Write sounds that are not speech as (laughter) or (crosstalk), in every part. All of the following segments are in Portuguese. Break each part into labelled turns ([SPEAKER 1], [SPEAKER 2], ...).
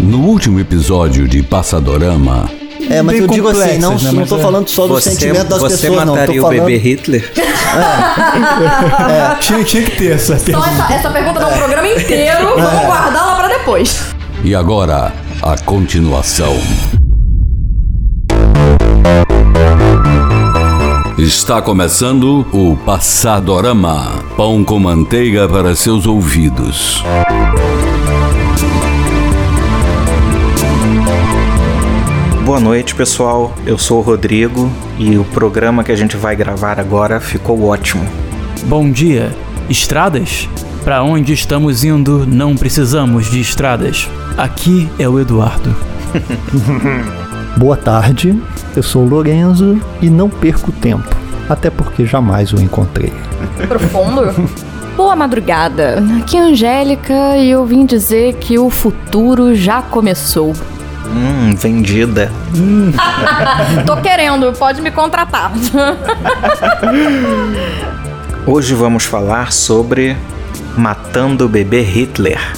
[SPEAKER 1] No último episódio de Passadorama.
[SPEAKER 2] É, mas eu digo assim, não,
[SPEAKER 3] né,
[SPEAKER 2] não tô
[SPEAKER 3] é.
[SPEAKER 2] falando só do
[SPEAKER 4] Você,
[SPEAKER 2] sentimento das
[SPEAKER 4] você
[SPEAKER 2] pessoas, não. Tô
[SPEAKER 4] mataria o
[SPEAKER 2] falando...
[SPEAKER 4] bebê Hitler? (laughs) (laughs)
[SPEAKER 3] Tinha, tinha que ter essa
[SPEAKER 5] Só
[SPEAKER 3] pergunta.
[SPEAKER 5] essa, essa pergunta dá um programa inteiro. Vamos guardá-la pra depois.
[SPEAKER 1] E agora, a continuação. Está começando o Passadorama pão com manteiga para seus ouvidos.
[SPEAKER 4] Boa noite, pessoal. Eu sou o Rodrigo e o programa que a gente vai gravar agora ficou ótimo.
[SPEAKER 6] Bom dia. Estradas? Para onde estamos indo, não precisamos de estradas. Aqui é o Eduardo. (laughs)
[SPEAKER 2] Boa tarde, eu sou o Lorenzo e não perco tempo, até porque jamais o encontrei.
[SPEAKER 5] Profundo. (laughs) Boa madrugada. Aqui é a Angélica e eu vim dizer que o futuro já começou.
[SPEAKER 4] Hum, vendida. (laughs)
[SPEAKER 5] Tô querendo, pode me contratar. (laughs)
[SPEAKER 4] Hoje vamos falar sobre Matando o Bebê Hitler. (laughs)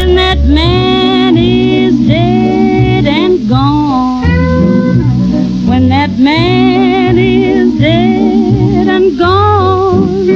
[SPEAKER 7] And that man is dead and gone. Man is dead and gone,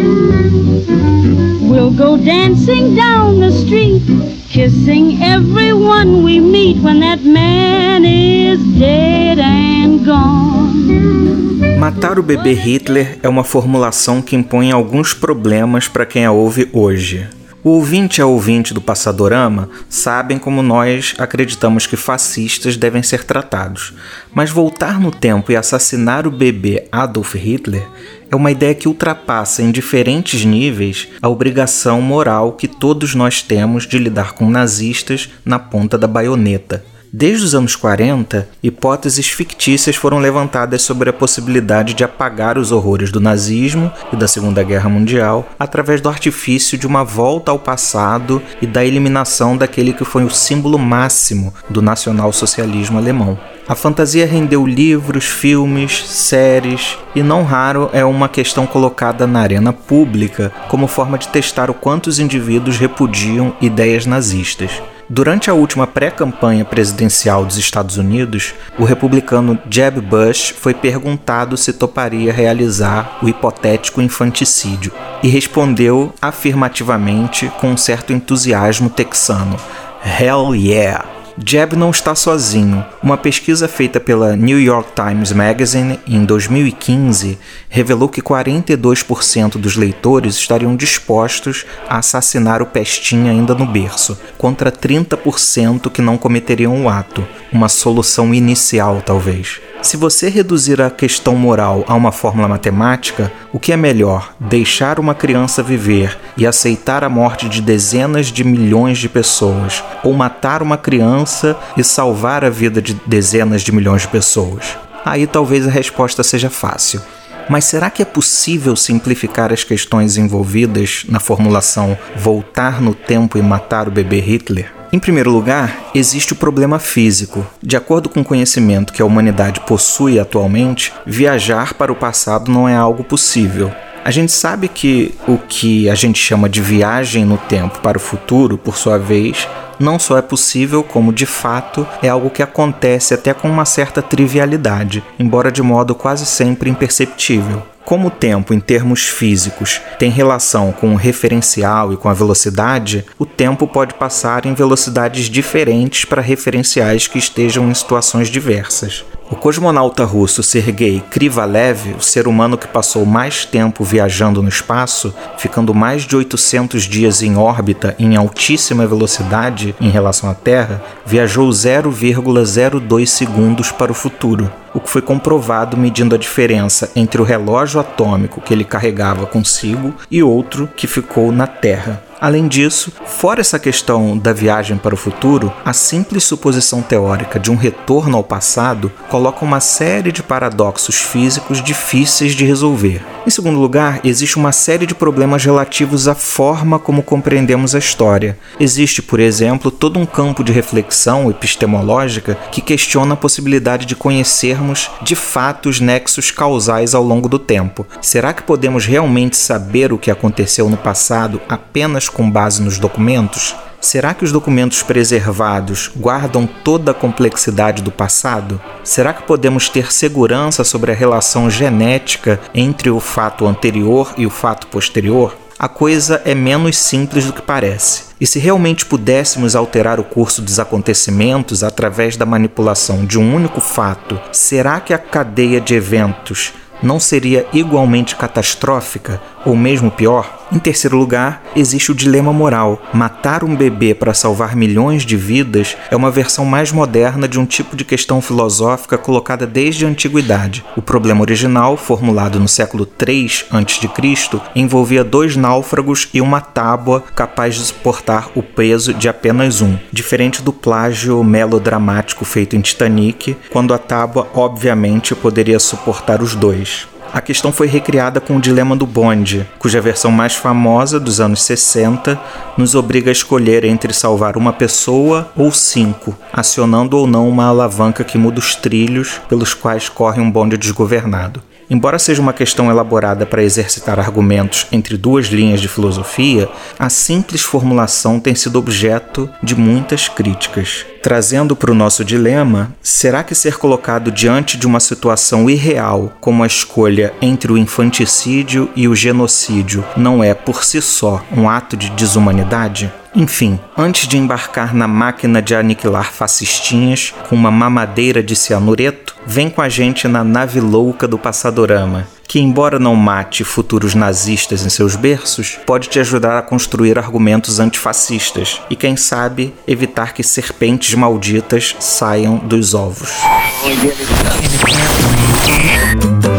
[SPEAKER 7] we'll go dancing down the street, kissing everyone we meet. When that man is dead and gone.
[SPEAKER 4] Matar o bebê Hitler é uma formulação que impõe alguns problemas para quem a ouve hoje. O ouvinte a ouvinte do Passadorama sabem como nós acreditamos que fascistas devem ser tratados, mas voltar no tempo e assassinar o bebê Adolf Hitler é uma ideia que ultrapassa em diferentes níveis a obrigação moral que todos nós temos de lidar com nazistas na ponta da baioneta. Desde os anos 40, hipóteses fictícias foram levantadas sobre a possibilidade de apagar os horrores do nazismo e da Segunda Guerra Mundial através do artifício de uma volta ao passado e da eliminação daquele que foi o símbolo máximo do nacionalsocialismo alemão. A fantasia rendeu livros, filmes, séries e não raro é uma questão colocada na arena pública como forma de testar o quanto os indivíduos repudiam ideias nazistas. Durante a última pré-campanha presidencial dos Estados Unidos, o republicano Jeb Bush foi perguntado se toparia realizar o hipotético infanticídio e respondeu afirmativamente com um certo entusiasmo texano: Hell yeah! Jeb não está sozinho. Uma pesquisa feita pela New York Times Magazine em 2015 revelou que 42% dos leitores estariam dispostos a assassinar o Pestinha ainda no berço, contra 30% que não cometeriam o ato. Uma solução inicial, talvez. Se você reduzir a questão moral a uma fórmula matemática, o que é melhor, deixar uma criança viver e aceitar a morte de dezenas de milhões de pessoas, ou matar uma criança e salvar a vida de dezenas de milhões de pessoas? Aí talvez a resposta seja fácil. Mas será que é possível simplificar as questões envolvidas na formulação voltar no tempo e matar o bebê Hitler? Em primeiro lugar, existe o problema físico. De acordo com o conhecimento que a humanidade possui atualmente, viajar para o passado não é algo possível. A gente sabe que o que a gente chama de viagem no tempo para o futuro, por sua vez, não só é possível, como de fato é algo que acontece até com uma certa trivialidade, embora de modo quase sempre imperceptível. Como o tempo, em termos físicos, tem relação com o referencial e com a velocidade, o tempo pode passar em velocidades diferentes para referenciais que estejam em situações diversas. O cosmonauta russo Sergei Krivalev, o ser humano que passou mais tempo viajando no espaço, ficando mais de 800 dias em órbita em altíssima velocidade em relação à Terra, viajou 0,02 segundos para o futuro, o que foi comprovado medindo a diferença entre o relógio atômico que ele carregava consigo e outro que ficou na Terra. Além disso, fora essa questão da viagem para o futuro, a simples suposição teórica de um retorno ao passado coloca uma série de paradoxos físicos difíceis de resolver. Em segundo lugar, existe uma série de problemas relativos à forma como compreendemos a história. Existe, por exemplo, todo um campo de reflexão epistemológica que questiona a possibilidade de conhecermos de fato os nexos causais ao longo do tempo. Será que podemos realmente saber o que aconteceu no passado apenas com base nos documentos? Será que os documentos preservados guardam toda a complexidade do passado? Será que podemos ter segurança sobre a relação genética entre o fato anterior e o fato posterior? A coisa é menos simples do que parece. E se realmente pudéssemos alterar o curso dos acontecimentos através da manipulação de um único fato, será que a cadeia de eventos não seria igualmente catastrófica ou mesmo pior? Em terceiro lugar, existe o dilema moral. Matar um bebê para salvar milhões de vidas é uma versão mais moderna de um tipo de questão filosófica colocada desde a antiguidade. O problema original, formulado no século III a.C., envolvia dois náufragos e uma tábua capaz de suportar o peso de apenas um, diferente do plágio melodramático feito em Titanic, quando a tábua obviamente poderia suportar os dois. A questão foi recriada com o dilema do bonde, cuja versão mais famosa, dos anos 60, nos obriga a escolher entre salvar uma pessoa ou cinco, acionando ou não uma alavanca que muda os trilhos pelos quais corre um bonde desgovernado. Embora seja uma questão elaborada para exercitar argumentos entre duas linhas de filosofia, a simples formulação tem sido objeto de muitas críticas. Trazendo para o nosso dilema, será que ser colocado diante de uma situação irreal, como a escolha entre o infanticídio e o genocídio, não é por si só um ato de desumanidade? Enfim, antes de embarcar na máquina de aniquilar fascistinhas com uma mamadeira de cianureto, vem com a gente na nave louca do Passadorama, que, embora não mate futuros nazistas em seus berços, pode te ajudar a construir argumentos antifascistas e, quem sabe, evitar que serpentes malditas saiam dos ovos.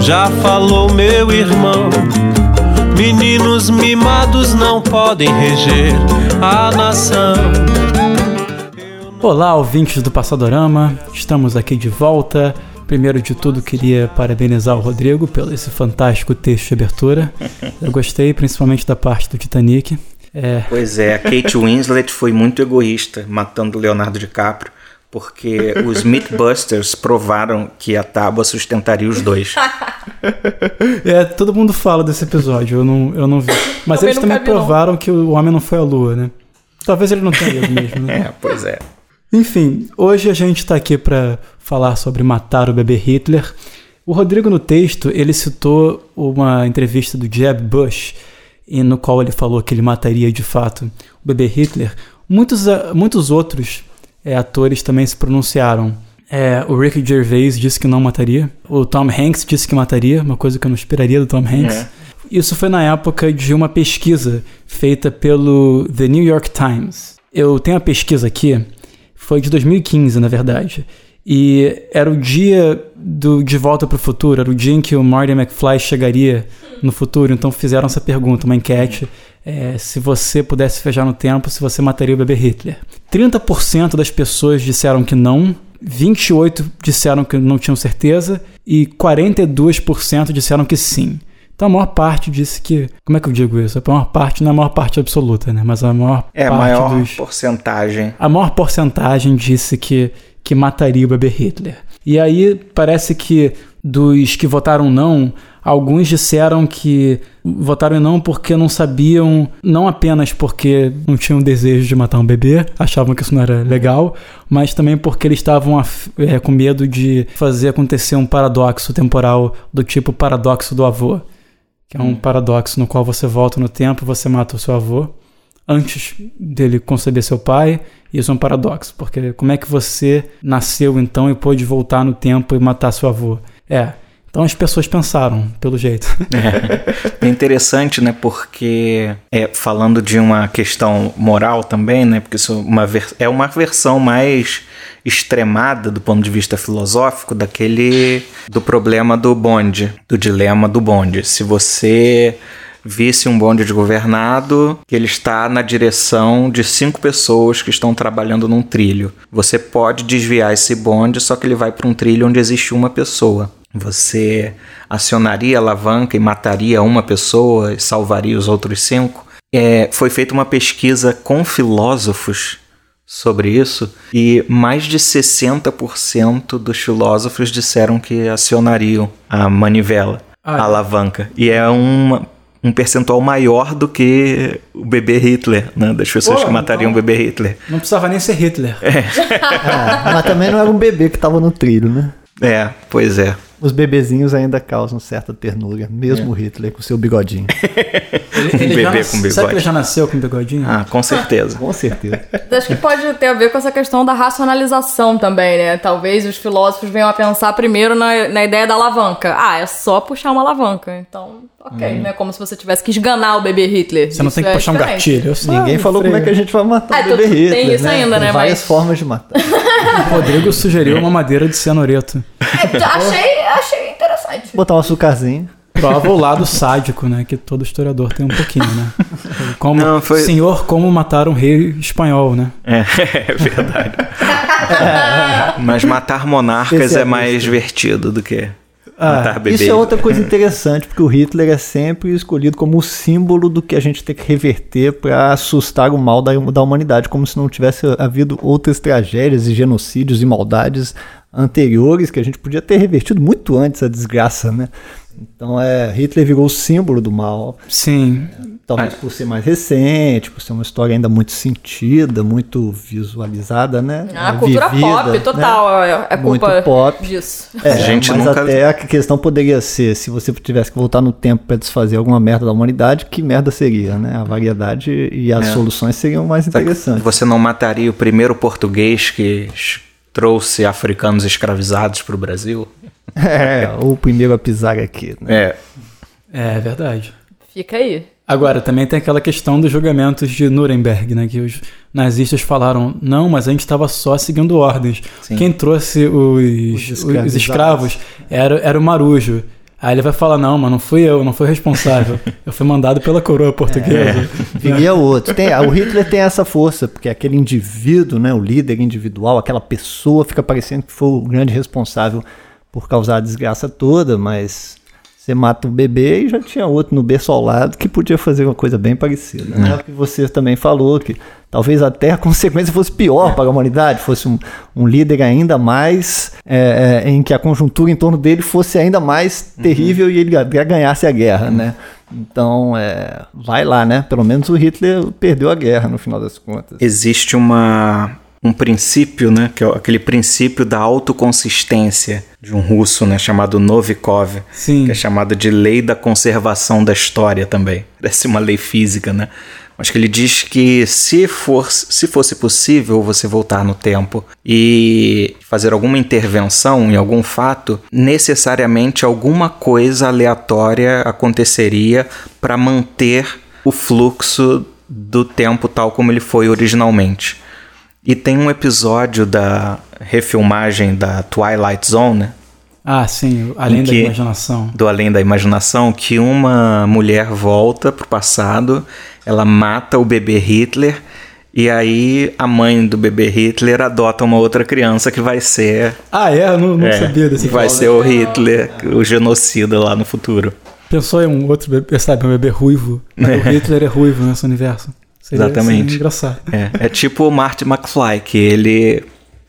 [SPEAKER 3] Já falou meu irmão Meninos mimados não podem reger a nação.
[SPEAKER 6] Olá, ouvintes do Passadorama, estamos aqui de volta. Primeiro de tudo, queria parabenizar o Rodrigo pelo esse fantástico texto de abertura. Eu gostei principalmente da parte do Titanic.
[SPEAKER 4] É... Pois é, a Kate Winslet foi muito egoísta, matando Leonardo DiCaprio porque os Mythbusters provaram que a tábua sustentaria os dois. (laughs)
[SPEAKER 6] é, todo mundo fala desse episódio, eu não, eu não vi. Mas também eles também provaram não. que o homem não foi à lua, né? Talvez ele não tenha ido mesmo, né?
[SPEAKER 4] é, pois é.
[SPEAKER 6] Enfim, hoje a gente está aqui para falar sobre matar o bebê Hitler. O Rodrigo, no texto, ele citou uma entrevista do Jeb Bush, no qual ele falou que ele mataria de fato o bebê Hitler. Muitos, muitos outros é, atores também se pronunciaram. É, o Ricky Gervais disse que não mataria. O Tom Hanks disse que mataria, uma coisa que eu não esperaria do Tom Hanks. É. Isso foi na época de uma pesquisa feita pelo The New York Times. Eu tenho a pesquisa aqui, foi de 2015, na verdade. E era o dia do De Volta para o Futuro, era o dia em que o Marty McFly chegaria no futuro. Então fizeram essa pergunta, uma enquete é, se você pudesse viajar no tempo, se você mataria o bebê Hitler. 30% das pessoas disseram que não, 28% disseram que não tinham certeza e 42% disseram que sim. Então a maior parte disse que. Como é que eu digo isso? A maior parte não é a maior parte absoluta, né? Mas a maior
[SPEAKER 4] é,
[SPEAKER 6] parte.
[SPEAKER 4] É, a maior dos, porcentagem.
[SPEAKER 6] A maior porcentagem disse que, que mataria o bebê Hitler. E aí parece que dos que votaram não, Alguns disseram que votaram não porque não sabiam, não apenas porque não tinham desejo de matar um bebê, achavam que isso não era legal, mas também porque eles estavam é, com medo de fazer acontecer um paradoxo temporal do tipo paradoxo do avô, que é um hum. paradoxo no qual você volta no tempo e você mata o seu avô antes dele conceber seu pai. Isso é um paradoxo, porque como é que você nasceu então e pôde voltar no tempo e matar seu avô? É, então as pessoas pensaram, pelo jeito. (laughs)
[SPEAKER 4] É, é interessante, né? Porque é, falando de uma questão moral também, né? Porque isso é uma, é uma versão mais extremada do ponto de vista filosófico daquele do problema do bonde, do dilema do bonde. Se você visse um bonde desgovernado que ele está na direção de cinco pessoas que estão trabalhando num trilho. Você pode desviar esse bonde, só que ele vai para um trilho onde existe uma pessoa. Você acionaria a alavanca e mataria uma pessoa e salvaria os outros cinco? É, foi feita uma pesquisa com filósofos sobre isso e mais de 60% dos filósofos disseram que acionariam a manivela,
[SPEAKER 6] Ah,
[SPEAKER 4] a alavanca. E é uma, um percentual maior do que o bebê Hitler, né? Das pessoas
[SPEAKER 6] Pô,
[SPEAKER 4] que matariam
[SPEAKER 6] então-
[SPEAKER 4] o bebê Hitler.
[SPEAKER 6] Não precisava nem ser Hitler. (laughs)
[SPEAKER 2] É, mas também não era um bebê que tava no trilho, né?
[SPEAKER 4] É, pois é.
[SPEAKER 2] Os bebezinhos ainda causam certa ternura, mesmo Hitler com seu bigodinho. (laughs)
[SPEAKER 6] Ele,
[SPEAKER 4] Um bebê
[SPEAKER 6] já
[SPEAKER 4] com
[SPEAKER 6] nas-
[SPEAKER 4] bigode.
[SPEAKER 6] Sabe que ele já nasceu com bigodinho?
[SPEAKER 4] Ah, com certeza. (laughs)
[SPEAKER 2] Com certeza.
[SPEAKER 5] Acho que pode ter a ver com essa questão da racionalização também, né? Talvez os filósofos venham a pensar primeiro na, na ideia da alavanca. Ah, é só puxar uma alavanca. Então, ok, né? Como se você tivesse que esganar o bebê Hitler.
[SPEAKER 6] Você não
[SPEAKER 5] Isso
[SPEAKER 6] tem que
[SPEAKER 5] é
[SPEAKER 6] puxar um
[SPEAKER 5] diferente.
[SPEAKER 6] gatilho. Eu só
[SPEAKER 2] Ninguém falou como é que a gente vai matar
[SPEAKER 5] Ah,
[SPEAKER 2] o
[SPEAKER 5] tu-
[SPEAKER 2] bebê
[SPEAKER 5] tem
[SPEAKER 2] Hitler,
[SPEAKER 5] isso
[SPEAKER 2] né?
[SPEAKER 5] ainda,
[SPEAKER 2] Tem
[SPEAKER 5] né,
[SPEAKER 2] várias
[SPEAKER 5] mas-
[SPEAKER 2] formas de matar.
[SPEAKER 6] O Rodrigo sugeriu uma madeira de cianureto.
[SPEAKER 5] É, achei, achei interessante.
[SPEAKER 2] Botar um açucarzinho.
[SPEAKER 6] Prova o lado sádico, né? Que todo historiador tem um pouquinho, né? Como,
[SPEAKER 4] Não, foi-
[SPEAKER 6] Senhor, como matar um rei espanhol, né?
[SPEAKER 4] É, (laughs) é verdade. (laughs) Mas matar monarcas
[SPEAKER 2] é
[SPEAKER 4] é mais divertido do que bebês.
[SPEAKER 2] Isso é outra coisa interessante, porque o Hitler é sempre escolhido como o símbolo do que a gente tem que reverter para assustar o mal da, da humanidade, como se não tivesse havido outras tragédias e genocídios e maldades anteriores que a gente podia ter revertido muito antes a desgraça, né? Então é, Hitler virou o símbolo do mal,
[SPEAKER 6] Sim.
[SPEAKER 2] talvez por ser mais recente, por ser uma história ainda muito sentida, muito visualizada, né?
[SPEAKER 5] A
[SPEAKER 2] É,
[SPEAKER 5] cultura
[SPEAKER 2] vivida,
[SPEAKER 5] pop,
[SPEAKER 2] né?
[SPEAKER 5] total. É, é
[SPEAKER 2] Muito
[SPEAKER 5] culpa
[SPEAKER 2] pop.
[SPEAKER 5] disso.
[SPEAKER 2] É,
[SPEAKER 4] A gente
[SPEAKER 2] mas
[SPEAKER 4] nunca-
[SPEAKER 2] até a questão poderia ser, se você tivesse que voltar no tempo para desfazer alguma merda da humanidade, que merda seria, né? A variedade e as
[SPEAKER 4] É.
[SPEAKER 2] soluções seriam mais interessantes.
[SPEAKER 4] Você não mataria o primeiro português que trouxe africanos escravizados para o Brasil? (laughs)
[SPEAKER 2] É, o primeiro a pisar aqui, né?
[SPEAKER 4] É.
[SPEAKER 6] É verdade.
[SPEAKER 5] Fica aí.
[SPEAKER 6] Agora, também tem aquela questão dos julgamentos de Nuremberg, né? Que os nazistas falaram, não, mas a gente estava só seguindo ordens.
[SPEAKER 4] Sim.
[SPEAKER 6] Quem trouxe os,
[SPEAKER 2] Os
[SPEAKER 6] os, escravos era, era o Marujo. Aí ele vai falar, não, mas não fui eu, não fui responsável. (laughs) eu fui mandado pela coroa portuguesa.
[SPEAKER 2] Viria outro. Tem, o Hitler tem essa força, porque aquele indivíduo, né, o líder individual, aquela pessoa fica parecendo que foi o grande responsável por causar a desgraça toda, mas você mata o bebê e já tinha outro no berço ao lado que podia fazer uma coisa bem parecida. Né? O que você também falou, que talvez até a (laughs) consequência fosse pior para a humanidade, fosse um, um líder ainda mais, é, é, em que a conjuntura em torno dele fosse ainda mais terrível e ele até ganhasse a guerra, né? Então, é, vai lá, né? Pelo menos o Hitler perdeu a guerra no final das contas.
[SPEAKER 4] Existe uma, um princípio, né? Que é aquele princípio da autoconsistência de um russo, né? Chamado Novikov.
[SPEAKER 6] Sim.
[SPEAKER 4] Que é chamado de lei da conservação da história também. Parece uma lei física, né? Mas que ele diz que se, for, se fosse possível você voltar no tempo e fazer alguma intervenção em algum fato, necessariamente alguma coisa aleatória aconteceria para manter o fluxo do tempo tal como ele foi originalmente. E tem um episódio da refilmagem da Twilight Zone,
[SPEAKER 6] Ah, sim, além da imaginação.
[SPEAKER 4] do Além da Imaginação, que uma mulher volta pro passado, ela mata o bebê Hitler e aí a mãe do bebê Hitler adota uma outra criança que vai ser
[SPEAKER 6] Ah, é? Eu não, não
[SPEAKER 4] é,
[SPEAKER 6] sabia desse
[SPEAKER 4] vai ser o Hitler, o genocida lá no futuro.
[SPEAKER 6] Pensou em um outro bebê, sabe, um bebê ruivo. (laughs) O Hitler é ruivo nesse universo. Seria,
[SPEAKER 4] Exatamente.
[SPEAKER 6] seria engraçado.
[SPEAKER 4] É, é tipo o Marty McFly, que ele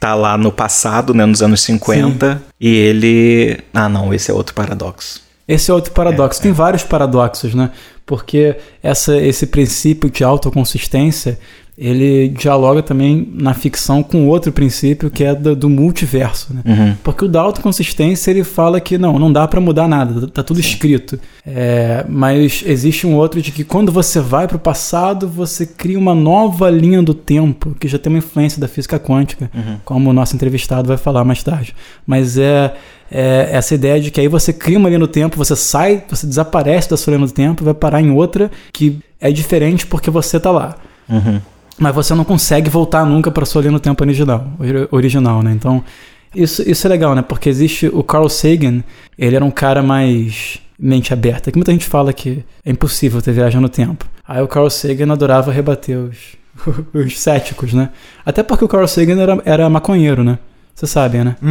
[SPEAKER 4] tá lá no passado, né, nos anos 50, e ele... Ah, não, esse é outro paradoxo.
[SPEAKER 6] Esse é outro paradoxo. Tem vários paradoxos, né? Porque essa, esse princípio de autoconsistência, ele dialoga também na ficção com outro princípio que é do, do multiverso, né?
[SPEAKER 4] Uhum.
[SPEAKER 6] Porque o da autoconsistência ele fala que não, não dá pra mudar nada, tá tudo escrito. É, mas existe um outro de que quando você vai pro passado, você cria uma nova linha do tempo, que já tem uma influência da física quântica, como o nosso entrevistado vai falar mais tarde. Mas é, é essa ideia de que aí você cria uma linha do tempo, você sai, você desaparece da sua linha do tempo e vai parar em outra que é diferente porque você tá lá
[SPEAKER 4] Uhum.
[SPEAKER 6] Mas você não consegue voltar nunca para sua linha no tempo original, ori- original, né? Então, isso, isso é legal, né? Porque existe o Carl Sagan, ele era um cara mais mente aberta, que muita gente fala que é impossível ter viagem no tempo. Aí o Carl Sagan adorava rebater os, (laughs) os céticos, né? Até porque o Carl Sagan era, era maconheiro, né? Vocês sabem, né? (laughs)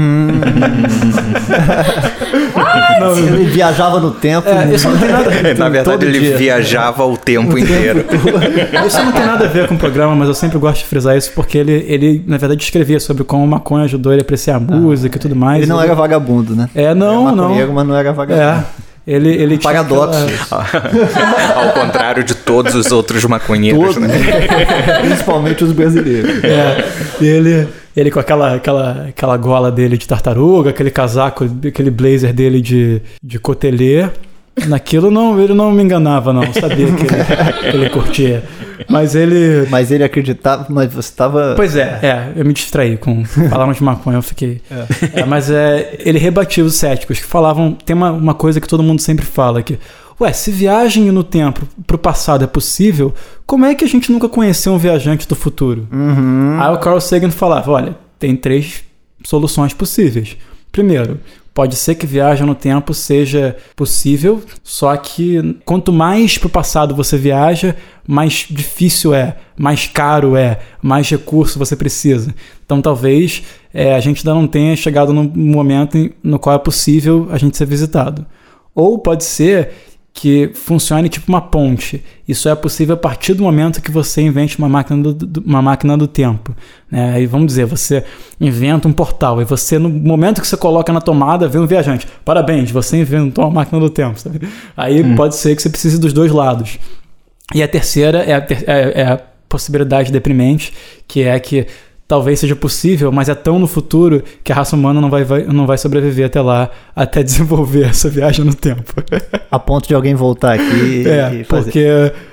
[SPEAKER 2] Ele viajava no tempo.
[SPEAKER 6] É, isso não tem nada (laughs)
[SPEAKER 4] Na verdade,
[SPEAKER 2] todo
[SPEAKER 4] ele
[SPEAKER 2] dia.
[SPEAKER 4] viajava o tempo inteiro. (laughs) (laughs)
[SPEAKER 6] Isso não tem nada a ver com o programa, mas eu sempre gosto de frisar isso porque ele, ele na verdade, escrevia sobre como o maconha ajudou ele a apreciar a música e tudo mais.
[SPEAKER 2] Ele não era vagabundo, né?
[SPEAKER 6] É, não,
[SPEAKER 2] era
[SPEAKER 6] não.
[SPEAKER 2] mas não era vagabundo.
[SPEAKER 6] É. Ele, ele aquela- (laughs)
[SPEAKER 4] Ao contrário de todos os outros maconheiros,
[SPEAKER 2] Todos,
[SPEAKER 4] né? (laughs)
[SPEAKER 2] principalmente os brasileiros.
[SPEAKER 6] É, ele, ele com aquela, aquela, aquela gola dele de tartaruga, aquele casaco, aquele blazer dele de, de cotelê. Naquilo não, ele não me enganava, não. Eu Sabia que ele, (laughs) que ele curtia. Mas ele.
[SPEAKER 2] Mas ele acreditava, mas você estava.
[SPEAKER 6] Pois é, é, eu me distraí com. Falaram de maconha, eu fiquei. É, mas é, ele rebatia os céticos que falavam. Tem uma, uma coisa que todo mundo sempre fala: que, ué, se viagem no tempo pro passado é possível, como é que a gente nunca conheceu um viajante do futuro? Aí o Carl Sagan falava: olha, tem três soluções possíveis. Primeiro, pode ser que viagem no tempo seja possível, só que quanto mais pro passado você viaja, mais difícil é, mais caro é, mais recurso você precisa. Então talvez é, a gente ainda não tenha chegado no momento no qual é possível a gente ser visitado. Ou pode ser que funcione tipo uma ponte. Isso é possível a partir do momento que você invente uma máquina do, uma máquina do tempo. Né? Aí vamos dizer, você inventa um portal e você, no momento que você coloca na tomada, vê um viajante. Parabéns, você inventou uma máquina do tempo. sabe? Aí pode ser que você precise dos dois lados. E a terceira é a, ter- é- é a possibilidade deprimente, que é que talvez seja possível, mas é tão no futuro que a raça humana não vai, vai- não vai sobreviver até lá, até (laughs) desenvolver essa viagem no tempo.
[SPEAKER 2] A ponto de alguém voltar aqui (laughs)
[SPEAKER 6] é,
[SPEAKER 2] e fazer.
[SPEAKER 6] porque...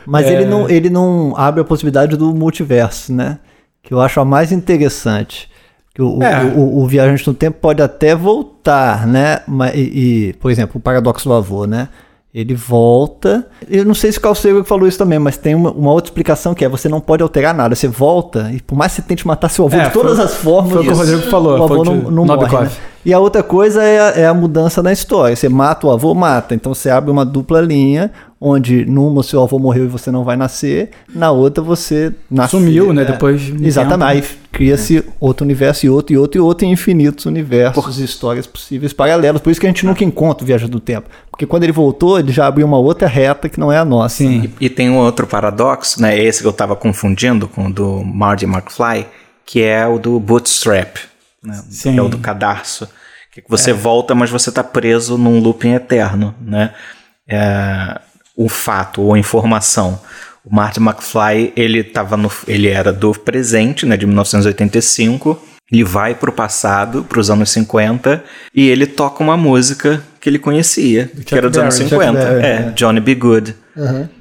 [SPEAKER 2] Mas
[SPEAKER 6] é,
[SPEAKER 2] ele, não, ele não abre a possibilidade do multiverso, né? Que eu acho a mais interessante. Que o,
[SPEAKER 6] É.
[SPEAKER 2] o, o- o viajante no tempo pode até voltar, né? E, e, por exemplo, o paradoxo do avô, né? Ele volta. Eu não sei se o Carl Sagan falou isso também, mas tem uma, uma outra explicação que é: você não pode alterar nada. Você volta e por mais que você tente matar seu avô
[SPEAKER 6] É,
[SPEAKER 2] de todas
[SPEAKER 6] foi-
[SPEAKER 2] as formas,
[SPEAKER 6] foi o que o Rodrigo falou,
[SPEAKER 2] o avô não, não morre. Né? E a outra coisa é a, é a mudança na história. Você mata o avô, mata. Então você abre uma dupla linha, onde numa o seu avô morreu e você não vai nascer, na outra você nasceu.
[SPEAKER 6] Sumiu, né, depois de um
[SPEAKER 2] Exatamente.
[SPEAKER 6] Tempo.
[SPEAKER 2] Cria-se outro universo e outro, e outro, e outro, e infinitos universos e histórias possíveis paralelas. Por isso que a gente nunca encontra o Viagem do Tempo. Porque quando ele voltou, ele já abriu uma outra reta que não é a nossa.
[SPEAKER 6] Sim.
[SPEAKER 4] E tem um outro paradoxo, né? Esse que eu tava confundindo com o do Marty McFly, que é o do bootstrap, né?
[SPEAKER 6] Sim.
[SPEAKER 4] Que é o do cadarço. Que você volta, mas você tá preso num looping eterno, né? É, o fato ou a informação. O Marty McFly, ele tava no, ele era do presente, né, de 1985. Ele vai pro passado, pros anos 50, e ele toca uma música que ele conhecia, que
[SPEAKER 6] Chuck
[SPEAKER 4] era dos anos
[SPEAKER 6] Berry.
[SPEAKER 4] 50.
[SPEAKER 2] Chuck Berry,
[SPEAKER 4] é,
[SPEAKER 2] é.
[SPEAKER 4] Johnny B. Good.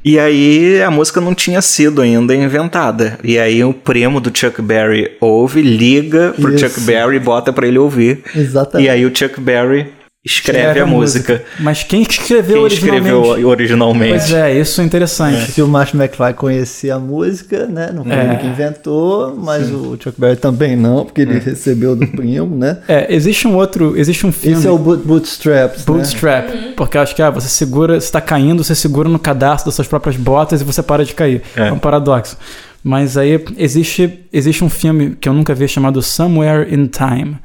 [SPEAKER 4] E aí a música não tinha sido ainda inventada. E aí o primo do Chuck Berry ouve, liga pro
[SPEAKER 2] Isso.
[SPEAKER 4] Chuck Berry e bota pra ele ouvir.
[SPEAKER 2] Exatamente.
[SPEAKER 4] E aí o Chuck Berry escreve, a, música.
[SPEAKER 6] Mas quem escreveu
[SPEAKER 4] Quem
[SPEAKER 6] originalmente?
[SPEAKER 4] escreveu originalmente.
[SPEAKER 6] Pois é, isso é interessante.
[SPEAKER 2] Se o Martin McFly conhecia a música, né? Não foi
[SPEAKER 6] É.
[SPEAKER 2] ele que inventou, mas o Chuck Berry também não, porque ele recebeu do primo, né?
[SPEAKER 6] É, existe um outro, existe um filme...
[SPEAKER 2] Esse é o Boot- Bootstraps, né?
[SPEAKER 6] Bootstrap, porque eu acho que ah, você segura, você tá caindo, você segura no cadastro das suas próprias botas e você para de cair. É,
[SPEAKER 4] É.
[SPEAKER 6] um paradoxo. Mas aí existe, existe um filme que eu nunca vi chamado Somewhere in Time.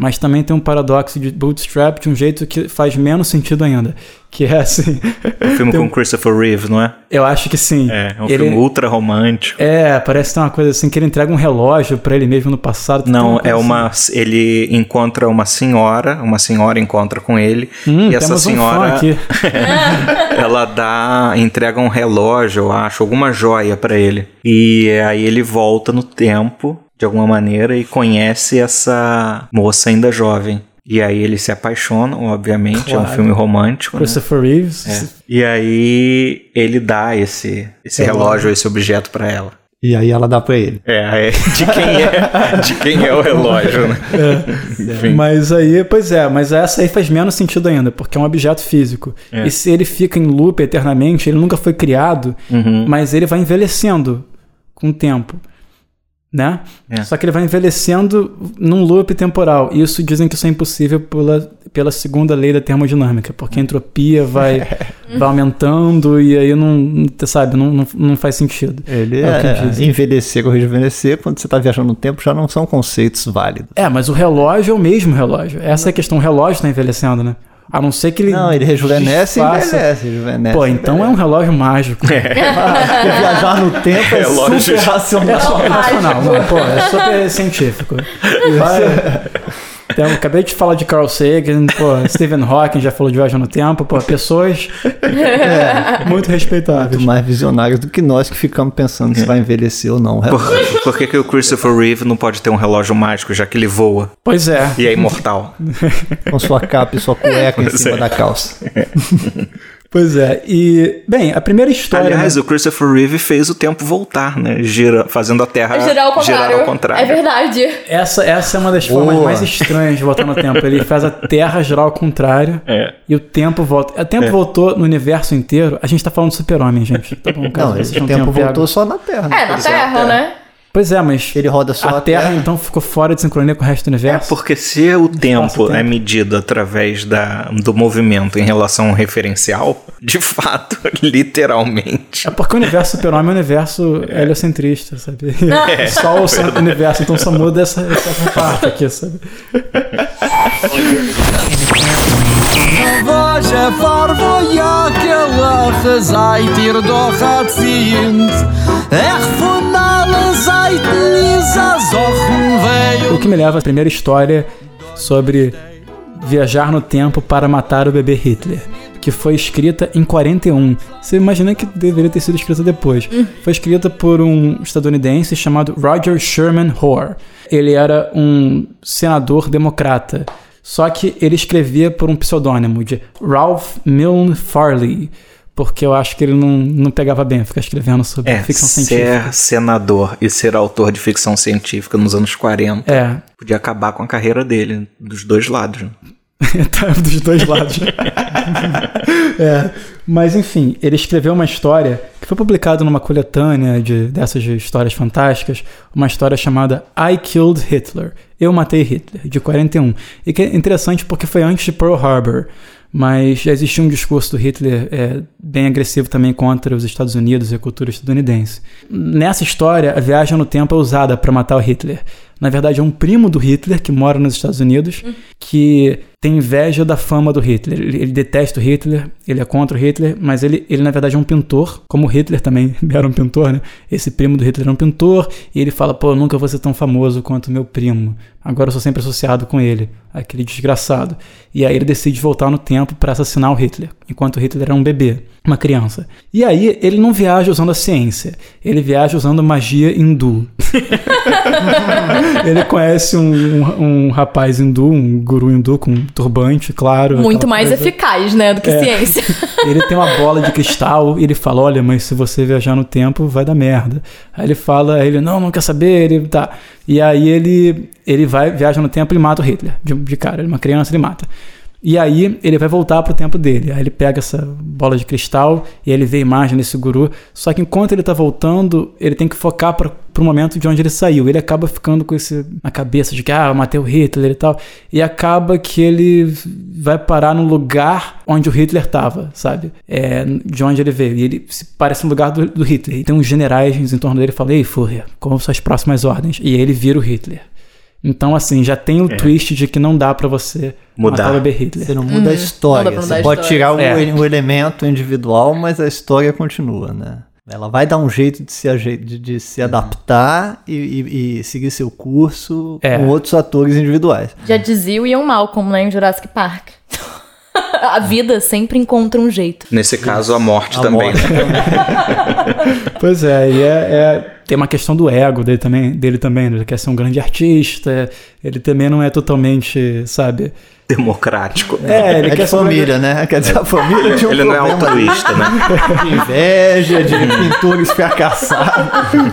[SPEAKER 6] Mas também tem um paradoxo de bootstrap de um jeito que faz menos sentido ainda. Que é assim.
[SPEAKER 4] Um filme (laughs) com Christopher Reeve, não é?
[SPEAKER 6] eu acho que sim.
[SPEAKER 4] É, é um
[SPEAKER 6] Ele-
[SPEAKER 4] filme ultra romântico.
[SPEAKER 6] É, parece ter uma coisa assim que ele entrega um relógio pra ele mesmo no passado.
[SPEAKER 4] Não, é
[SPEAKER 6] assim.
[SPEAKER 4] uma. Ele encontra uma senhora, uma senhora encontra com ele.
[SPEAKER 6] Hum,
[SPEAKER 4] e essa
[SPEAKER 6] um
[SPEAKER 4] senhora.
[SPEAKER 6] aqui. (laughs)
[SPEAKER 4] ela dá. entrega um relógio, eu acho, alguma joia pra ele. E aí ele volta no tempo, de alguma maneira, e conhece essa moça ainda jovem. E aí eles se apaixonam, obviamente, é um
[SPEAKER 6] Claro.
[SPEAKER 4] filme romântico. né?
[SPEAKER 6] Christopher Reeves.
[SPEAKER 4] É. E aí ele dá esse, esse relógio, esse objeto pra ela.
[SPEAKER 2] E aí ela dá pra ele.
[SPEAKER 4] É, de quem é, de quem é o relógio, né? Enfim.
[SPEAKER 6] Mas aí, pois é, mas essa aí faz menos sentido ainda, porque é um objeto físico.
[SPEAKER 4] É.
[SPEAKER 6] E se ele fica em loop eternamente, ele nunca foi criado,
[SPEAKER 4] Uhum.
[SPEAKER 6] mas ele vai envelhecendo com o tempo. Né?
[SPEAKER 4] É.
[SPEAKER 6] Só que ele vai envelhecendo num loop temporal. E isso dizem que isso é impossível pela, pela segunda lei da termodinâmica, porque a entropia vai, (laughs) vai aumentando e aí não, sabe, não, não, não faz sentido.
[SPEAKER 2] Ele
[SPEAKER 6] É
[SPEAKER 2] é, envelhecer ou rejuvenescer, quando você tá viajando no tempo, já não são conceitos válidos.
[SPEAKER 6] É, mas o relógio é o mesmo relógio. Essa é a questão. O relógio está envelhecendo, né? A não ser que ele.
[SPEAKER 2] Não, ele rejuvenesce e envelhece. rejuvenesce
[SPEAKER 6] Pô, então é um relógio mágico.
[SPEAKER 2] Porque (laughs) (laughs) viajar no tempo é
[SPEAKER 4] Relógio.
[SPEAKER 2] super racional.
[SPEAKER 6] É super racional, não, pô, é super científico. Vai- Então, acabei de falar de Carl Sagan, pô, Stephen Hawking já falou de viagem no tempo, pô, pessoas muito respeitáveis.
[SPEAKER 2] Muito mais visionários do que nós que ficamos pensando se vai envelhecer ou não.
[SPEAKER 4] Por, por que, que o Christopher Reeve não pode ter um relógio mágico, já que ele voa
[SPEAKER 6] Pois é.
[SPEAKER 4] e é imortal?
[SPEAKER 2] Com sua capa e sua cueca em
[SPEAKER 4] Pois
[SPEAKER 2] cima
[SPEAKER 4] é.
[SPEAKER 2] da calça. (laughs)
[SPEAKER 6] Pois é. E, bem, a primeira história.
[SPEAKER 4] Aliás,
[SPEAKER 6] né?
[SPEAKER 4] o Christopher Reeve fez o tempo voltar, né? Gira, fazendo a Terra
[SPEAKER 5] Girar ao contrário.
[SPEAKER 4] girar ao contrário.
[SPEAKER 5] É verdade.
[SPEAKER 6] essa, essa é uma das formas
[SPEAKER 2] Boa.
[SPEAKER 6] mais estranhas de voltar no tempo. Ele faz a Terra girar ao contrário
[SPEAKER 4] É.
[SPEAKER 6] e o tempo volta. O tempo voltou no universo inteiro. A gente tá falando do super-homem, gente. Tá bom, caso
[SPEAKER 2] Não, esse tempo
[SPEAKER 6] tenham pego.
[SPEAKER 2] voltou só na Terra. né?
[SPEAKER 5] É, na Terra, né?
[SPEAKER 6] Pois é, mas
[SPEAKER 2] Ele roda só
[SPEAKER 6] a
[SPEAKER 2] a
[SPEAKER 6] Terra,
[SPEAKER 2] Terra.
[SPEAKER 6] então ficou fora de sincronia com o resto do
[SPEAKER 4] É,
[SPEAKER 6] universo.
[SPEAKER 4] porque se o tempo
[SPEAKER 6] Espaço-tempo.
[SPEAKER 4] é medido através da, do movimento em relação ao referencial, (laughs) de fato, literalmente.
[SPEAKER 6] É porque o universo super-homem é um universo heliocentrista, sabe? (laughs) Só o centro do universo, então só muda essa, essa parte aqui, sabe?
[SPEAKER 8] Vaja farvo
[SPEAKER 6] O que me leva à primeira história sobre viajar no tempo para matar o bebê Hitler, que foi escrita em 41. Você imagina que deveria ter sido escrita depois. Foi escrita por um estadunidense chamado Roger Sherman Hoare. Ele era um senador democrata. Só que ele escrevia por um pseudônimo de Ralph Milne Farley, porque eu acho que ele não, não pegava bem ficar escrevendo sobre
[SPEAKER 4] É,
[SPEAKER 6] ficção científica.
[SPEAKER 4] ser senador e ser autor de ficção científica nos anos 40
[SPEAKER 6] É,
[SPEAKER 4] podia acabar com a carreira dele, dos dois lados. (laughs)
[SPEAKER 6] tá dos dois lados. (laughs) é, mas enfim, ele escreveu uma história que foi publicada numa coletânea de, dessas de histórias fantásticas, uma história chamada I Killed Hitler. Eu matei Hitler, de 41. E que é interessante porque foi antes de Pearl Harbor. Mas já existia um discurso do Hitler é, bem agressivo também contra os Estados Unidos e a cultura estadunidense. Nessa história, a viagem no tempo é usada para matar o Hitler. Na verdade, é um primo do Hitler que mora nos Estados Unidos que tem inveja da fama do Hitler. Ele, ele detesta o Hitler, ele é contra o Hitler, mas ele, ele na verdade é um pintor, como o Hitler também (laughs) era um pintor, né? Esse primo do Hitler era um pintor e ele fala: pô, eu nunca vou ser tão famoso quanto meu primo. Agora eu sou sempre associado com ele, aquele desgraçado. E aí ele decide voltar no tempo para assassinar o Hitler, enquanto o Hitler era um bebê, uma criança. E aí ele não viaja usando a ciência, ele viaja usando magia hindu. (laughs) ele conhece um, um, um rapaz hindu, um guru hindu com um turbante, claro.
[SPEAKER 5] Muito mais
[SPEAKER 6] coisa.
[SPEAKER 5] eficaz, né, do que
[SPEAKER 6] É.
[SPEAKER 5] ciência. (laughs)
[SPEAKER 6] Ele tem uma bola de cristal e ele fala: Olha, mas se você viajar no tempo, vai dar merda. Aí ele fala: aí ele não, não quer saber. Ele tá. E aí ele, ele vai, viaja no tempo e mata o Hitler. De, de cara, ele é uma criança, ele mata. E aí ele vai voltar pro tempo dele. Aí ele pega essa bola de cristal e ele vê a imagem desse guru. Só que enquanto ele tá voltando, ele tem que focar pro momento de onde ele saiu. Ele acaba ficando com isso na cabeça de que ah, eu matei o Hitler e tal. E acaba que ele vai parar no lugar onde o Hitler tava, sabe? É, de onde ele veio. E ele se parece no lugar do, do Hitler. E tem uns generais em torno dele e falam: Ei, Führer, quais são as próximas ordens? E ele vira o Hitler. Então, assim, já tem o twist de que não dá pra você
[SPEAKER 4] Mudar.
[SPEAKER 6] matar o Hitler.
[SPEAKER 2] Você não muda a história.
[SPEAKER 5] Mudar
[SPEAKER 2] Você
[SPEAKER 5] a
[SPEAKER 2] pode
[SPEAKER 5] história.
[SPEAKER 2] tirar o,
[SPEAKER 6] É.
[SPEAKER 2] o elemento individual, mas a história continua, né? Ela vai dar um jeito de se, de, de se adaptar e, e- e seguir seu curso
[SPEAKER 6] É.
[SPEAKER 2] com outros atores individuais.
[SPEAKER 5] Já dizia o Ian Malcolm, né, em Jurassic Park. A vida sempre encontra um jeito.
[SPEAKER 4] Nesse caso, a morte
[SPEAKER 2] A
[SPEAKER 4] também.
[SPEAKER 2] morte. (laughs)
[SPEAKER 6] Pois é, e é, é- tem uma questão do ego dele também, dele também, né? ele quer ser um grande artista, ele também não é totalmente, sabe?
[SPEAKER 4] Democrático.
[SPEAKER 6] É, ele
[SPEAKER 2] É
[SPEAKER 6] quer
[SPEAKER 2] de família, né? Quer dizer, a família tinha um
[SPEAKER 4] Ele não é
[SPEAKER 2] problema
[SPEAKER 4] altruísta, né? (laughs)
[SPEAKER 2] de inveja, de pintores fracassados.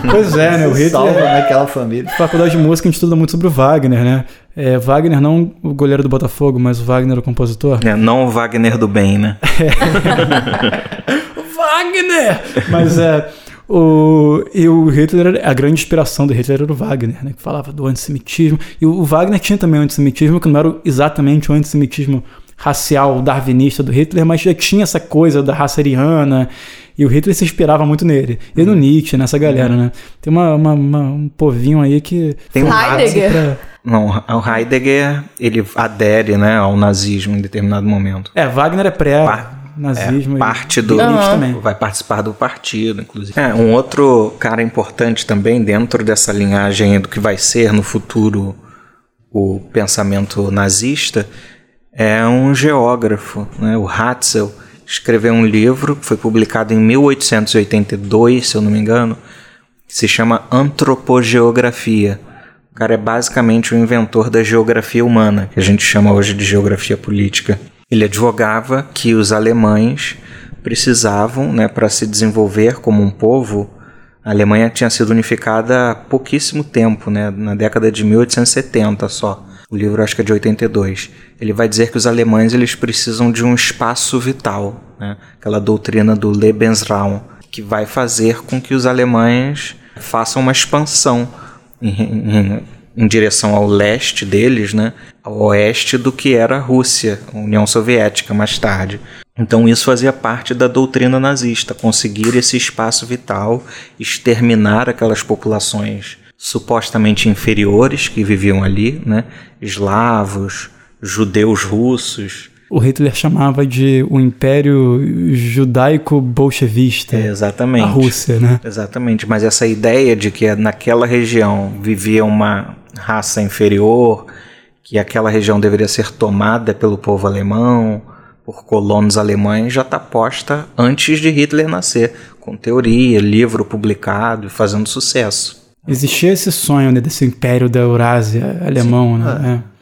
[SPEAKER 6] Pois é, né? O Hitler.
[SPEAKER 2] Salva naquela família.
[SPEAKER 6] Faculdade de música a gente estuda muito sobre o Wagner, né? É, Wagner não o goleiro do Botafogo, mas o Wagner o compositor.
[SPEAKER 4] É, não o Wagner do bem, né? (laughs)
[SPEAKER 6] Wagner! Mas é. O, e o Hitler, a grande inspiração do Hitler era o Wagner, né? Que falava do antissemitismo. E o, Wagner tinha também o antissemitismo, que não era exatamente o antissemitismo racial darwinista do Hitler, mas já tinha essa coisa da raça ariana. E o Hitler se inspirava muito nele. E no Nietzsche, nessa galera, né? Tem uma, uma- uma- um povinho aí que.
[SPEAKER 4] Tem um
[SPEAKER 5] Heidegger.
[SPEAKER 6] pra-
[SPEAKER 4] Não, o Heidegger, ele adere, né, ao nazismo em determinado momento.
[SPEAKER 6] É, Wagner é pré-nazismo.
[SPEAKER 4] É,
[SPEAKER 6] e-
[SPEAKER 4] parte do. Vai participar do partido, inclusive. É, um outro cara importante também dentro dessa linhagem do que vai ser no futuro o pensamento nazista é um geógrafo, né? o Hatzel. Escreveu um livro que foi publicado em 1882, se eu não me engano, que se chama Antropogeografia. Cara é basicamente o inventor da geografia humana, que a gente chama hoje de geografia política. Ele advogava que os alemães precisavam, né, para se desenvolver como um povo, a Alemanha tinha sido unificada há pouquíssimo tempo, né, na década de 1870 só. O livro acho que é de 82. Ele vai dizer que os alemães eles precisam de um espaço vital, né, aquela doutrina do Lebensraum, que vai fazer com que os alemães façam uma expansão em, em- em direção ao leste deles, né, ao oeste do que era a Rússia, a União Soviética mais tarde. Então isso fazia parte da doutrina nazista, conseguir esse espaço vital, exterminar aquelas populações supostamente inferiores que viviam ali, né, eslavos, judeus russos,
[SPEAKER 6] O Hitler chamava de o Império Judaico-Bolchevista.
[SPEAKER 4] Exatamente.
[SPEAKER 6] A Rússia, né?
[SPEAKER 4] Exatamente, mas essa ideia de que naquela região vivia uma raça inferior, que aquela região deveria ser tomada pelo povo alemão, por colonos alemães, já está posta antes de Hitler nascer, com teoria, livro publicado e fazendo sucesso.
[SPEAKER 6] Existia esse sonho né, desse Império da Eurásia alemão, né? É.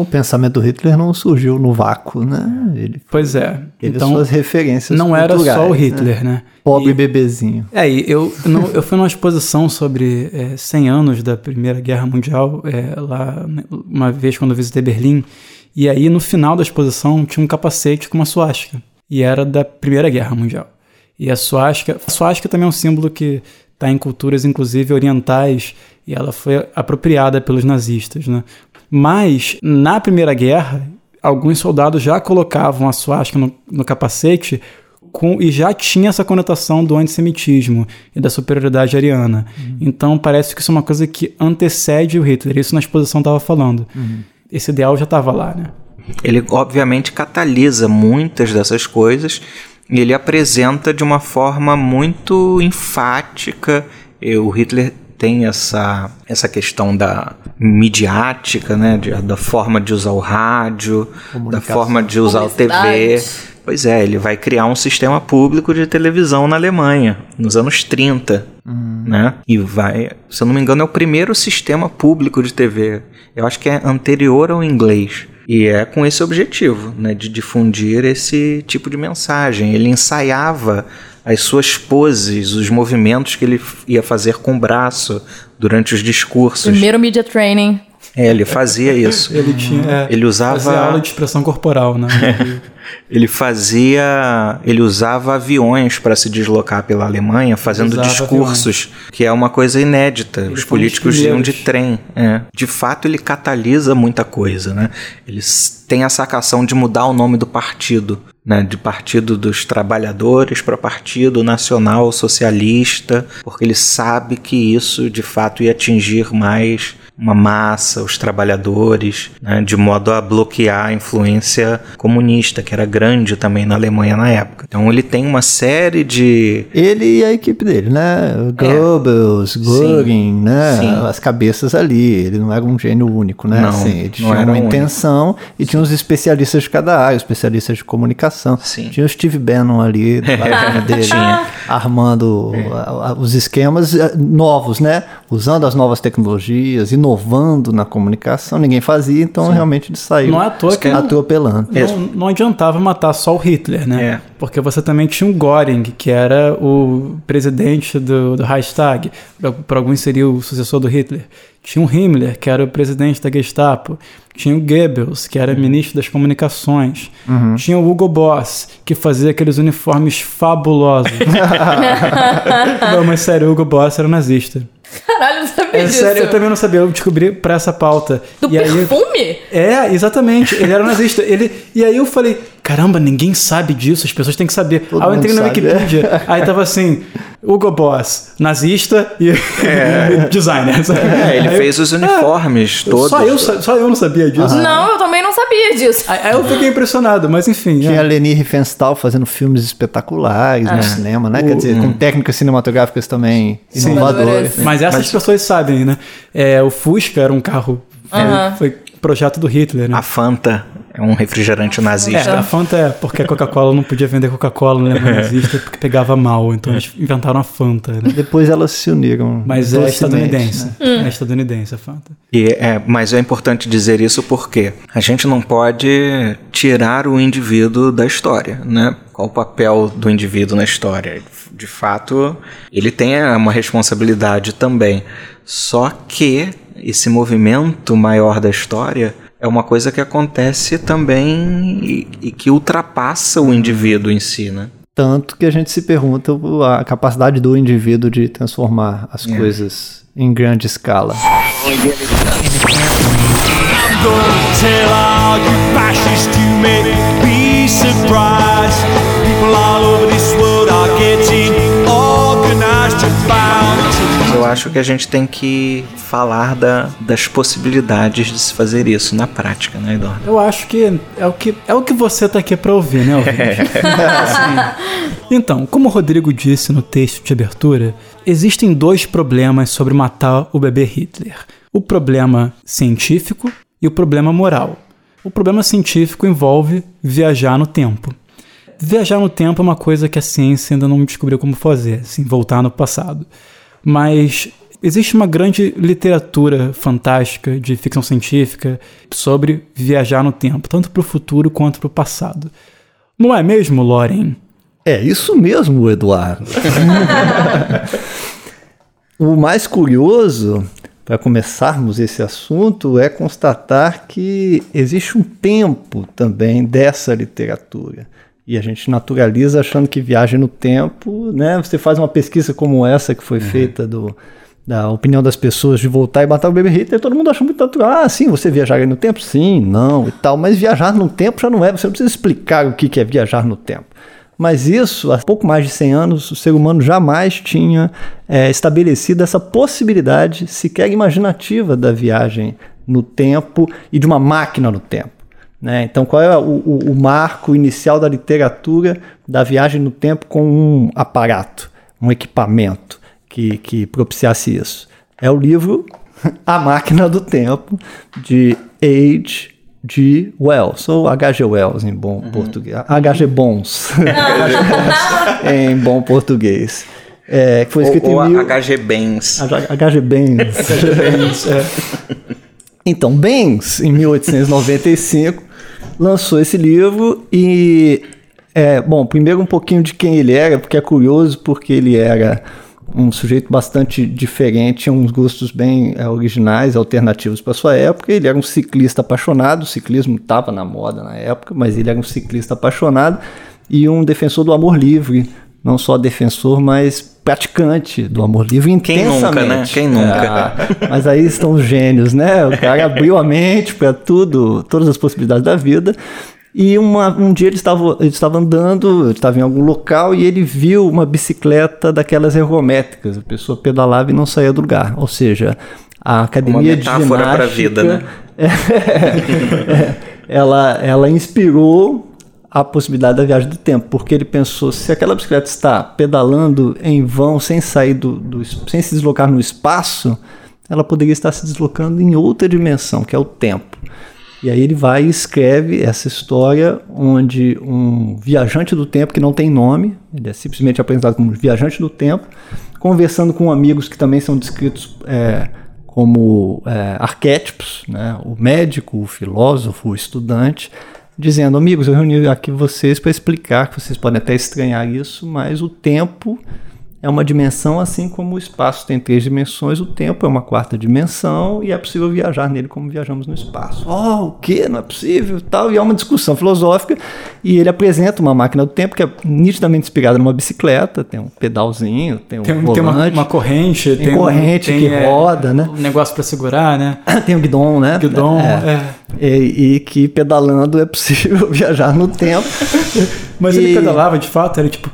[SPEAKER 2] O pensamento do Hitler não surgiu no vácuo, né? Ele
[SPEAKER 6] Pois é.
[SPEAKER 2] teve
[SPEAKER 6] então,
[SPEAKER 2] suas referências
[SPEAKER 6] não era só o
[SPEAKER 2] né?
[SPEAKER 6] Hitler, né?
[SPEAKER 2] Pobre
[SPEAKER 6] E-
[SPEAKER 2] bebezinho.
[SPEAKER 6] É, e eu, não- eu fui numa exposição sobre é, 100 anos da Primeira Guerra Mundial, é, lá né, uma vez quando eu visitei Berlim, e aí no final da exposição tinha um capacete com uma suástica, e era da Primeira Guerra Mundial. E a suástica, a suástica também é um símbolo que está em culturas, inclusive orientais, e ela foi apropriada pelos nazistas, né? Mas na Primeira Guerra, alguns soldados já colocavam a suástica no, no capacete com, e já tinha essa conotação do antissemitismo e da superioridade ariana. Então parece que isso é uma coisa que antecede o Hitler. Isso na exposição estava falando. Esse ideal já estava lá, né?
[SPEAKER 4] Ele obviamente catalisa muitas dessas coisas e ele apresenta de uma forma muito enfática. E o Hitler tem essa, essa questão da midiática, né, de- da forma de usar o rádio, da forma de usar o TV. Pois é, ele vai criar um sistema público de televisão na Alemanha, nos anos 30. Né? E vai, se eu não me engano, é o primeiro sistema público de TV. Eu acho que é anterior ao inglês. E é com esse objetivo, né, de difundir esse tipo de mensagem. Ele ensaiava as suas poses, os movimentos que ele ia fazer com o braço durante os discursos.
[SPEAKER 5] Primeiro media training.
[SPEAKER 4] É, ele fazia isso. (laughs)
[SPEAKER 6] Ele tinha. é,
[SPEAKER 4] Ele usava-
[SPEAKER 6] fazia aula de expressão corporal, né? (laughs)
[SPEAKER 4] Ele fazia. Ele usava aviões para se deslocar pela Alemanha fazendo
[SPEAKER 6] Usava
[SPEAKER 4] discursos, que é uma coisa inédita. Os políticos iam de trem. é. De fato, ele catalisa muita coisa, né? Eles têm a sacação de mudar o nome do partido. Né, de Partido dos Trabalhadores para Partido Nacional Socialista, porque ele sabe que isso de fato ia atingir mais uma massa, os trabalhadores, né, de modo a bloquear a influência comunista, que era grande também na Alemanha na época. Então ele tem uma série de.
[SPEAKER 2] Ele e a equipe dele, né? Goebbels, Göring, né?
[SPEAKER 4] É. Sim.
[SPEAKER 2] As cabeças ali. Ele não era um gênio único, né?
[SPEAKER 4] Não,
[SPEAKER 2] assim, ele
[SPEAKER 4] não
[SPEAKER 2] tinha
[SPEAKER 4] era
[SPEAKER 2] uma
[SPEAKER 4] único.
[SPEAKER 2] intenção e tinha uns especialistas de cada área, especialistas de comunicação.
[SPEAKER 4] Sim.
[SPEAKER 2] Tinha o Steve Bannon ali, (laughs) dele, armando a- os esquemas eh, novos, né? Usando as novas tecnologias, inovando na comunicação. Ninguém fazia, então realmente ele saiu
[SPEAKER 6] Não é à toa que-
[SPEAKER 2] atropelando.
[SPEAKER 6] Não, não adiantava matar só o Hitler, né?
[SPEAKER 4] É.
[SPEAKER 6] Porque você também tinha o Göring, que era o presidente do, do Reichstag, para alguns seria o sucessor do Hitler. Tinha o Himmler, que era o presidente da Gestapo. Tinha o Goebbels, que era ministro das comunicações. Tinha o Hugo Boss, que fazia aqueles uniformes fabulosos. (laughs) não, mas sério, o Hugo Boss era nazista.
[SPEAKER 5] Caralho, não sabia
[SPEAKER 6] É
[SPEAKER 5] disso.
[SPEAKER 6] sério, eu também não sabia, eu descobri pra essa pauta.
[SPEAKER 5] Do
[SPEAKER 6] e aí,
[SPEAKER 5] perfume?
[SPEAKER 6] é, exatamente. Ele era nazista. Ele, e aí eu falei, caramba, ninguém sabe disso, as pessoas têm que saber.
[SPEAKER 2] Todo
[SPEAKER 6] aí eu entrei na
[SPEAKER 2] sabe,
[SPEAKER 6] Wikipedia, aí tava assim, Hugo Boss, nazista e (laughs) designer. sabe?
[SPEAKER 4] É, ele
[SPEAKER 6] Aí-
[SPEAKER 4] fez os uniformes todos.
[SPEAKER 6] Só eu, só eu não sabia disso.
[SPEAKER 5] Não, eu também não sabia disso.
[SPEAKER 6] Aí aí eu fiquei impressionado, mas enfim.
[SPEAKER 2] Tinha a
[SPEAKER 6] é.
[SPEAKER 2] Leni Riefenstahl fazendo filmes espetaculares no cinema, né? Quer dizer, com técnicas cinematográficas também
[SPEAKER 6] Sim.
[SPEAKER 2] inovadoras.
[SPEAKER 6] Mas essas pessoas sabem, né? É, o Fusca era um carro.
[SPEAKER 5] Aham.
[SPEAKER 6] Foi projeto do Hitler, né?
[SPEAKER 4] A Fanta é um refrigerante
[SPEAKER 6] É,
[SPEAKER 4] nazista.
[SPEAKER 6] a Fanta é porque a Coca-Cola não podia vender Coca-Cola (laughs) no lema nazista porque pegava mal, então eles inventaram a Fanta, né?
[SPEAKER 2] Depois elas se uniram.
[SPEAKER 6] Mas é estadunidense.
[SPEAKER 2] né?
[SPEAKER 6] É estadunidense a Fanta.
[SPEAKER 4] E é, mas é importante dizer isso porque a gente não pode tirar o indivíduo da história, né? Qual o papel do indivíduo na história? De fato, ele tem uma responsabilidade também. Só que esse movimento maior da história é uma coisa que acontece também e, e que ultrapassa o indivíduo em si, né?
[SPEAKER 2] Tanto que a gente se pergunta a capacidade do indivíduo de transformar as coisas em grande escala.
[SPEAKER 9] gonna
[SPEAKER 4] Eu acho que a gente tem que falar da, das possibilidades de se fazer isso na prática, né, Eduardo?
[SPEAKER 6] Eu acho que é o que, é o que você tá aqui pra ouvir, né, ouvinte? Assim. (laughs) Então, como o Rodrigo disse no texto de abertura, existem dois problemas sobre matar o bebê Hitler: o problema científico e o problema moral. O problema científico envolve viajar no tempo. Viajar no tempo é uma coisa que a ciência ainda não descobriu como fazer, assim, voltar no passado. Mas existe uma grande literatura fantástica de ficção científica sobre viajar no tempo, tanto para o futuro quanto para o passado. Não é mesmo, Loren?
[SPEAKER 2] É isso mesmo, Eduardo. (laughs) o mais curioso, para começarmos esse assunto, é constatar que existe um tempo também dessa literatura. E a gente naturaliza achando que viagem no tempo, né? Você faz uma pesquisa como essa que foi feita do, da opinião das pessoas de voltar e matar o Baby Hitler, todo mundo acha muito natural. Ah, sim, você viajar no tempo? Sim, não e tal. Mas viajar no tempo já não é, você não precisa explicar o que que é viajar no tempo. Mas isso, há pouco mais de 100 anos, o ser humano jamais tinha é, estabelecido essa possibilidade sequer imaginativa da viagem no tempo e de uma máquina no tempo. Né? Então, qual é o, o- o marco inicial da literatura da viagem no tempo com um aparato, um equipamento que, que propiciasse isso? É o livro A Máquina do Tempo, de H. G. Wells, ou H.G. Wells em bom português. H.G. Bons, (laughs) em bom português. É, que foi
[SPEAKER 4] Ou,
[SPEAKER 2] escrito
[SPEAKER 4] ou (laughs)
[SPEAKER 2] em mil...
[SPEAKER 4] HG Benz.
[SPEAKER 2] H.G. Benz. Então, Benz, em 1895, lançou esse livro e, é, bom, primeiro um pouquinho de quem ele era, porque é curioso, porque ele era um sujeito bastante diferente, tinha uns gostos bem é, originais, alternativos para sua época. Ele era um ciclista apaixonado, o ciclismo estava na moda na época, mas ele era um ciclista apaixonado e um defensor do amor livre. Não só defensor, mas praticante do amor livre
[SPEAKER 4] Quem nunca, né? Quem nunca?
[SPEAKER 2] Ah, (laughs) mas aí estão os gênios, né? O cara abriu a mente para tudo, todas as possibilidades da vida. E uma- um dia ele estava, ele estava andando, ele estava em algum local e ele viu uma bicicleta daquelas ergométricas. A pessoa pedalava e não saía do lugar. Ou seja, a academia de
[SPEAKER 4] metáfora pra
[SPEAKER 2] ginástica,
[SPEAKER 4] vida, né? (laughs)
[SPEAKER 2] é, ela, ela inspirou a possibilidade da viagem do tempo, porque ele pensou, se aquela bicicleta está pedalando em vão, sem sair do, do sem se deslocar no espaço, ela poderia estar se deslocando em outra dimensão, que é o tempo. E aí ele vai e escreve essa história onde um viajante do tempo que não tem nome, ele é simplesmente apresentado como viajante do tempo, conversando com amigos que também são descritos é, como é, arquétipos, né? o médico, o filósofo, o estudante, dizendo, amigos, eu reuni aqui vocês para explicar que vocês podem até estranhar isso, mas o tempo é uma dimensão, assim como o espaço tem três dimensões, o tempo é uma quarta dimensão e é possível viajar nele como viajamos no espaço. Oh, o que? Não é possível? Tal, e é uma discussão filosófica e ele apresenta uma máquina do tempo que é nitidamente inspirada numa bicicleta, tem um pedalzinho, tem um
[SPEAKER 6] Tem,
[SPEAKER 2] volante,
[SPEAKER 6] tem uma, uma corrente,
[SPEAKER 2] tem,
[SPEAKER 6] tem, um-
[SPEAKER 2] corrente
[SPEAKER 6] tem,
[SPEAKER 2] que
[SPEAKER 6] é,
[SPEAKER 2] roda, né?
[SPEAKER 6] Um negócio pra segurar, né? (coughs)
[SPEAKER 2] tem o guidon, né?
[SPEAKER 6] Guidon, é.
[SPEAKER 2] E, e que pedalando é possível (laughs) viajar no tempo.
[SPEAKER 6] Mas
[SPEAKER 2] E-
[SPEAKER 6] ele pedalava de fato, era tipo.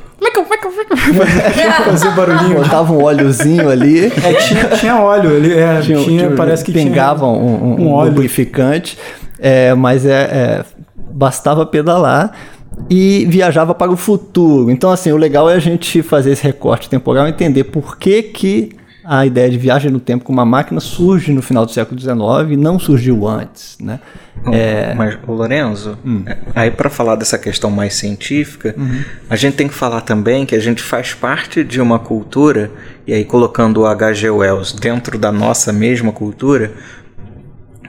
[SPEAKER 6] Fazer barulhinho.
[SPEAKER 2] Botava um óleozinho ali.
[SPEAKER 6] É, tinha, tinha óleo, ele é, tinha,
[SPEAKER 2] tinha-
[SPEAKER 6] parece que
[SPEAKER 2] pingava um, um,
[SPEAKER 6] um
[SPEAKER 2] um
[SPEAKER 6] óleo.
[SPEAKER 2] lubrificante, é, mas é, é, bastava pedalar e viajava para o futuro. Então, assim, o legal é a gente fazer esse recorte temporal e entender por que, que a ideia de viagem no tempo com uma máquina surge no final do século XIX e não surgiu antes, né? É,
[SPEAKER 4] Mas, Lorenzo, é, aí para falar dessa questão mais científica, a gente tem que falar também que a gente faz parte de uma cultura, e aí colocando o H.G. Wells dentro da nossa mesma cultura,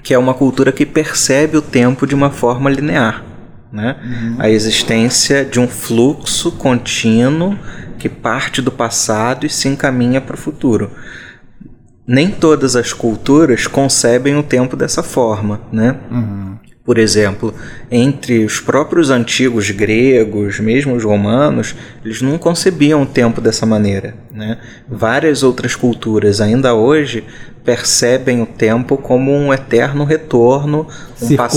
[SPEAKER 4] que é uma cultura que percebe o tempo de uma forma linear. Né? A existência de um fluxo contínuo que parte do passado e se encaminha para o futuro nem todas as culturas concebem o tempo dessa forma, né? Por exemplo, entre os próprios antigos gregos, mesmo os romanos, eles não concebiam o tempo dessa maneira, né? Várias outras culturas ainda hoje percebem o tempo como um eterno retorno, um
[SPEAKER 2] Circular,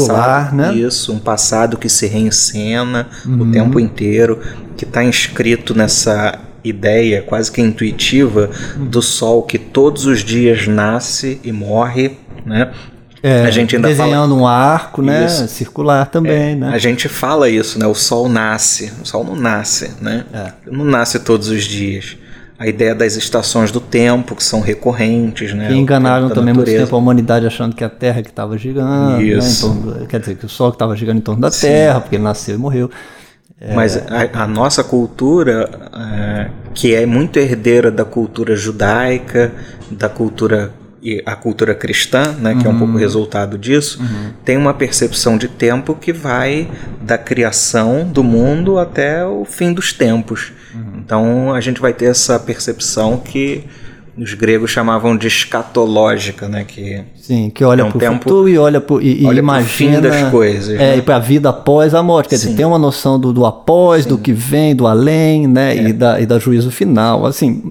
[SPEAKER 4] passado,
[SPEAKER 2] né?
[SPEAKER 4] isso, um passado que se reencena o tempo inteiro, que está inscrito nessa ideia quase que intuitiva do sol que todos os dias nasce e morre, né?
[SPEAKER 2] É,
[SPEAKER 4] a gente ainda fala
[SPEAKER 2] desenhando um arco, né?
[SPEAKER 4] Isso.
[SPEAKER 2] Circular também, né?
[SPEAKER 4] a gente fala isso, né? O sol nasce, o sol não nasce, né? Não nasce todos os dias. A ideia das estações do tempo que são recorrentes, né?
[SPEAKER 2] Que enganaram também muito tempo a humanidade achando que a Terra que estava girando, né,
[SPEAKER 4] Isso.
[SPEAKER 2] torno do- quer dizer, que o Sol que estava girando em torno da Terra, porque ele nasceu e morreu.
[SPEAKER 4] Mas a, a nossa cultura, é, que é muito herdeira da cultura judaica, da cultura e a cultura cristã, né, que é um pouco resultado disso, tem uma percepção de tempo que vai da criação do mundo até o fim dos tempos. Então a gente vai ter essa percepção que os gregos chamavam de escatológica, né, que
[SPEAKER 2] Sim, que olha
[SPEAKER 4] É um
[SPEAKER 2] para o
[SPEAKER 4] tempo-
[SPEAKER 2] futuro e olha pro, e, e
[SPEAKER 4] olha pro
[SPEAKER 2] imagina
[SPEAKER 4] fim das coisas,
[SPEAKER 2] É,
[SPEAKER 4] né?
[SPEAKER 2] e para a vida após a morte. Quer dizer,
[SPEAKER 4] Sim.
[SPEAKER 2] tem uma noção do, do após, do que vem, do além, né?
[SPEAKER 4] É.
[SPEAKER 2] E, da, e da juízo final. Assim.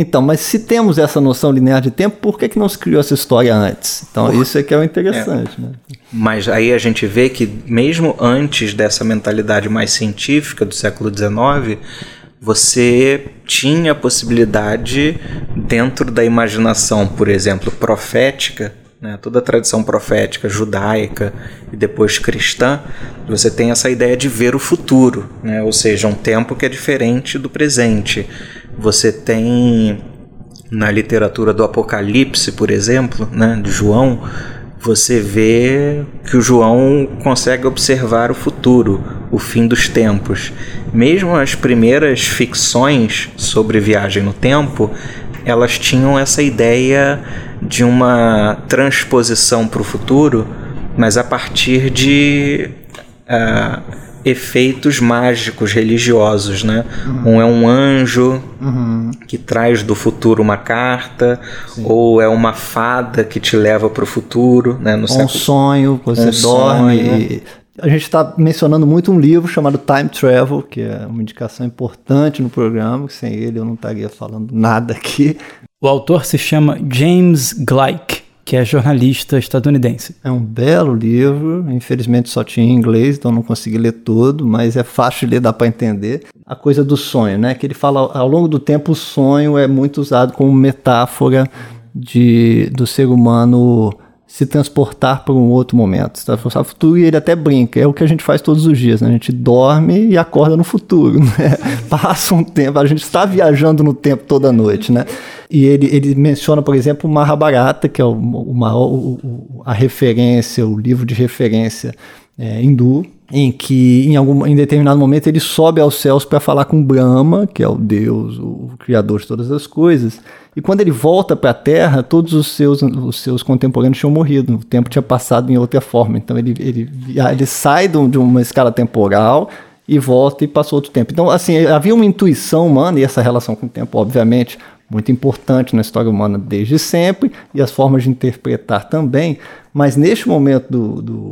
[SPEAKER 2] Então, mas se temos essa noção linear de tempo, por que, que não se criou essa história antes? Então, isso é que é o interessante, né?
[SPEAKER 4] Mas aí a gente vê que mesmo antes dessa mentalidade mais científica do século XIX, você tinha a possibilidade dentro da imaginação, por exemplo, profética, né, toda a tradição profética judaica e depois cristã, você tem essa ideia de ver o futuro, né, ou seja, um tempo que é diferente do presente. Você tem na literatura do Apocalipse, por exemplo, né, de João, você vê que o João consegue observar o futuro, o fim dos tempos. Mesmo as primeiras ficções sobre viagem no tempo, elas tinham essa ideia de uma transposição para o futuro, mas a partir de ah, efeitos mágicos religiosos, né? Um é um anjo que traz do futuro uma carta, ou é uma fada que te leva para o futuro, né? No
[SPEAKER 2] Um
[SPEAKER 4] século
[SPEAKER 2] sonho, você
[SPEAKER 4] Um
[SPEAKER 2] dorme.
[SPEAKER 4] sonho.
[SPEAKER 2] e- A gente está mencionando muito um livro chamado Time Travel, que é uma indicação importante no programa, que sem ele eu não estaria falando nada aqui.
[SPEAKER 6] O autor se chama James Gleick, que é jornalista estadunidense.
[SPEAKER 2] É um belo livro, infelizmente só tinha em inglês, então não consegui ler todo, mas é fácil de ler, dá para entender. A coisa do sonho, né? Que ele fala ao longo do tempo o sonho é muito usado como metáfora de, do ser humano se transportar para um outro momento, para o futuro, e ele até brinca, é o que a gente faz todos os dias, né? A gente dorme e acorda no futuro, (laughs) né? Passa um tempo, a gente está viajando no tempo toda noite, né? E ele, ele menciona, por exemplo, o Mahabharata, que é o, o maior, o- a referência, o livro de referência é, hindu, em que em, algum, em determinado momento ele sobe aos céus para falar com Brahma, que é o Deus, o criador de todas as coisas. E quando ele volta para a Terra, todos os seus, os seus contemporâneos tinham morrido, o tempo tinha passado em outra forma. Então ele, ele, ele sai de um- uma escala temporal e volta e passou outro tempo. Então, assim, havia uma intuição humana, e essa relação com o tempo, obviamente, muito importante na história humana desde sempre, e as formas de interpretar também, Mas neste momento do, do,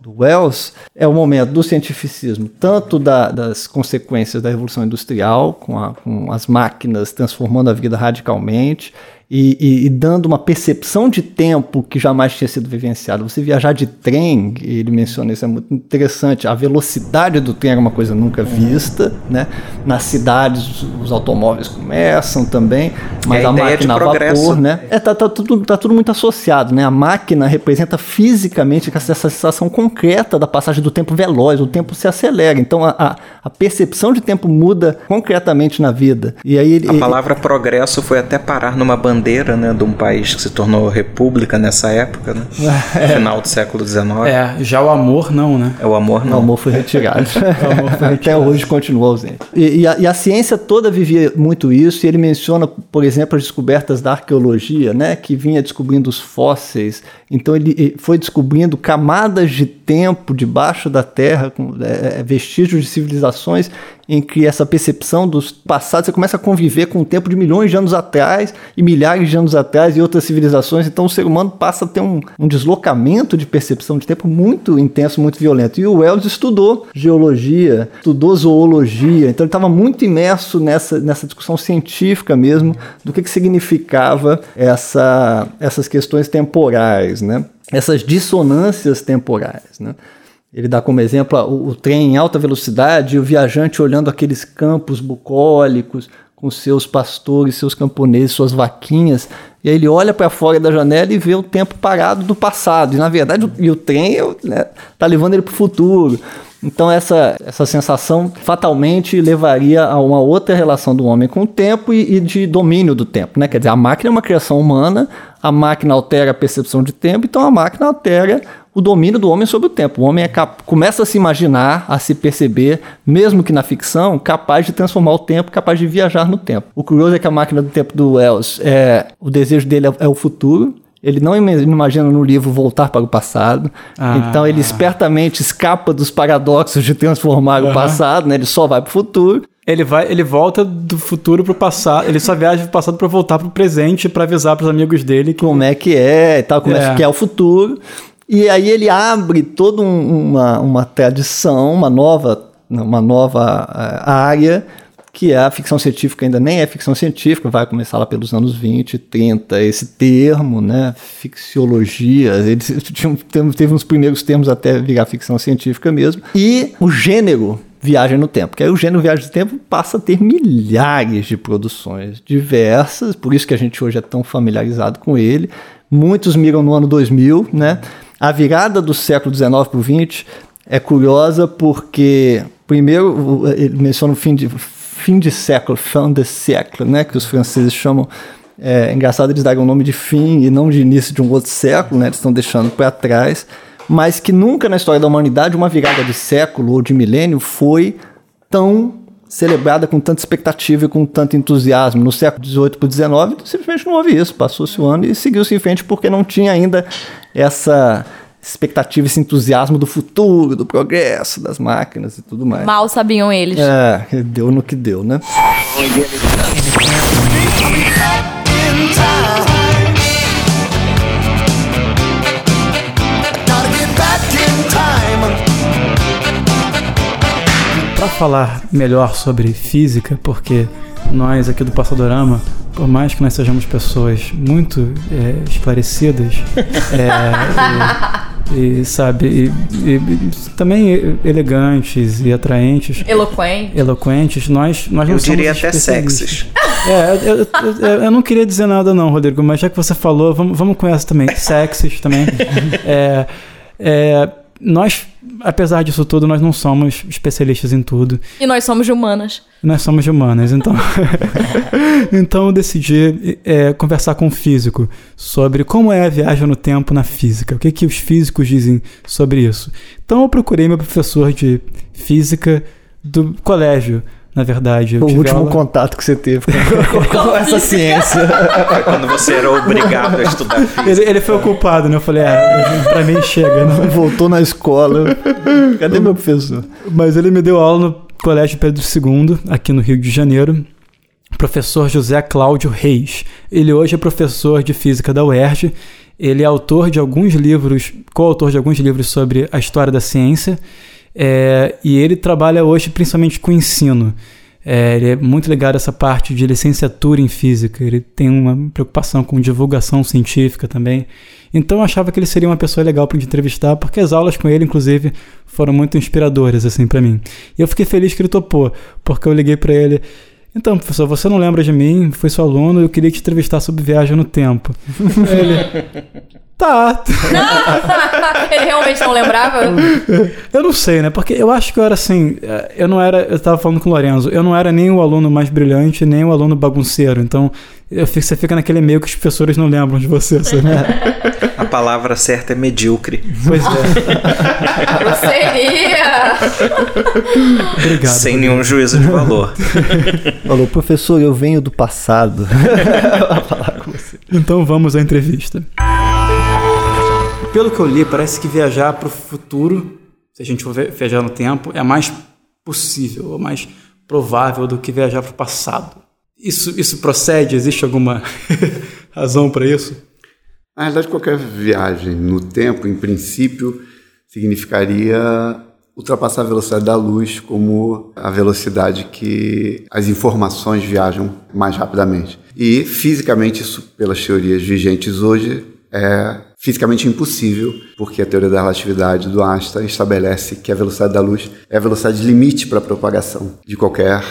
[SPEAKER 2] do Wells, é o momento do cientificismo, tanto da- das consequências da Revolução Industrial, com, a- com as máquinas transformando a vida radicalmente, e, e- e dando uma percepção de tempo que jamais tinha sido vivenciada. Você viajar de trem, ele menciona isso, é muito interessante. A velocidade do trem era uma coisa nunca vista, né? Nas cidades os automóveis começam também, mas
[SPEAKER 4] a
[SPEAKER 2] a, máquina a vapor, né? É, tá, tá tudo, tá tudo muito associado, né? A máquina representa fisicamente essa sensação concreta da passagem do tempo veloz, o tempo se acelera. Então a, a, a percepção de tempo muda concretamente na vida. E aí ele,
[SPEAKER 4] A palavra progresso foi até parar numa bandeira, né, de um país que se tornou república nessa época, né? (laughs)
[SPEAKER 2] É.
[SPEAKER 4] Final do século XIX.
[SPEAKER 6] É, já o amor não, né?
[SPEAKER 4] É o amor
[SPEAKER 2] O
[SPEAKER 4] não.
[SPEAKER 2] amor foi retirado. (laughs) (laughs) Até hoje continua ausente. E, e a, e a ciência toda vivia muito isso, e ele menciona, por exemplo, as descobertas da arqueologia, né, que vinha descobrindo os fósseis. Então ele foi descobrindo camadas de tempo debaixo da Terra, com eh, vestígios de civilizações em que essa percepção dos passados, você começa a conviver com o tempo de milhões de anos atrás e milhares de anos atrás e outras civilizações, então o ser humano passa a ter um, um deslocamento de percepção de tempo muito intenso, muito violento. E o Wells estudou geologia, estudou zoologia, então ele estava muito imerso nessa, nessa discussão científica mesmo do que, que significava essa, essas questões temporais, né? Essas dissonâncias temporais. Né? Ele dá como exemplo o, o trem em alta velocidade e o viajante olhando aqueles campos bucólicos com seus pastores, seus camponeses, suas vaquinhas, e aí ele olha para fora da janela e vê o tempo parado do passado. E na verdade, o, e o trem né, tá levando ele para o futuro. Então essa, essa sensação fatalmente levaria a uma outra relação do homem com o tempo e, e de domínio do tempo, né? Quer dizer, a máquina é uma criação humana, a máquina altera a percepção de tempo, então a máquina altera o domínio do homem sobre o tempo. O homem é começa a se imaginar, a se perceber, mesmo que na ficção, capaz de transformar o tempo, capaz de viajar no tempo. O curioso é que a máquina do tempo do Wells, é, o desejo dele é, é o futuro. Ele não ima- imagina no livro voltar para o passado.
[SPEAKER 6] Ah.
[SPEAKER 2] Então ele espertamente escapa dos paradoxos de transformar o passado, né? Ele só vai para o futuro.
[SPEAKER 6] Ele vai, ele volta do futuro pro passado, ele só viaja do passado pra voltar pro presente pra avisar pros amigos dele que
[SPEAKER 2] como é que é e tal, como é,
[SPEAKER 6] É.
[SPEAKER 2] que é o futuro. E aí ele abre toda um- uma, uma tradição, uma nova, uma nova eh, área, que a ficção científica, ainda nem é ficção científica, vai começar lá pelos anos 20, 30, esse termo, né, fixiologia, ele (laughs) teve uns primeiros termos até virar ficção científica mesmo, e o gênero Viagem no Tempo, que aí o gênero Viagem no Tempo passa a ter milhares de produções diversas, por isso que a gente hoje é tão familiarizado com ele. Muitos miram no ano 2000, né? A virada do século XIX para o XX é curiosa porque, primeiro, ele menciona o fim de, fim de século, fin de siècle, né? Que os franceses chamam. É engraçado eles darem o nome de fim e não de início de um outro século, né? Eles estão deixando para trás mas que nunca na história da humanidade uma virada de século ou de milênio foi tão celebrada com tanta expectativa e com tanto entusiasmo. No século XVIII para XIX, simplesmente não houve isso. Passou-se o ano e seguiu-se em frente porque não tinha ainda essa expectativa, esse entusiasmo do futuro, do progresso, das máquinas e tudo mais.
[SPEAKER 5] Mal sabiam eles.
[SPEAKER 2] É, deu no que deu, né?
[SPEAKER 6] Pra falar melhor sobre física, porque nós aqui do Passadorama, por mais que nós sejamos pessoas muito é, esclarecidas, é, (laughs) e, sabe, e, e- também elegantes e atraentes,
[SPEAKER 5] Eloquente.
[SPEAKER 6] eloquentes, nós, nós não
[SPEAKER 4] Eu
[SPEAKER 6] somos
[SPEAKER 4] diria até sexys.
[SPEAKER 6] É, eu, eu- eu- eu não queria dizer nada não, Rodrigo, mas já que você falou, vamos, vamos com essa também, sexys também. (laughs) É, é, nós, apesar disso tudo, nós não somos especialistas em tudo.
[SPEAKER 5] E nós somos humanas.
[SPEAKER 6] Nós somos humanas, então. (laughs) então eu decidi é, conversar com um físico sobre como é a viagem no tempo na física. O que, que os físicos dizem sobre isso. Então eu procurei meu professor de física do colégio, na verdade. Eu
[SPEAKER 2] O
[SPEAKER 6] tive
[SPEAKER 2] último
[SPEAKER 6] aula-
[SPEAKER 2] contato que você teve com, com essa ciência.
[SPEAKER 4] Foi quando você era obrigado a estudar física.
[SPEAKER 6] Ele, ele foi ocupado, né? Eu falei, ah, pra mim chega. Né? (laughs)
[SPEAKER 2] Voltou na escola. Cadê meu professor?
[SPEAKER 6] Mas ele me deu aula no Colégio Pedro II, aqui no Rio de Janeiro. Professor José Cláudio Reis. Ele hoje é professor de física da UERJ Ele é autor de alguns livros, coautor de alguns livros sobre a história da ciência, é, e ele trabalha hoje principalmente com ensino. É, ele é muito ligado a essa parte de licenciatura em física. Ele tem uma preocupação com divulgação científica também. Então eu achava que ele seria uma pessoa legal para entrevistar, porque as aulas com ele, inclusive, foram muito inspiradoras assim para mim. E eu fiquei feliz que ele topou, porque eu liguei para ele. Então, professor, você não lembra de mim? Fui seu aluno, eu queria te entrevistar sobre viagem no tempo. (laughs) Ele, tá.
[SPEAKER 5] Ele realmente não lembrava?
[SPEAKER 6] Eu não sei, né? Porque eu acho que eu era assim. eh, Eu não era. Eu tava falando com o Lorenzo. Eu não era nem o aluno mais brilhante, nem o aluno bagunceiro. Então, eu fico- você fica naquele meio que os professores não lembram de você, sabe? (laughs)
[SPEAKER 4] A palavra certa é medíocre.
[SPEAKER 6] Pois é. (laughs)
[SPEAKER 5] Seria!
[SPEAKER 6] Obrigado.
[SPEAKER 4] sem nenhum juízo de valor. (laughs)
[SPEAKER 2] Falou, professor, eu venho do passado. (laughs)
[SPEAKER 6] Então vamos à entrevista. Pelo que eu li, parece que viajar para o futuro, se a gente for vi- viajar no tempo, é mais possível, ou mais provável do que viajar para o passado. Isso, isso procede? Existe alguma razão para isso?
[SPEAKER 10] Na realidade, qualquer viagem no tempo, em princípio, significaria ultrapassar a velocidade da luz como a velocidade que as informações viajam mais rapidamente. E, fisicamente, isso, pelas teorias vigentes hoje, é fisicamente impossível, porque a teoria da relatividade do Einstein estabelece que a velocidade da luz é a velocidade limite para a propagação de qualquer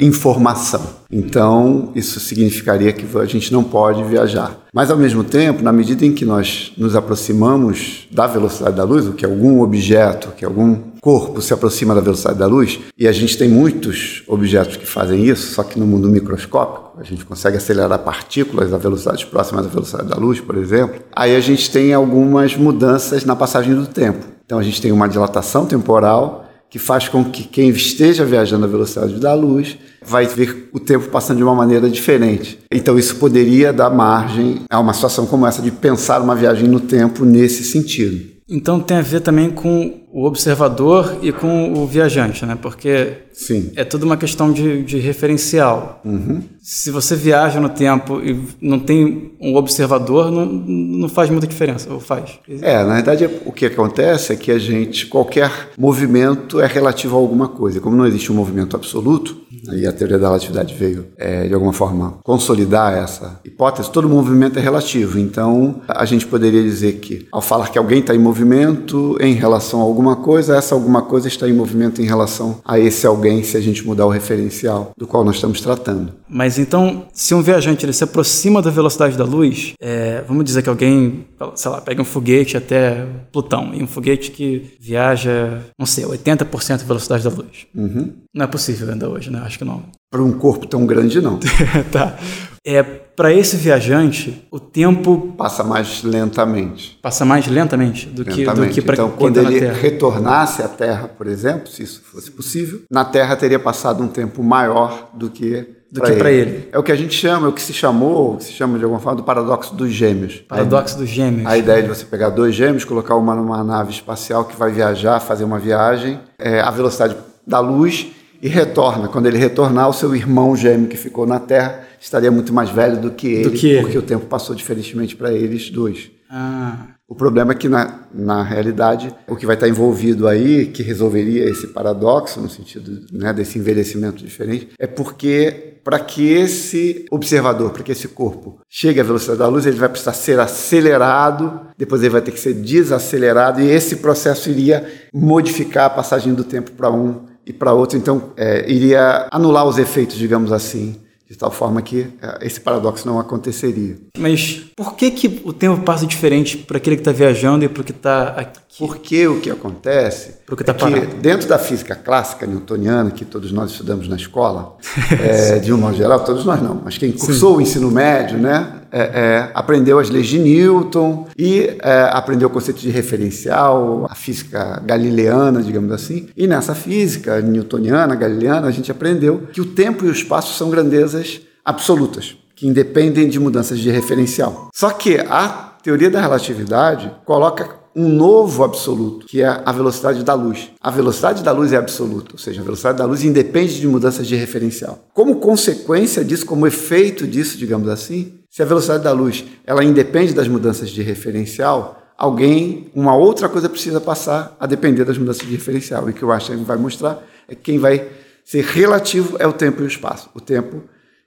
[SPEAKER 10] informação. Então, isso significaria que a gente não pode viajar. Mas, ao mesmo tempo, na medida em que nós nos aproximamos da velocidade da luz, o que algum objeto, que algum corpo se aproxima da velocidade da luz, e a gente tem muitos objetos que fazem isso, só que no mundo microscópico, a gente consegue acelerar partículas a velocidades próximas da velocidade da luz, por exemplo, aí a gente tem algumas mudanças na passagem do tempo. Então, a gente tem uma dilatação temporal que faz com que quem esteja viajando à velocidade da luz vai ver o tempo passando de uma maneira diferente. Então isso poderia dar margem a uma situação como essa de pensar uma viagem no tempo nesse sentido.
[SPEAKER 6] Então tem a ver também com o observador e com o viajante, né? Porque
[SPEAKER 10] Sim.
[SPEAKER 6] é tudo uma questão de, de referencial.
[SPEAKER 10] Uhum.
[SPEAKER 6] Se você viaja no tempo e não tem um observador, não, não faz muita diferença, ou faz?
[SPEAKER 10] É, na verdade o que acontece é que a gente, qualquer movimento é relativo a alguma coisa. Como não existe um movimento absoluto, aí a teoria da relatividade veio é, de alguma forma consolidar essa hipótese, todo movimento é relativo. Então a gente poderia dizer que ao falar que alguém está em movimento em relação a alguma coisa, essa alguma coisa está em movimento em relação a esse alguém se a gente mudar o referencial do qual nós estamos tratando.
[SPEAKER 6] Mas então, se um viajante ele se aproxima da velocidade da luz, é, vamos dizer que alguém, sei lá, pega um foguete até Plutão, e um foguete que viaja, não sei, 80% da velocidade da luz.
[SPEAKER 10] Uhum.
[SPEAKER 6] Não é possível ainda hoje, né? Acho que não.
[SPEAKER 10] Para um corpo tão grande, não. (laughs)
[SPEAKER 6] tá. É, para esse viajante, o tempo
[SPEAKER 10] Passa mais lentamente.
[SPEAKER 6] passa mais lentamente do que, do
[SPEAKER 10] lentamente.
[SPEAKER 6] que para
[SPEAKER 10] então,
[SPEAKER 6] quem
[SPEAKER 10] quando
[SPEAKER 6] na
[SPEAKER 10] ele retornasse à Terra, por exemplo, se isso fosse possível, na Terra teria passado um tempo maior do que
[SPEAKER 6] Do que pra ele.
[SPEAKER 10] É o que a gente chama, é o que se chamou, o que se chama de alguma forma do paradoxo dos gêmeos.
[SPEAKER 6] Paradoxo dos gêmeos.
[SPEAKER 10] A ideia de você pegar dois gêmeos, colocar uma numa nave espacial que vai viajar, fazer uma viagem, é, a velocidade da luz e retorna. Quando ele retornar, o seu irmão gêmeo que ficou na Terra estaria muito mais velho do que ele,
[SPEAKER 6] que ele.
[SPEAKER 10] porque o tempo passou diferentemente para eles dois.
[SPEAKER 6] Ah,
[SPEAKER 10] O problema é que, na, na realidade, o que vai estar envolvido aí, que resolveria esse paradoxo, no sentido né, desse envelhecimento diferente, é porque, para que esse observador, para que esse corpo chegue à velocidade da luz, ele vai precisar ser acelerado, depois ele vai ter que ser desacelerado, e esse processo iria modificar a passagem do tempo para um e para outro, então é, iria anular os efeitos, digamos assim, de tal forma que é, esse paradoxo não aconteceria.
[SPEAKER 6] mas por que, que o tempo passa diferente para aquele que está viajando e para o que está aqui?
[SPEAKER 10] Porque o que acontece
[SPEAKER 6] Pro que tá
[SPEAKER 10] é
[SPEAKER 6] parado.
[SPEAKER 10] que dentro da física clássica newtoniana, que todos nós estudamos na escola, (laughs) é, de um modo geral, todos nós não, mas quem cursou o ensino médio, né, é, é, aprendeu as leis de Newton e é, aprendeu o conceito de referencial, a física galileana, digamos assim. E nessa física newtoniana, galileana, a gente aprendeu que o tempo e o espaço são grandezas absolutas, que independem de mudanças de referencial. Só que a teoria da relatividade coloca um novo absoluto, que é a velocidade da luz. A velocidade da luz é absoluta, ou seja, a velocidade da luz independe de mudanças de referencial. Como consequência disso, como efeito disso, digamos assim, se a velocidade da luz ela independe das mudanças de referencial, alguém, uma outra coisa precisa passar a depender das mudanças de referencial. E o que o Einstein vai mostrar é que quem vai ser relativo é o tempo e o espaço. O tempo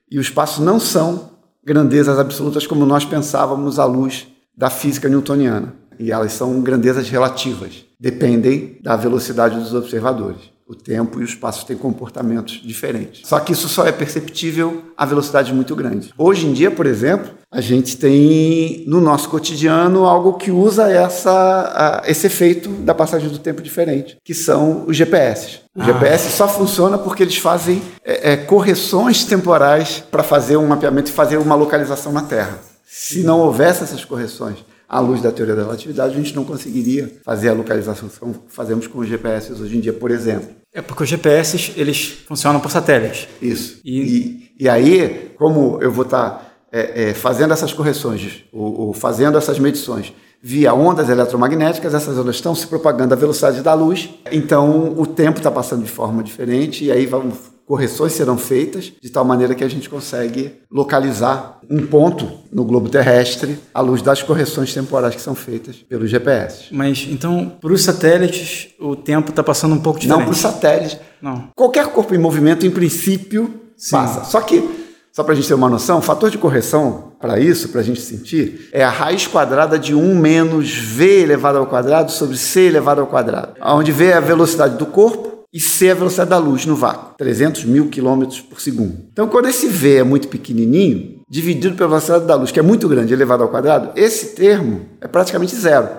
[SPEAKER 10] e o espaço não são grandezas absolutas como nós pensávamos à luz da física newtoniana. E elas são grandezas relativas, dependem da velocidade dos observadores. O tempo e o espaço têm comportamentos diferentes. Só que isso só é perceptível a velocidades muito grandes. Hoje em dia, por exemplo, a gente tem no nosso cotidiano algo que usa essa, esse efeito da passagem do tempo diferente, que são os GPS. O ah. GPS só funciona porque eles fazem é, é, correções temporais para fazer um mapeamento e fazer uma localização na Terra. Se não houvesse essas correções, à luz da teoria da relatividade, a gente não conseguiria fazer a localização que fazemos com os GPS hoje em dia, por exemplo.
[SPEAKER 6] É porque os GPS eles funcionam por satélite.
[SPEAKER 10] Isso. E, e, e aí, como eu vou estar tá, é, é, fazendo essas correções, ou, ou fazendo essas medições via ondas eletromagnéticas, essas ondas estão se propagando à velocidade da luz, então o tempo está passando de forma diferente, e aí vamos correções serão feitas de tal maneira que a gente consegue localizar um ponto no globo terrestre à luz das correções temporais que são feitas pelos GPS.
[SPEAKER 6] Mas então, para os satélites, o tempo está passando um pouco diferente?
[SPEAKER 10] Não para os satélites. Não. Qualquer corpo em movimento, em princípio, Sim. passa. Só que só para a gente ter uma noção, o fator de correção para isso, para a gente sentir, é a raiz quadrada de 1 menos v elevado ao quadrado sobre c elevado ao quadrado. Onde v é a velocidade do corpo e c é a velocidade da luz no vácuo, 300 mil quilômetros por segundo. Então, quando esse v é muito pequenininho, dividido pela velocidade da luz, que é muito grande, elevado ao quadrado, esse termo é praticamente zero.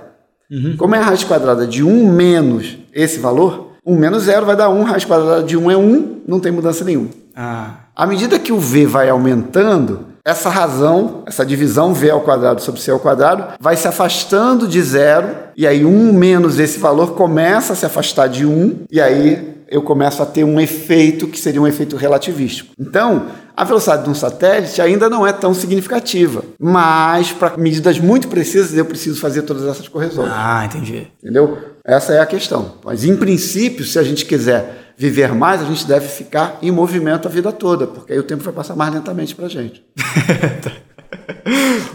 [SPEAKER 10] Uhum. Como é a raiz quadrada de 1 menos esse valor, 1 menos zero vai dar 1, raiz quadrada de 1 é 1, não tem mudança nenhuma. Ah. À medida que o v vai aumentando, essa razão, essa divisão v ao quadrado sobre c ao quadrado, vai se afastando de zero, e aí 1 menos esse valor começa a se afastar de 1, e aí eu começo a ter um efeito que seria um efeito relativístico. Então, a velocidade de um satélite ainda não é tão significativa, mas para medidas muito precisas eu preciso fazer todas essas correções.
[SPEAKER 6] Ah, entendi.
[SPEAKER 10] Entendeu? Essa é a questão. Mas em princípio, se a gente quiser viver mais, a gente deve ficar em movimento a vida toda, porque aí o tempo vai passar mais lentamente para a gente. (laughs)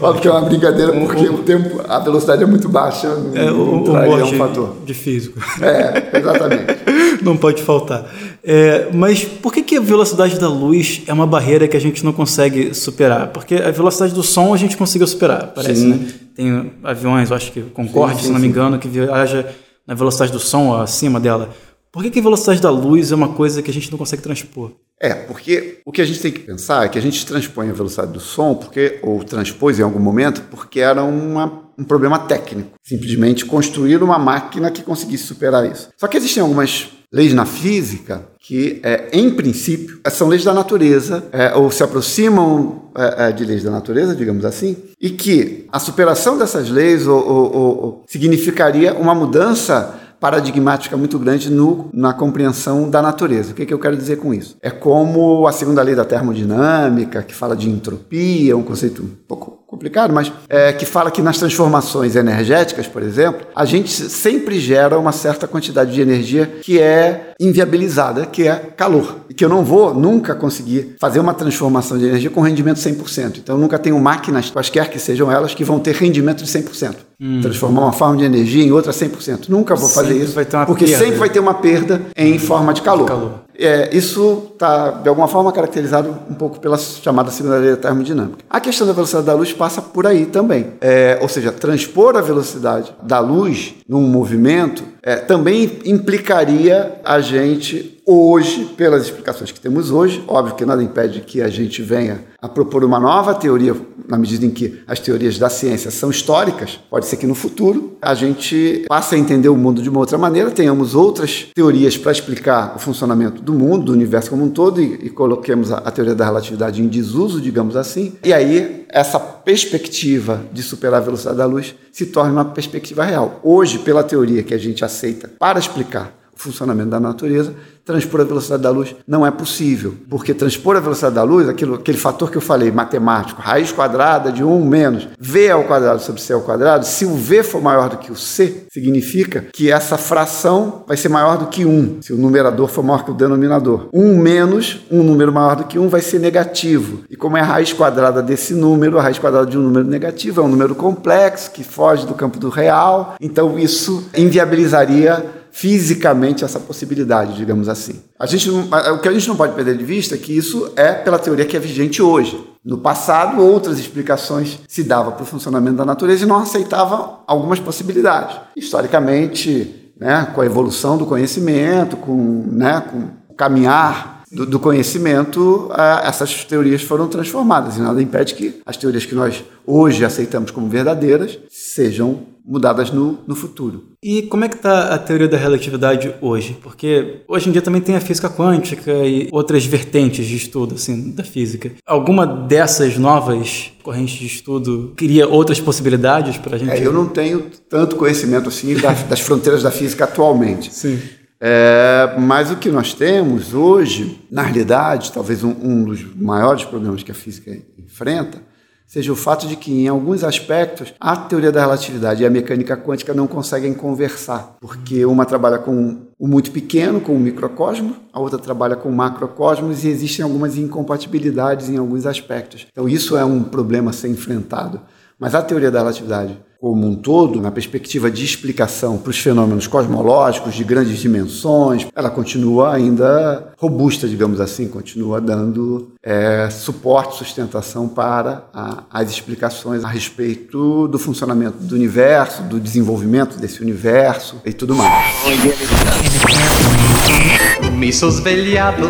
[SPEAKER 10] Óbvio que é uma brincadeira, porque o, tempo, a velocidade é muito baixa,
[SPEAKER 6] é, o, o é um fator. De físico.
[SPEAKER 10] É, exatamente. (laughs)
[SPEAKER 6] não pode faltar. É, mas por que, que a velocidade da luz é uma barreira que a gente não consegue superar? Porque a velocidade do som a gente conseguiu superar, parece, sim. né? Tem aviões, eu acho que Concorde, sim, sim, se não me engano, que viaja na velocidade do som acima dela. Por que, que a velocidade da luz é uma coisa que a gente não consegue transpor?
[SPEAKER 10] É, porque o que a gente tem que pensar é que a gente transpõe a velocidade do som, porque ou transpôs em algum momento, porque era uma, um problema técnico. Simplesmente construir uma máquina que conseguisse superar isso. Só que existem algumas leis na física que, é, em princípio, são leis da natureza, é, ou se aproximam é, é de leis da natureza, digamos assim, e que a superação dessas leis ou, ou, ou, significaria uma mudança paradigmática muito grande no, na compreensão da natureza. O que, que eu quero dizer com isso? É como a segunda lei da termodinâmica, que fala de entropia, um conceito um pouco complicado, mas é, que fala que nas transformações energéticas, por exemplo, a gente sempre gera uma certa quantidade de energia que é inviabilizada, que é calor. E que eu não vou nunca conseguir fazer uma transformação de energia com rendimento 100%. Então eu nunca tenho máquinas, quaisquer que sejam elas, que vão ter rendimento de 100%. Hum. Transformar uma forma de energia em outra 100%. Nunca vou fazer sempre isso, porque perda. sempre vai ter uma perda em forma de calor. De calor. É, isso está, de alguma forma, caracterizado um pouco pela chamada da termodinâmica. A questão da velocidade da luz passa por aí também. É, ou seja, transpor a velocidade da luz num movimento é, também implicaria a gente hoje, pelas explicações que temos hoje, óbvio que nada impede que a gente venha a propor uma nova teoria, na medida em que as teorias da ciência são históricas, pode ser que no futuro a gente passe a entender o mundo de uma outra maneira, tenhamos outras teorias para explicar o funcionamento do mundo, do universo como um todo, e, e coloquemos a, a teoria da relatividade em desuso, digamos assim, e aí essa perspectiva de superar a velocidade da luz se torna uma perspectiva real. Hoje, pela teoria que a gente aceita para explicar funcionamento da natureza, transpor a velocidade da luz não é possível, porque transpor a velocidade da luz, aquilo, aquele fator que eu falei, matemático, raiz quadrada de 1 menos v ao quadrado sobre c ao quadrado, se o v for maior do que o c, significa que essa fração vai ser maior do que 1, se o numerador for maior que o denominador. 1 menos um número maior do que 1 vai ser negativo. E como é a raiz quadrada desse número, a raiz quadrada de um número negativo é um número complexo que foge do campo do real, então isso inviabilizaria fisicamente essa possibilidade, digamos assim. A gente não, o que a gente não pode perder de vista é que isso é pela teoria que é vigente hoje. No passado, outras explicações se davam para o funcionamento da natureza e não aceitavam algumas possibilidades. Historicamente, né, com a evolução do conhecimento, com, né, com o caminhar do, do conhecimento, essas teorias foram transformadas. E nada impede que as teorias que nós hoje aceitamos como verdadeiras sejam mudadas no, no futuro.
[SPEAKER 6] E como é que está a teoria da relatividade hoje? Porque hoje em dia também tem a física quântica e outras vertentes de estudo assim da física. Alguma dessas novas correntes de estudo cria outras possibilidades para a gente?
[SPEAKER 10] É, eu não tenho tanto conhecimento assim das, (laughs) das fronteiras da física atualmente.
[SPEAKER 6] Sim.
[SPEAKER 10] É, mas o que nós temos hoje, na realidade, talvez um, um dos maiores problemas que a física enfrenta, seja o fato de que, em alguns aspectos, a teoria da relatividade e a mecânica quântica não conseguem conversar, porque uma trabalha com o muito pequeno, com o microcosmo, a outra trabalha com macrocosmos e existem algumas incompatibilidades em alguns aspectos. Então, isso é um problema a ser enfrentado. Mas a teoria da relatividade como um todo, na perspectiva de explicação para os fenômenos cosmológicos de grandes dimensões, ela continua ainda robusta, digamos assim, continua dando é, suporte, sustentação para a, as explicações a respeito do funcionamento do universo, do desenvolvimento desse universo e tudo mais.
[SPEAKER 9] Mi so svegliato,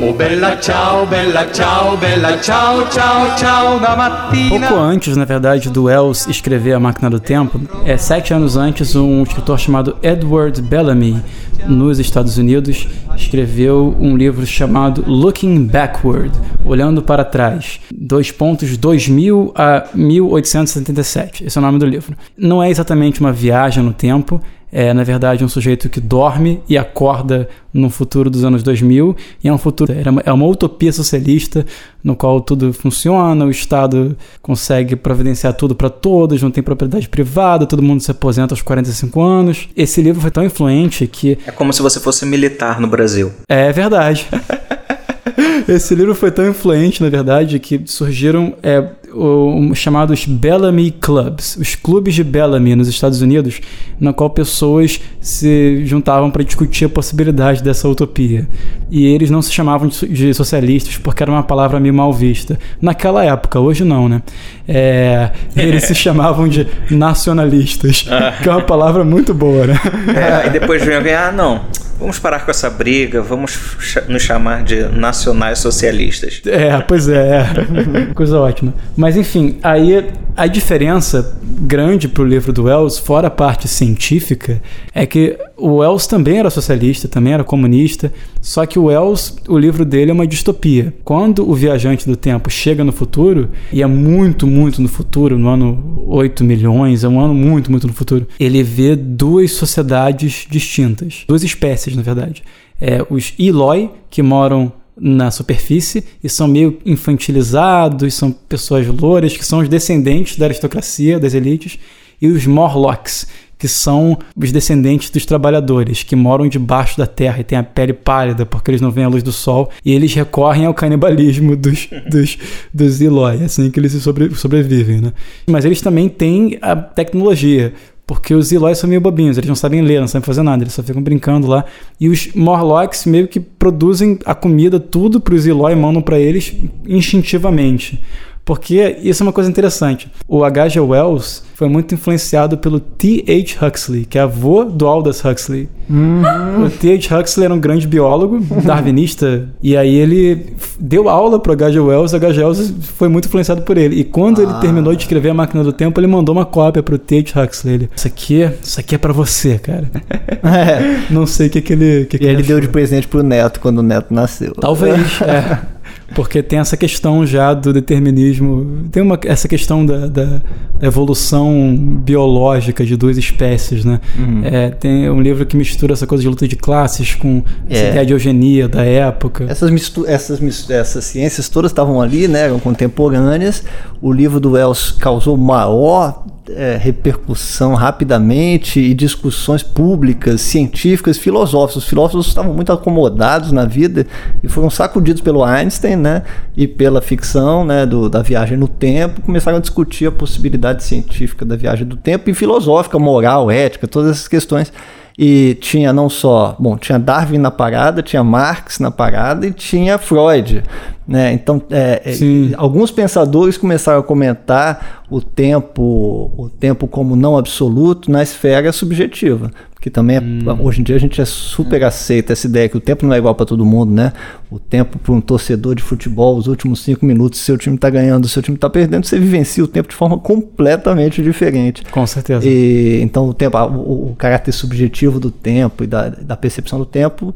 [SPEAKER 9] oh bella ciao, bella ciao, bella ciao, ciao, ciao da mattina.
[SPEAKER 6] Pouco antes, na verdade, do Wells escrever A Máquina do Tempo, é sete anos antes, um escritor chamado Edward Bellamy, nos Estados Unidos, escreveu um livro chamado Looking Backward, Olhando para Trás, dois pontos 2000 a 1877. Esse é o nome do livro. Não é exatamente uma viagem no tempo, é, na verdade, um sujeito que dorme e acorda no futuro dos anos 2000, e é um futuro, é uma utopia socialista no qual tudo funciona, o Estado consegue providenciar tudo para todos, não tem propriedade privada, todo mundo se aposenta aos 45 anos. Esse livro foi tão influente que.
[SPEAKER 4] É como se você fosse militar no Brasil.
[SPEAKER 6] É verdade. (laughs) Esse livro foi tão influente, na verdade, que surgiram é, os chamados Bellamy Clubs, os clubes de Bellamy nos Estados Unidos, na qual pessoas se juntavam para discutir a possibilidade dessa utopia. E eles não se chamavam de socialistas porque era uma palavra meio mal vista. Naquela época, hoje não, né? É, eles se (laughs) chamavam de nacionalistas, que é uma palavra muito boa, né?
[SPEAKER 4] É, e depois vem alguém, ah, não, vamos parar com essa briga, vamos nos chamar de nacionais socialistas.
[SPEAKER 6] É, pois é, é. (laughs) coisa ótima. Mas enfim, aí a diferença grande pro livro do Wells, fora a parte científica, é que o Wells também era socialista, também era comunista, só que o Wells, o livro dele é uma distopia. Quando o viajante do tempo chega no futuro, e é muito, muito no futuro, no ano 8 milhões, é um ano muito, muito no futuro, ele vê duas sociedades distintas, duas espécies, na verdade. É, os Eloi, que moram na superfície e são meio infantilizados, são pessoas louras que são os descendentes da aristocracia, das elites, e os Morlocks, que são os descendentes dos trabalhadores, que moram debaixo da terra e têm a pele pálida porque eles não veem a luz do sol, e eles recorrem ao canibalismo dos, (laughs) dos, dos Eloy, assim que eles sobre, sobrevivem. Né? Mas eles também têm a tecnologia. Porque os Eloy são meio bobinhos, eles não sabem ler, não sabem fazer nada, eles só ficam brincando lá. E os Morlocks meio que produzem a comida, tudo para os Eloy e mandam para eles instintivamente. Porque isso é uma coisa interessante. O H.G. Wells foi muito influenciado pelo T.H. Huxley, que é avô do Aldous Huxley.
[SPEAKER 2] Uhum.
[SPEAKER 6] O T.H. Huxley era um grande biólogo, darwinista, e aí ele deu aula pro H.G. Wells, o H.G. Wells foi muito influenciado por ele. E quando ah. ele terminou de escrever A Máquina do Tempo, ele mandou uma cópia pro T.H. Huxley. Ele, isso aqui, isso aqui é para você, cara. (laughs)
[SPEAKER 2] É.
[SPEAKER 6] Não sei o que, que ele... Que
[SPEAKER 2] e
[SPEAKER 6] que
[SPEAKER 2] ele,
[SPEAKER 6] ele
[SPEAKER 2] deu de presente pro neto quando o neto nasceu.
[SPEAKER 6] Talvez, (laughs) é. Porque tem essa questão já do determinismo, tem uma, essa questão da, da, evolução biológica de duas espécies, né?
[SPEAKER 2] Uhum.
[SPEAKER 6] É, tem um livro que mistura essa coisa de luta de classes com essa
[SPEAKER 2] É.
[SPEAKER 6] ideia de eugenia da época.
[SPEAKER 2] Essas, mistu essas, essas ciências todas estavam ali, né, eram contemporâneas. O livro do Wells causou maior eh, repercussão rapidamente e discussões públicas, científicas, filosóficas. Os filósofos estavam muito acomodados na vida e foram sacudidos pelo Einstein, né, e pela ficção, né, do, da viagem no tempo. Começaram a discutir a possibilidade científica da viagem do tempo e filosófica, moral, ética, todas essas questões. E tinha não só, bom, tinha Darwin na parada, tinha Marx na parada e tinha Freud, né? Então, é, é, alguns pensadores começaram a comentar o tempo, o tempo como não absoluto na esfera subjetiva, que também é, hoje em dia a gente é super aceita essa ideia que o tempo não é igual para todo mundo, né? O tempo para um torcedor de futebol, os últimos cinco minutos, se seu time tá ganhando, se seu time tá perdendo, você vivencia o tempo de forma completamente diferente.
[SPEAKER 6] Com certeza.
[SPEAKER 2] E, então o tempo, o, o caráter subjetivo do tempo e da, da percepção do tempo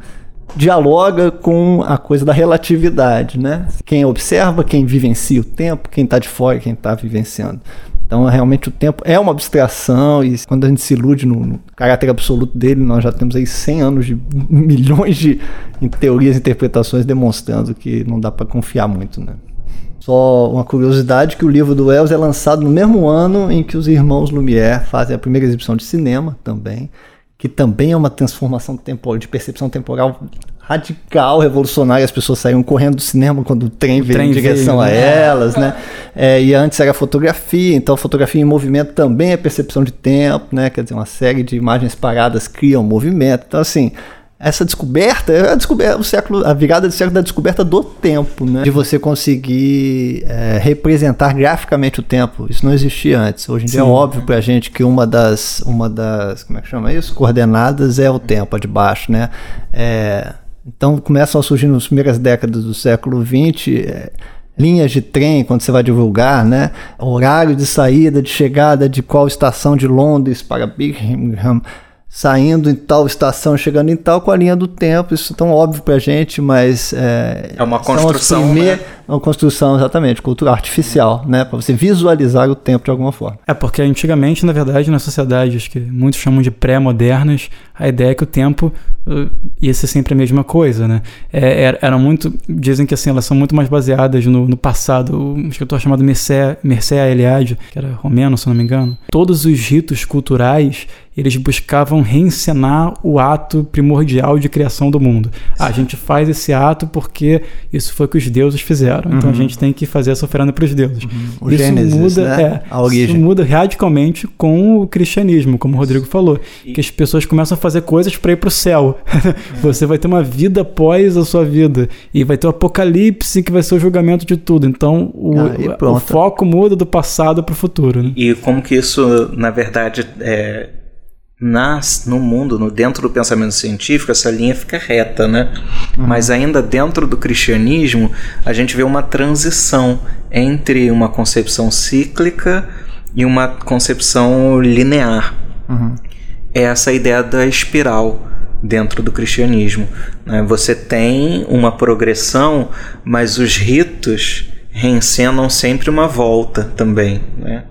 [SPEAKER 2] dialoga com a coisa da relatividade, né? Quem observa, quem vivencia o tempo, quem está de fora, quem está vivenciando. Então, realmente, o tempo é uma abstração e quando a gente se ilude no, no caráter absoluto dele, nós já temos aí 100 anos de (laughs) milhões de teorias e interpretações demonstrando que não dá para confiar muito, né? Só uma curiosidade que o livro do Wells é lançado no mesmo ano em que os irmãos Lumière fazem a primeira exibição de cinema também, que também é uma transformação temporal, de percepção temporal radical, revolucionária. As pessoas saíram correndo do cinema quando o trem veio
[SPEAKER 6] trem
[SPEAKER 2] em direção
[SPEAKER 6] veio,
[SPEAKER 2] a
[SPEAKER 6] né?
[SPEAKER 2] elas, né? É, e antes era fotografia, então fotografia em movimento também é percepção de tempo, né? Quer dizer, uma série de imagens paradas criam movimento. Então, assim, essa descoberta é a, descoberta, o século, a virada do século da descoberta do tempo, né? De você conseguir é, representar graficamente o tempo. Isso não existia antes. Hoje em dia é
[SPEAKER 6] Sim.
[SPEAKER 2] óbvio pra gente que uma das, uma das, como é que chama isso? Coordenadas é o tempo, a de baixo, né? É, então começam a surgir nas primeiras décadas do século XX é, linhas de trem, quando você vai divulgar, né? Horário de saída, de chegada de qual estação de Londres para Birmingham, saindo em tal estação, chegando em tal, com a linha do tempo. Isso é tão óbvio pra gente, mas... É,
[SPEAKER 4] É uma construção,
[SPEAKER 2] primeiras-
[SPEAKER 4] né?
[SPEAKER 2] Uma construção, exatamente, cultural, artificial, né? Para você visualizar o tempo de alguma forma.
[SPEAKER 6] É porque antigamente, na verdade, nas sociedades que muitos chamam de pré-modernas, a ideia é que o tempo uh, ia ser sempre a mesma coisa, né? É, era, era muito, dizem que assim, elas são muito mais baseadas no, no passado. Um escritor chamado Mircea, Mircea Eliade, que era romeno, se não me engano, todos os ritos culturais eles buscavam reencenar o ato primordial de criação do mundo. Ah, a gente faz esse ato porque isso foi o que os deuses fizeram. Então a gente tem que fazer essa oferenda para os deuses.
[SPEAKER 2] O
[SPEAKER 6] isso
[SPEAKER 2] Gênesis,
[SPEAKER 6] muda,
[SPEAKER 2] né?
[SPEAKER 6] é,
[SPEAKER 2] A origem.
[SPEAKER 6] Isso muda radicalmente com o cristianismo, como o Rodrigo falou. Que as pessoas começam a fazer coisas para ir para o céu. (laughs) Você vai ter uma vida após a sua vida. E vai ter o apocalipse, que vai ser o julgamento de tudo. Então o,
[SPEAKER 2] Ah, e
[SPEAKER 6] o foco muda do passado para o futuro. Né?
[SPEAKER 4] E como que isso, na verdade, é, nas, no mundo, no, dentro do pensamento científico, essa linha fica reta, né? Mas ainda dentro do cristianismo, a gente vê uma transição entre uma concepção cíclica e uma concepção linear. É essa ideia da espiral dentro do cristianismo. né? Você tem uma progressão, mas os ritos reencenam sempre uma volta também, né?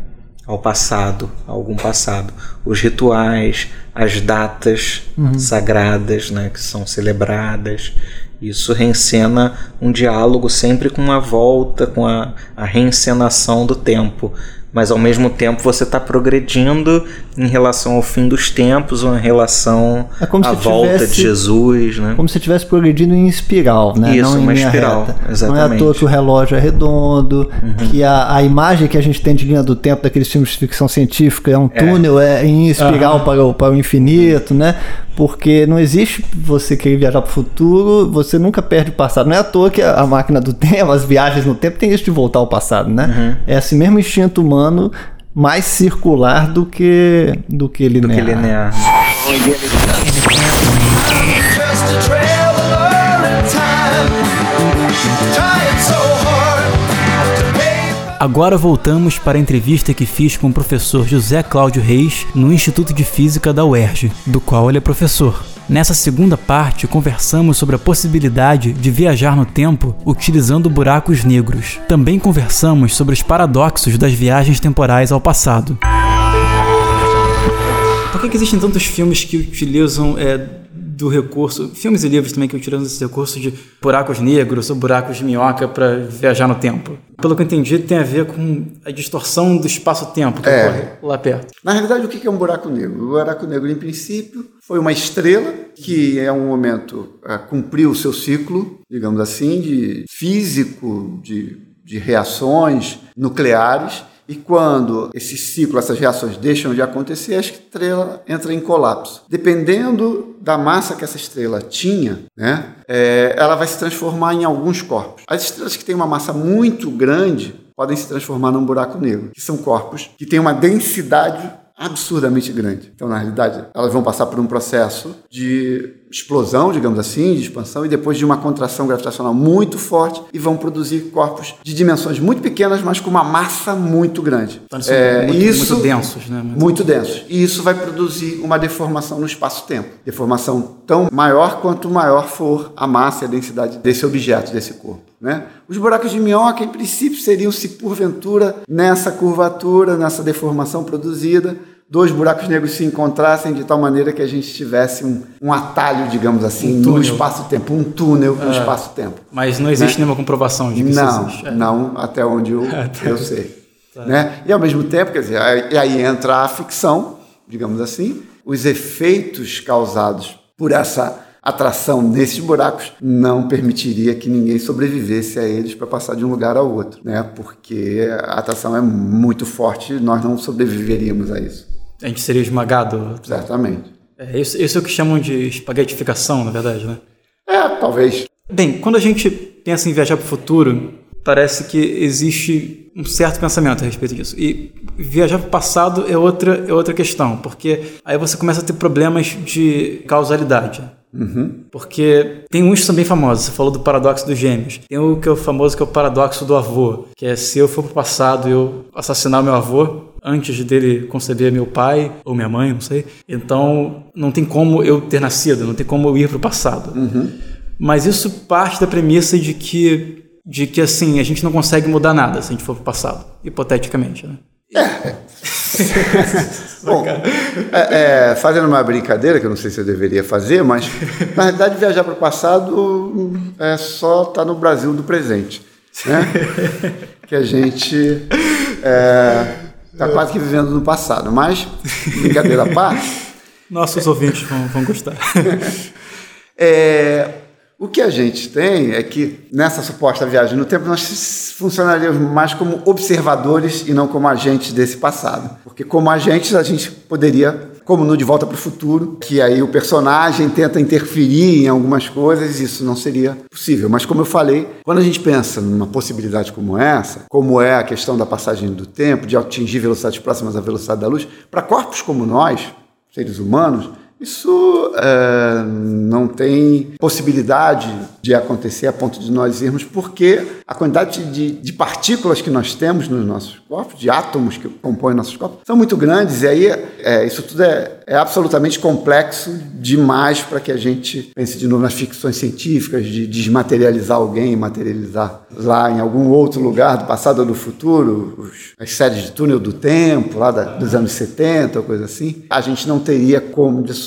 [SPEAKER 4] Ao passado, a algum passado. Os rituais, as datas sagradas né, que são celebradas. Isso reencena um diálogo sempre com uma volta, com a, a reencenação do tempo. Mas ao mesmo tempo você está progredindo em relação ao fim dos tempos ou em relação
[SPEAKER 2] É como
[SPEAKER 4] à volta
[SPEAKER 2] tivesse-
[SPEAKER 4] de Jesus. Né?
[SPEAKER 2] Como se estivesse progredindo em espiral, né?
[SPEAKER 4] Isso,
[SPEAKER 2] não em
[SPEAKER 4] uma espiral,
[SPEAKER 2] reta. Não é à
[SPEAKER 4] exatamente. Uhum.
[SPEAKER 2] toa que o relógio é redondo, que a, a imagem que a gente tem de linha do tempo daqueles filmes de ficção científica é um túnel é em espiral para, o, para o infinito, né? Porque não existe você querer viajar para o futuro, você nunca perde o passado. Não é à toa que a, máquina do (laughs) tempo, as viagens no tempo, tem isso de voltar ao passado, né?
[SPEAKER 4] Uhum.
[SPEAKER 2] É esse mesmo instinto humano mais circular do que do que
[SPEAKER 4] Do
[SPEAKER 2] linear.
[SPEAKER 4] que linear.
[SPEAKER 6] Agora voltamos para a entrevista que fiz com o professor José Cláudio Reis no Instituto de Física da UERJ, do qual ele é professor. Nessa segunda parte, conversamos sobre a possibilidade de viajar no tempo utilizando buracos negros. Também conversamos sobre os paradoxos das viagens temporais ao passado. Por que, que existem tantos filmes que utilizam é, do recurso, filmes e livros também que utilizam esse recurso de buracos negros ou buracos de minhoca para viajar no tempo? Pelo que eu entendi, tem a ver com a distorção do espaço-tempo que
[SPEAKER 10] É.
[SPEAKER 6] ocorre lá perto.
[SPEAKER 10] Na realidade, o que é um buraco negro? O buraco negro, em princípio, foi uma estrela que, em um momento, eh, cumpriu o seu ciclo, digamos assim, de físico, de, de reações nucleares. E quando esse ciclo, essas reações deixam de acontecer, a estrela entra em colapso. Dependendo da massa que essa estrela tinha, né, eh, ela vai se transformar em alguns corpos. As estrelas que têm uma massa muito grande podem se transformar num buraco negro, que são corpos que têm uma densidade absurdamente grande. Então, na realidade, elas vão passar por um processo de explosão, digamos assim, de expansão, e depois de uma contração gravitacional muito forte, e vão produzir corpos de dimensões muito pequenas, mas com uma massa muito grande.
[SPEAKER 6] Então,
[SPEAKER 10] É,
[SPEAKER 6] muito,
[SPEAKER 10] isso,
[SPEAKER 6] muito densos, né? Muito-
[SPEAKER 10] muito densos. E isso vai produzir uma deformação no espaço-tempo. Deformação tão maior quanto maior for a massa e a densidade desse objeto, desse corpo. Né? Os buracos de minhoca, em princípio, seriam, se porventura, nessa curvatura, nessa deformação produzida, dois buracos negros se encontrassem de tal maneira que a gente tivesse um, um atalho, digamos assim, no
[SPEAKER 6] túnel.
[SPEAKER 10] espaço-tempo, um túnel no
[SPEAKER 6] É.
[SPEAKER 10] espaço-tempo.
[SPEAKER 6] Mas não existe
[SPEAKER 10] Né?
[SPEAKER 6] nenhuma comprovação de que isso
[SPEAKER 10] Não,
[SPEAKER 6] existe. É.
[SPEAKER 10] não, até onde eu, (laughs)
[SPEAKER 6] Até
[SPEAKER 10] eu sei.
[SPEAKER 6] Tá.
[SPEAKER 10] Né? E ao mesmo tempo, quer dizer, aí, aí entra a ficção, digamos assim, os efeitos causados por essa atração nesses buracos não permitiria que ninguém sobrevivesse a eles para passar de um lugar ao outro, né? Porque a atração é muito forte e nós não sobreviveríamos a isso.
[SPEAKER 6] A gente seria esmagado.
[SPEAKER 10] Certamente.
[SPEAKER 6] É, isso, isso é o que chamam de espaguetificação, na verdade, né?
[SPEAKER 10] É, talvez.
[SPEAKER 6] Bem, quando a gente pensa em viajar para o futuro, parece que existe um certo pensamento a respeito disso. E viajar para o passado é outra, é outra questão, porque aí você começa a ter problemas de causalidade.
[SPEAKER 10] Uhum.
[SPEAKER 6] Porque tem uns bem famosos. Você falou do paradoxo dos gêmeos. Tem o que é o famoso que é o paradoxo do avô, que é se eu for pro passado e eu assassinar o meu avô antes dele conceber meu pai ou minha mãe, não sei. Então não tem como eu ter nascido, não tem como eu ir pro passado. Mas isso parte da premissa de que de que assim a gente não consegue mudar nada se a gente for pro passado, hipoteticamente, né? (laughs)
[SPEAKER 10] Bom, é, é, fazendo uma brincadeira, que eu não sei se eu deveria fazer, mas na realidade viajar para o passado é só estar no Brasil do presente. Né? (laughs) Que a gente está quase que vivendo no passado. Mas, brincadeira à parte, (laughs)
[SPEAKER 6] Nossos ouvintes vão, vão gostar. (laughs)
[SPEAKER 10] é, o que a gente tem é que nessa suposta viagem no tempo nós funcionaríamos mais como observadores e não como agentes desse passado. Porque como agentes a gente poderia, como no De Volta para o Futuro, que aí o personagem tenta interferir em algumas coisas, isso não seria possível. Mas como eu falei, quando a gente pensa numa possibilidade como essa, como é a questão da passagem do tempo, de atingir velocidades próximas à velocidade da luz, para corpos como nós, seres humanos, isso é, não tem possibilidade de acontecer a ponto de nós irmos, porque a quantidade de, de partículas que nós temos nos nossos corpos, de átomos que compõem nossos corpos, são muito grandes, e aí é, isso tudo é, é absolutamente complexo demais para que a gente pense de novo nas ficções científicas, de desmaterializar alguém, materializar lá em algum outro lugar do passado ou do futuro, os- as séries de túnel do tempo, lá da- dos anos 70, ou coisa assim. A gente não teria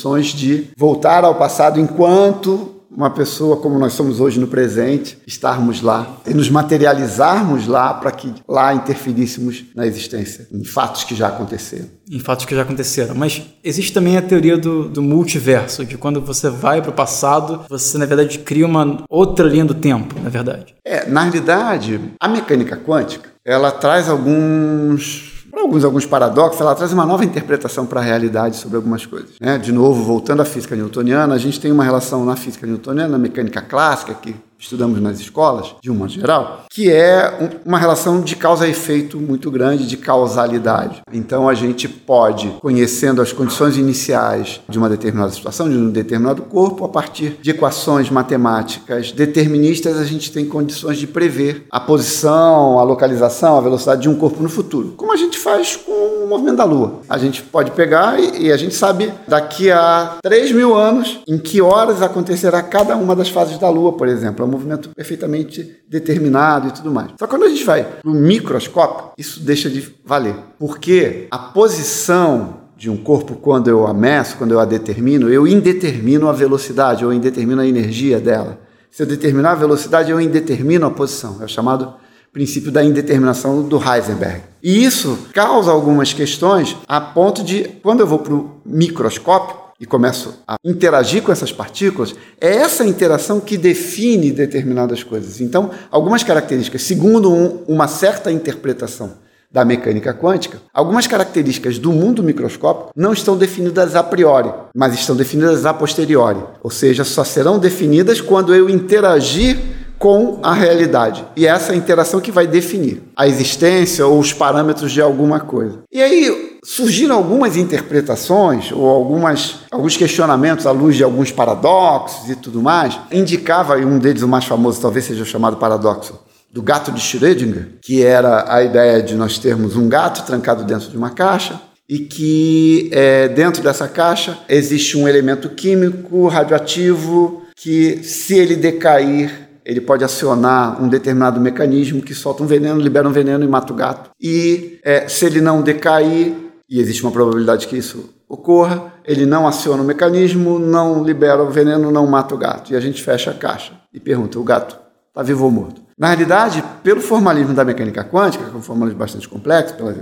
[SPEAKER 10] condições de voltar ao passado enquanto uma pessoa como nós somos hoje no presente, estarmos lá e nos materializarmos lá para que lá interferíssemos na existência, em fatos que já aconteceram.
[SPEAKER 6] em fatos que já aconteceram. Mas existe também a teoria do, do multiverso, de quando você vai para o passado, você na verdade cria uma outra linha do tempo, na verdade.
[SPEAKER 10] É, na realidade, a mecânica quântica, ela traz alguns para alguns alguns paradoxos, ela traz uma nova interpretação para a realidade sobre algumas coisas. Né? De novo, voltando à física newtoniana, a gente tem uma relação na física newtoniana, na mecânica clássica, que estudamos nas escolas, de um modo geral, que é um- uma relação de causa e efeito muito grande, de causalidade. Então a gente pode, conhecendo as condições iniciais de uma determinada situação, de um determinado corpo, a partir de equações matemáticas deterministas, a gente tem condições de prever a posição, a localização, a velocidade de um corpo no futuro. Como a gente faz com o movimento da Lua. A gente pode pegar e, e a gente sabe daqui a 3 mil anos em que horas acontecerá cada uma das fases da Lua, por exemplo. Movimento perfeitamente determinado e tudo mais. Só que quando a gente vai para o microscópio, isso deixa de valer. Porque a posição de um corpo, quando eu a meço, quando eu a determino, eu indetermino a velocidade, eu indetermino a energia dela. Se eu determinar a velocidade, eu indetermino a posição. É o chamado princípio da indeterminação do Heisenberg. E isso causa algumas questões a ponto de, quando eu vou para o microscópio e começo a interagir com essas partículas, é essa interação que define determinadas coisas. Então, algumas características, segundo um- uma certa interpretação da mecânica quântica, algumas características do mundo microscópico não estão definidas a priori, mas estão definidas a posteriori. Ou seja, só serão definidas quando eu interagir com a realidade. E é essa interação que vai definir a existência ou os parâmetros de alguma coisa. E aí surgiram algumas interpretações ou algumas, alguns questionamentos à luz de alguns paradoxos e tudo mais. Indicava, e um deles, o mais famoso, talvez seja chamado paradoxo do gato de Schrödinger, que era a ideia de nós termos um gato trancado dentro de uma caixa e que é, dentro dessa caixa existe um elemento químico radioativo que, se ele decair, ele pode acionar um determinado mecanismo que solta um veneno, libera um veneno e mata o gato. E é, se ele não decair, e existe uma probabilidade que isso ocorra, ele não aciona o mecanismo, não libera o veneno, não mata o gato. E a gente fecha a caixa e pergunta: o gato está vivo ou morto? Na realidade, pelo formalismo da mecânica quântica, que é um formalismo bastante complexo, pela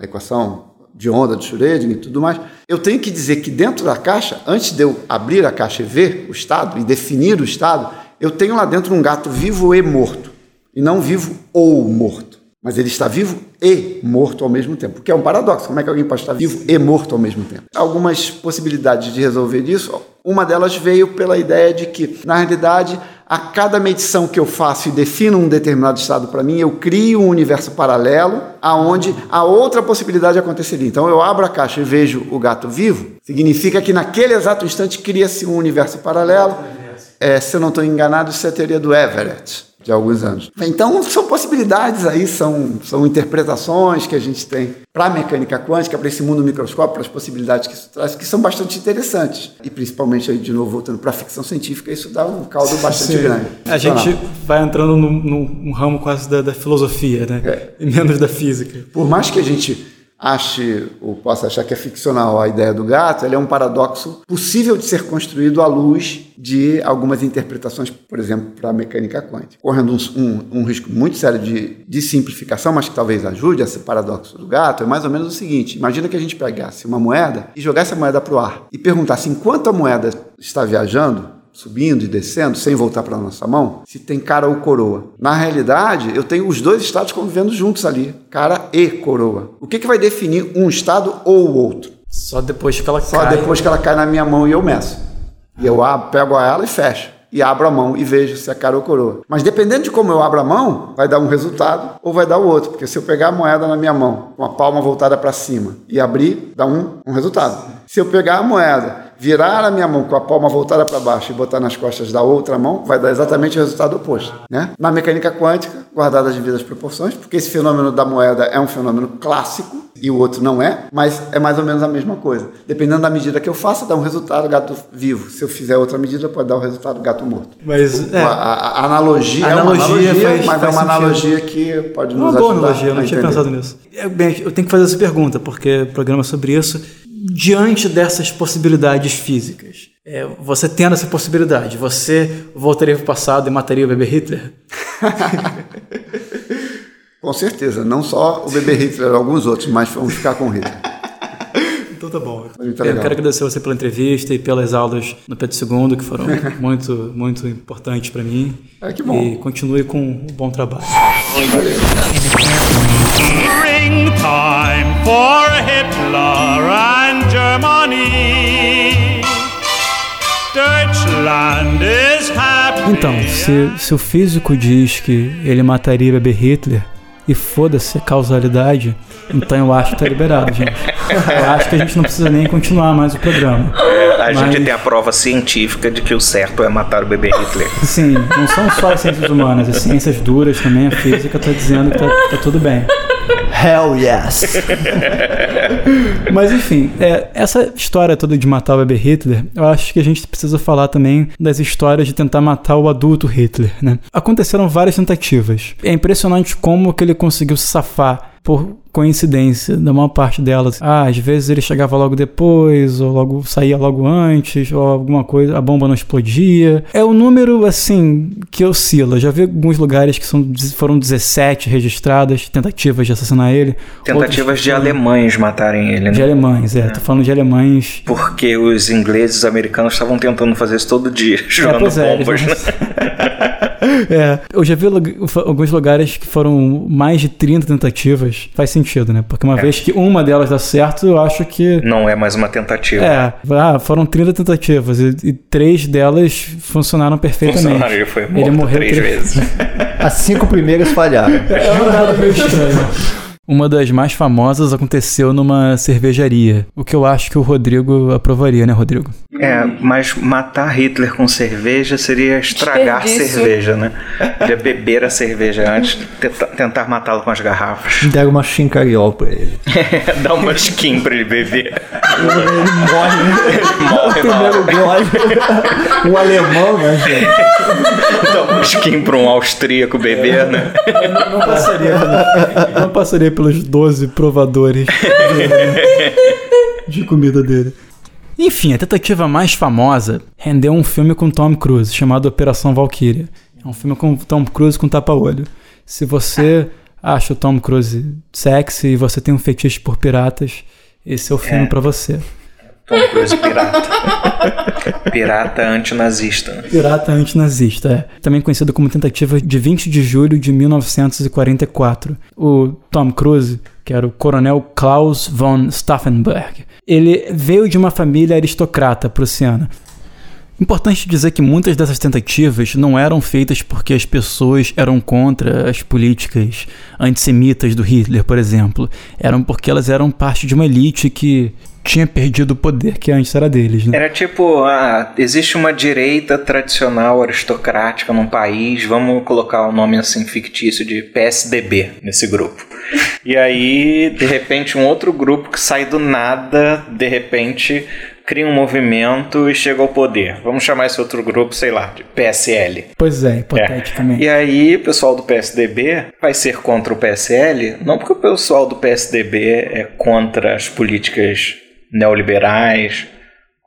[SPEAKER 10] equação de onda de Schrödinger e tudo mais, eu tenho que dizer que dentro da caixa, antes de eu abrir a caixa e ver o estado e definir o estado, eu tenho lá dentro um gato vivo e morto, e não vivo ou morto. Mas ele está vivo e morto ao mesmo tempo, o que é um paradoxo. Como é que alguém pode estar vivo e morto ao mesmo tempo? Algumas possibilidades de resolver isso. Uma delas veio pela ideia de que, na realidade, a cada medição que eu faço e defino um determinado estado para mim, eu crio um universo paralelo aonde a outra possibilidade aconteceria. Então eu abro a caixa e vejo o gato vivo, significa que naquele exato instante cria-se um universo paralelo. É, se eu não estou enganado, isso é a teoria do Everett de alguns anos. Então, são possibilidades aí, são, são interpretações que a gente tem para a mecânica quântica, para esse mundo microscópico, para as possibilidades que isso traz, que são bastante interessantes. E principalmente, aí, de novo, voltando para a ficção científica, isso dá um caldo bastante
[SPEAKER 6] Sim.
[SPEAKER 10] grande.
[SPEAKER 6] A gente vai entrando num, num- ramo quase da, da filosofia, né?
[SPEAKER 10] É.
[SPEAKER 6] E menos da física.
[SPEAKER 10] Por mais que a gente ache ou possa achar que é ficcional a ideia do gato, ele é um paradoxo possível de ser construído à luz de algumas interpretações, por exemplo, para a mecânica quântica, correndo um, um- um risco muito sério de, de simplificação, mas que talvez ajude esse paradoxo do gato, é mais ou menos o seguinte: imagina que a gente pegasse uma moeda e jogasse a moeda para o ar e perguntasse enquanto a moeda está viajando, subindo e descendo sem voltar para a nossa mão, se tem cara ou coroa. Na realidade, eu tenho os dois estados convivendo juntos ali, cara e coroa. O que, que vai definir um estado ou o outro?
[SPEAKER 6] Só depois que ela
[SPEAKER 10] Só
[SPEAKER 6] cai.
[SPEAKER 10] depois que ela cai na minha mão e eu meço. E eu abro, pego ela e fecho. E abro a mão e vejo se é cara ou coroa. Mas dependendo de como eu abro a mão, vai dar um resultado ou vai dar o outro. Porque se eu pegar a moeda na minha mão, com a palma voltada para cima e abrir, dá um, um resultado. Se eu pegar a moeda, virar a minha mão com a palma voltada para baixo e botar nas costas da outra mão, vai dar exatamente o resultado oposto. Né? Na mecânica quântica, guardada as devidas proporções, porque esse fenômeno da moeda é um fenômeno clássico e o outro não é, mas é mais ou menos a mesma coisa. Dependendo da medida que eu faça, dá um resultado gato vivo. Se eu fizer outra medida, pode dar o resultado gato morto.
[SPEAKER 6] Mas, é,
[SPEAKER 10] A, a- analogia,
[SPEAKER 6] A
[SPEAKER 10] é uma
[SPEAKER 6] analogia
[SPEAKER 10] analogia,
[SPEAKER 6] faz-
[SPEAKER 10] mas
[SPEAKER 6] faz
[SPEAKER 10] é uma
[SPEAKER 6] sentido.
[SPEAKER 10] analogia que pode nos
[SPEAKER 6] uma boa
[SPEAKER 10] ajudar
[SPEAKER 6] analogia, eu não tinha pensado nisso. É, bem, eu tenho que fazer essa pergunta, porque o programa é sobre isso. Diante dessas possibilidades físicas, é, você tendo essa possibilidade, você voltaria para o passado e mataria o bebê Hitler? (laughs)
[SPEAKER 10] Com certeza, não só o bebê Hitler, alguns outros, mas vamos ficar com o Hitler. (laughs)
[SPEAKER 6] Então tá bom.
[SPEAKER 10] Muito
[SPEAKER 6] eu quero agradecer você pela entrevista e pelas aulas no Pedro II, que foram (laughs) muito, muito importantes para mim.
[SPEAKER 10] Ah, que bom.
[SPEAKER 6] E continue com um bom trabalho.
[SPEAKER 9] Springtime for Hitler and Germany. Deutschland is happy.
[SPEAKER 6] Então, se, se o físico diz que ele mataria o bebê Hitler e foda-se a causalidade, então eu acho que tá liberado, gente. Eu acho que a gente não precisa nem continuar mais o programa.
[SPEAKER 4] A
[SPEAKER 6] Mas-
[SPEAKER 4] gente tem a prova científica de que o certo é matar o bebê Hitler.
[SPEAKER 6] Sim, não são só as ciências humanas, as ciências duras também, a física tá dizendo que tá, tá tudo bem.
[SPEAKER 2] Hell yes! (laughs)
[SPEAKER 6] Mas enfim, é, essa história toda de matar o bebê Hitler, eu acho que a gente precisa falar também das histórias de tentar matar o adulto Hitler, né? Aconteceram várias tentativas. É impressionante como que ele conseguiu se safar por coincidência, da maior parte delas. Ah, às vezes ele chegava logo depois, ou logo saía logo antes, ou alguma coisa, a bomba não explodia. É um número, assim, que oscila. Já vi alguns lugares que são, foram 17 registradas, tentativas de assassinar ele.
[SPEAKER 4] Tentativas
[SPEAKER 6] Outros
[SPEAKER 4] de
[SPEAKER 6] foram-
[SPEAKER 4] alemães matarem ele,
[SPEAKER 6] De
[SPEAKER 4] né?
[SPEAKER 6] alemães, é. Tô falando de alemães
[SPEAKER 4] Porque os ingleses e os americanos estavam tentando fazer isso todo dia, (laughs) jogando
[SPEAKER 6] é, eles
[SPEAKER 4] bombas, né? (laughs)
[SPEAKER 6] É, eu já vi alguns lugares que foram mais de 30 tentativas. Faz sentido, né? Porque uma vez que uma delas dá certo, eu acho que.
[SPEAKER 4] Não é mais uma tentativa.
[SPEAKER 6] É, ah, foram 30 tentativas e, e três delas funcionaram perfeitamente.
[SPEAKER 4] Funcionaram, ele foi morto
[SPEAKER 6] Ele morreu
[SPEAKER 4] três vezes.
[SPEAKER 2] As cinco primeiras falharam.
[SPEAKER 6] É uma nada meio estranho. Uma das mais famosas aconteceu numa cervejaria. O que eu acho que o Rodrigo aprovaria, né, Rodrigo?
[SPEAKER 4] É, mas matar Hitler com cerveja seria estragar
[SPEAKER 5] Desperdício.
[SPEAKER 4] cerveja, né? Ele ia beber a cerveja antes, tenta- tentar matá-lo com as garrafas.
[SPEAKER 2] Deram uma chincariol pra ele. (laughs)
[SPEAKER 4] Dá uma skin pra ele beber.
[SPEAKER 2] Ele morre, né?
[SPEAKER 4] Morre,
[SPEAKER 2] Primeiro gole. Um alemão, né, gente?
[SPEAKER 4] Dá uma skin pra um austríaco beber, né?
[SPEAKER 6] Não passaria, não passaria pelos 12 provadores (laughs) de, comida dele. Enfim, a tentativa mais famosa rendeu um filme com Tom Cruise, chamado Operação Valkyria. É um filme com Tom Cruise com tapa-olho. Se você acha o Tom Cruise sexy e você tem um fetiche por piratas, esse é o filme
[SPEAKER 4] É.
[SPEAKER 6] pra você.
[SPEAKER 4] Tom Cruise pirata. (laughs) Pirata antinazista. né?
[SPEAKER 6] Pirata antinazista, é. Também conhecido como tentativa de 20 de julho de 1944. O Tom Cruise, que era o coronel Klaus von Stauffenberg, ele veio de uma família aristocrata prussiana. Importante dizer que muitas dessas tentativas não eram feitas porque as pessoas eram contra as políticas antissemitas do Hitler, por exemplo. Eram porque elas eram parte de uma elite que tinha perdido o poder que antes era deles. Né?
[SPEAKER 4] Era tipo, ah, existe uma direita tradicional aristocrática num país, vamos colocar o nome assim fictício de PSDB nesse grupo. E aí, de repente, um outro grupo que sai do nada, de repente, cria um movimento e chega ao poder. Vamos chamar esse outro grupo, sei lá, de PSL.
[SPEAKER 6] Pois é, hipoteticamente.
[SPEAKER 4] E aí, o pessoal do PSDB vai ser contra o PSL, não porque o pessoal do PSDB é contra as políticas neoliberais,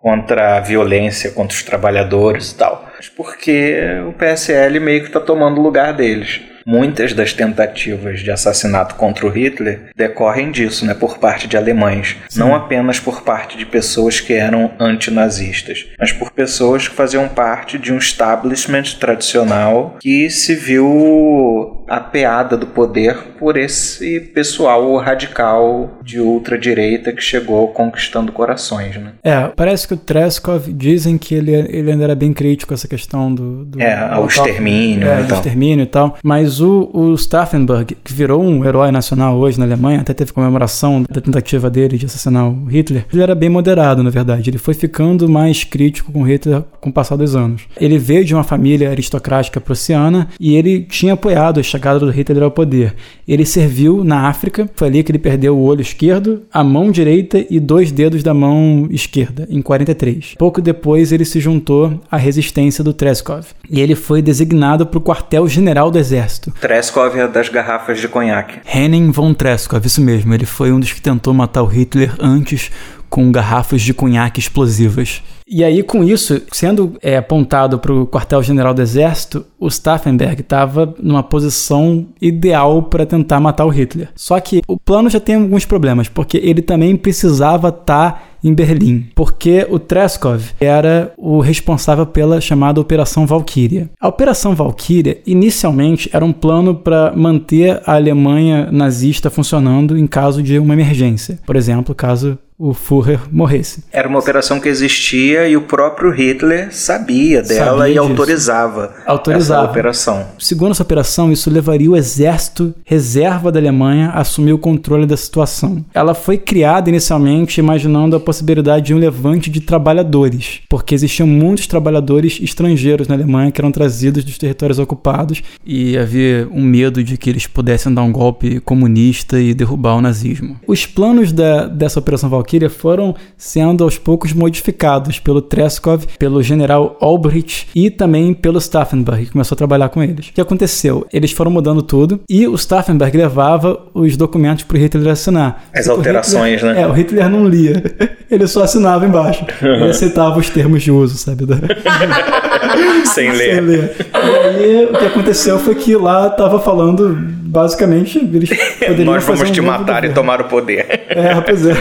[SPEAKER 4] contra a violência contra os trabalhadores e tal, mas porque o PSL meio que está tomando o lugar deles. Muitas das tentativas de assassinato contra o Hitler decorrem disso, né, por parte de alemães. Não apenas por parte de pessoas que eram antinazistas, mas por pessoas que faziam parte de um establishment tradicional que se viu apeada do poder por esse pessoal radical de ultradireita que chegou conquistando corações. Né?
[SPEAKER 6] É, parece que o Treskov dizem que ele, ele ainda era bem crítico a essa questão do. do
[SPEAKER 4] É, ao extermínio
[SPEAKER 6] É,
[SPEAKER 4] e
[SPEAKER 6] do
[SPEAKER 4] tal.
[SPEAKER 6] extermínio e tal. Mas o, o Stauffenberg, que virou um herói nacional hoje na Alemanha, até teve comemoração da tentativa dele de assassinar o Hitler, ele era bem moderado, na verdade. Ele foi ficando mais crítico com Hitler com o passar dos anos. Ele veio de uma família aristocrática prussiana e ele tinha apoiado a chegada do Hitler ao poder. Ele serviu na África, foi ali que ele perdeu o olho esquerdo, a mão direita e dois dedos da mão esquerda, em 43. Pouco depois ele se juntou à resistência do Treskov e ele foi designado para o quartel-general do exército.
[SPEAKER 4] Treskov é das garrafas de conhaque.
[SPEAKER 6] Henning von Treskov, isso mesmo, ele foi um dos que tentou matar o Hitler antes com garrafas de cunhaque explosivas. E aí, com isso, sendo é, apontado para o quartel-general do exército, o Stauffenberg estava numa posição ideal para tentar matar o Hitler. Só que o plano já tem alguns problemas, porque ele também precisava estar em Berlim, porque o Treskov era o responsável pela chamada Operação Valkyria. A Operação Valkyria inicialmente era um plano para manter a Alemanha nazista funcionando em caso de uma emergência. Por exemplo, caso o Führer morresse.
[SPEAKER 4] Era uma operação que existia e o próprio Hitler sabia dela
[SPEAKER 6] Sabia
[SPEAKER 4] e
[SPEAKER 6] disso.
[SPEAKER 4] autorizava,
[SPEAKER 6] Autorizava.
[SPEAKER 4] essa operação.
[SPEAKER 6] Segundo essa operação, isso levaria o exército reserva da Alemanha a assumir o controle da situação. Ela foi criada inicialmente imaginando a possibilidade de um levante de trabalhadores, porque existiam muitos trabalhadores estrangeiros na Alemanha que eram trazidos dos territórios ocupados e havia um medo de que eles pudessem dar um golpe comunista e derrubar o nazismo. Os planos da, dessa Operação Valkyria foram sendo aos poucos modificados pelo Treskov, pelo general Albrecht e também pelo Staffenberg, que começou a trabalhar com eles. O que aconteceu? Eles foram mudando tudo e o Staffenberg levava os documentos para o Hitler assinar.
[SPEAKER 4] As alterações,
[SPEAKER 6] Hitler-
[SPEAKER 4] né?
[SPEAKER 6] É, o Hitler não lia. (laughs) Ele só assinava embaixo. Ele (laughs) aceitava os termos de uso, sabe? (laughs)
[SPEAKER 4] Sem
[SPEAKER 6] sem
[SPEAKER 4] ler.
[SPEAKER 6] ler. E aí, o que aconteceu foi que lá tava falando, basicamente, eles poderiam
[SPEAKER 4] Nós vamos
[SPEAKER 6] um
[SPEAKER 4] te matar e tomar o poder.
[SPEAKER 6] É, pois é.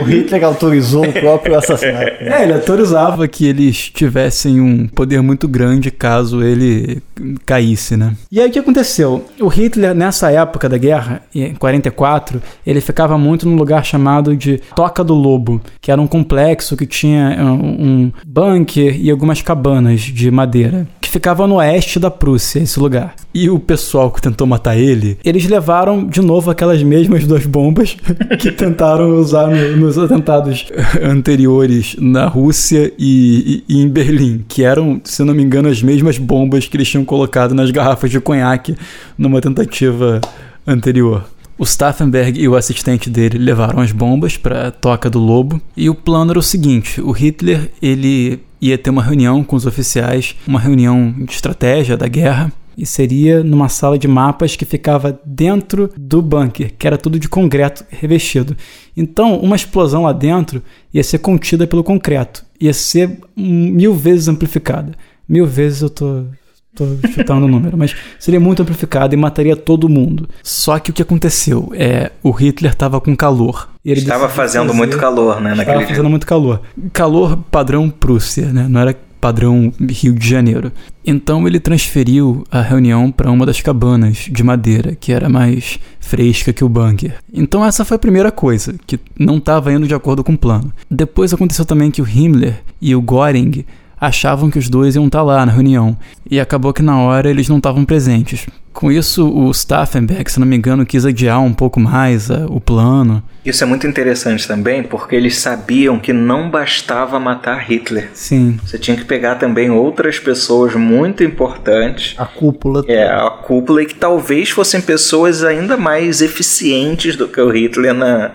[SPEAKER 2] O Hitler autorizou o próprio assassinato.
[SPEAKER 6] É, ele autorizava que eles tivessem um poder muito grande caso ele caísse, né? E aí o que aconteceu? O Hitler, nessa época da guerra, em 44, ele ficava muito num lugar chamado de Toca do Lobo, que era um complexo que tinha um, um bunker e algumas cabanas de madeira, que ficava no oeste da Prússia, esse lugar. E o pessoal que tentou matar ele, eles levaram de novo aquelas mesmas duas bombas (laughs) que tentaram usar no- nos atentados anteriores na Rússia e, e- e em Berlim, que eram, se não me engano, as mesmas bombas que eles tinham colocado nas garrafas de conhaque numa tentativa anterior. O Staffenberg e o assistente dele levaram as bombas para a Toca do Lobo e o plano era o seguinte: o Hitler ele ia ter uma reunião com os oficiais, uma reunião de estratégia da guerra e seria numa sala de mapas que ficava dentro do bunker, que era tudo de concreto revestido. Então, uma explosão lá dentro ia ser contida pelo concreto, ia ser mil vezes amplificada. Mil vezes eu tô Tô chutando o número, mas seria muito amplificado e mataria todo mundo. Só que o que aconteceu é o Hitler estava com calor. Ele
[SPEAKER 4] Estava fazendo
[SPEAKER 6] fazer-
[SPEAKER 4] muito calor, né, naquele
[SPEAKER 6] Estava
[SPEAKER 4] dia.
[SPEAKER 6] fazendo muito calor. Calor padrão Prússia, né? Não era padrão Rio de Janeiro. Então ele transferiu a reunião para uma das cabanas de madeira, que era mais fresca que o bunker. Então essa foi a primeira coisa, que não estava indo de acordo com o plano. Depois aconteceu também que o Himmler e o Göring achavam que os dois iam estar lá na reunião. E acabou que na hora eles não estavam presentes. Com isso, o Staffenberg, se não me engano, quis adiar um pouco mais ah, o plano.
[SPEAKER 4] Isso é muito interessante também, porque eles sabiam que não bastava matar Hitler.
[SPEAKER 6] Sim.
[SPEAKER 4] Você tinha que pegar também outras pessoas muito importantes.
[SPEAKER 2] A cúpula.
[SPEAKER 4] É, a cúpula e que talvez fossem pessoas ainda mais eficientes do que o Hitler na,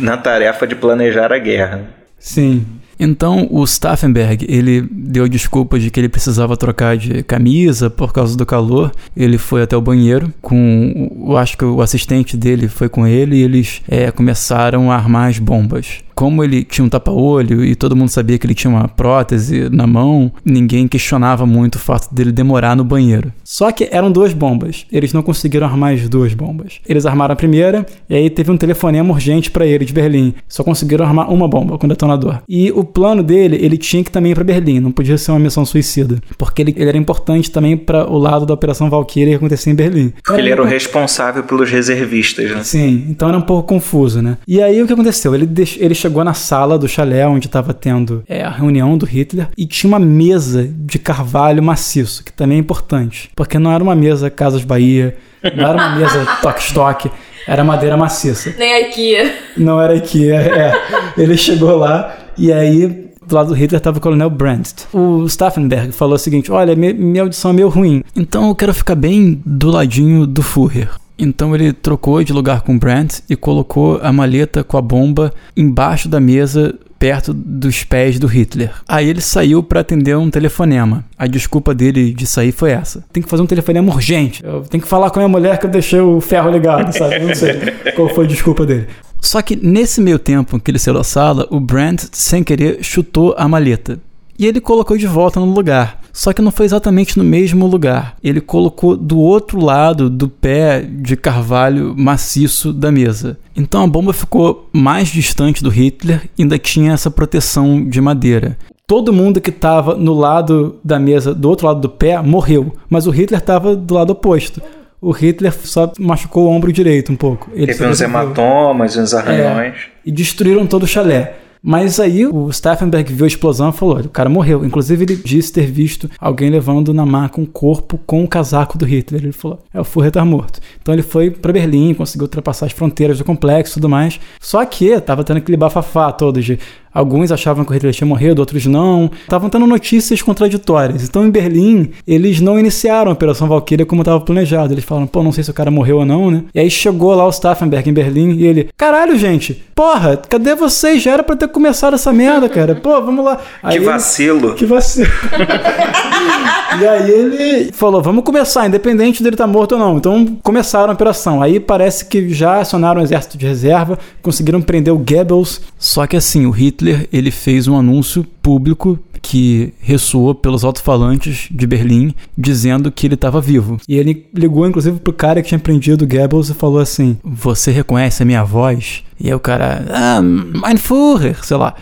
[SPEAKER 4] na tarefa de planejar a guerra.
[SPEAKER 6] Sim. Então o Staffenberg, ele deu desculpas de que ele precisava trocar de camisa por causa do calor. Ele foi até o banheiro com, eu acho que o assistente dele foi com ele e eles é, começaram a armar as bombas. Como ele tinha um tapa-olho e todo mundo sabia que ele tinha uma prótese na mão, ninguém questionava muito o fato dele demorar no banheiro. Só que eram duas bombas. Eles não conseguiram armar as duas bombas. Eles armaram a primeira e aí teve um telefonema urgente para ele de Berlim. Só conseguiram armar uma bomba com detonador. E o plano dele, ele tinha que também ir para Berlim, não podia ser uma missão suicida, porque ele, ele era importante também para o lado da Operação Valkyrie que acontecia em Berlim.
[SPEAKER 4] Porque ele era o responsável pelos reservistas, né?
[SPEAKER 6] Sim, então era um pouco confuso, né? E aí o que aconteceu? Ele, deix- ele chegou na sala do chalé onde estava tendo é, a reunião do Hitler e tinha uma mesa de carvalho maciço, que também é importante, porque não era uma mesa Casas Bahia, não era uma mesa (laughs) toque-stock, era madeira maciça.
[SPEAKER 5] Nem a IKEA.
[SPEAKER 6] Não era IKEA, é. Ele chegou lá e aí do lado do Hitler estava o Coronel Brandt. O Staffenberg falou o seguinte: Olha, mi- minha audição é meio ruim, então eu quero ficar bem do ladinho do Führer. Então ele trocou de lugar com o Brandt e colocou a maleta com a bomba embaixo da mesa perto dos pés do Hitler. Aí ele saiu para atender um telefonema. A desculpa dele de sair foi essa: tem que fazer um telefonema urgente. Eu tenho que falar com a minha mulher que eu deixei o ferro ligado, sabe? Não sei qual foi a desculpa dele. Só que nesse meio tempo que ele saiu da sala, o Brandt, sem querer, chutou a maleta. E ele colocou de volta no lugar. Só que não foi exatamente no mesmo lugar. Ele colocou do outro lado do pé de carvalho maciço da mesa. Então a bomba ficou mais distante do Hitler e ainda tinha essa proteção de madeira. Todo mundo que estava no lado da mesa, do outro lado do pé, morreu. Mas o Hitler estava do lado oposto. O Hitler só machucou o ombro direito um pouco. Ele
[SPEAKER 4] Teve uns hematomas, uns arranhões.
[SPEAKER 6] e destruíram todo o chalé. Mas aí o Stauffenberg viu a explosão e falou: o cara morreu. Inclusive, ele disse ter visto alguém levando na maca um corpo com o casaco do Hitler. Ele falou: é, o Führer tá morto. Então ele foi para Berlim, conseguiu ultrapassar as fronteiras do complexo e tudo mais. Só que tava tendo aquele bafafá todo de. Alguns achavam que o Hitler tinha morrido, outros não. Estavam tendo notícias contraditórias. Então, em Berlim, eles não iniciaram a Operação Valkyria como estava planejado. Eles falaram, pô, não sei se o cara morreu ou não, né? E aí chegou lá o Stauffenberg em Berlim e ele, caralho, gente, porra, cadê vocês? Já era pra ter começado essa merda, cara. Pô, vamos lá. Aí
[SPEAKER 4] Que
[SPEAKER 6] ele-
[SPEAKER 4] vacilo.
[SPEAKER 6] que vacilo. (laughs) e aí ele falou: vamos começar, independente dele estar morto ou não. Então começaram a operação. Aí parece que já acionaram o exército de reserva, conseguiram prender o Goebbels. Só que assim, o Hitler ele fez um anúncio público que ressoou pelos alto-falantes de Berlim, dizendo que ele estava vivo. E ele ligou, inclusive, pro cara que tinha prendido Goebbels e falou assim: Você reconhece a minha voz? E aí o cara, ah, mein Führer, sei lá.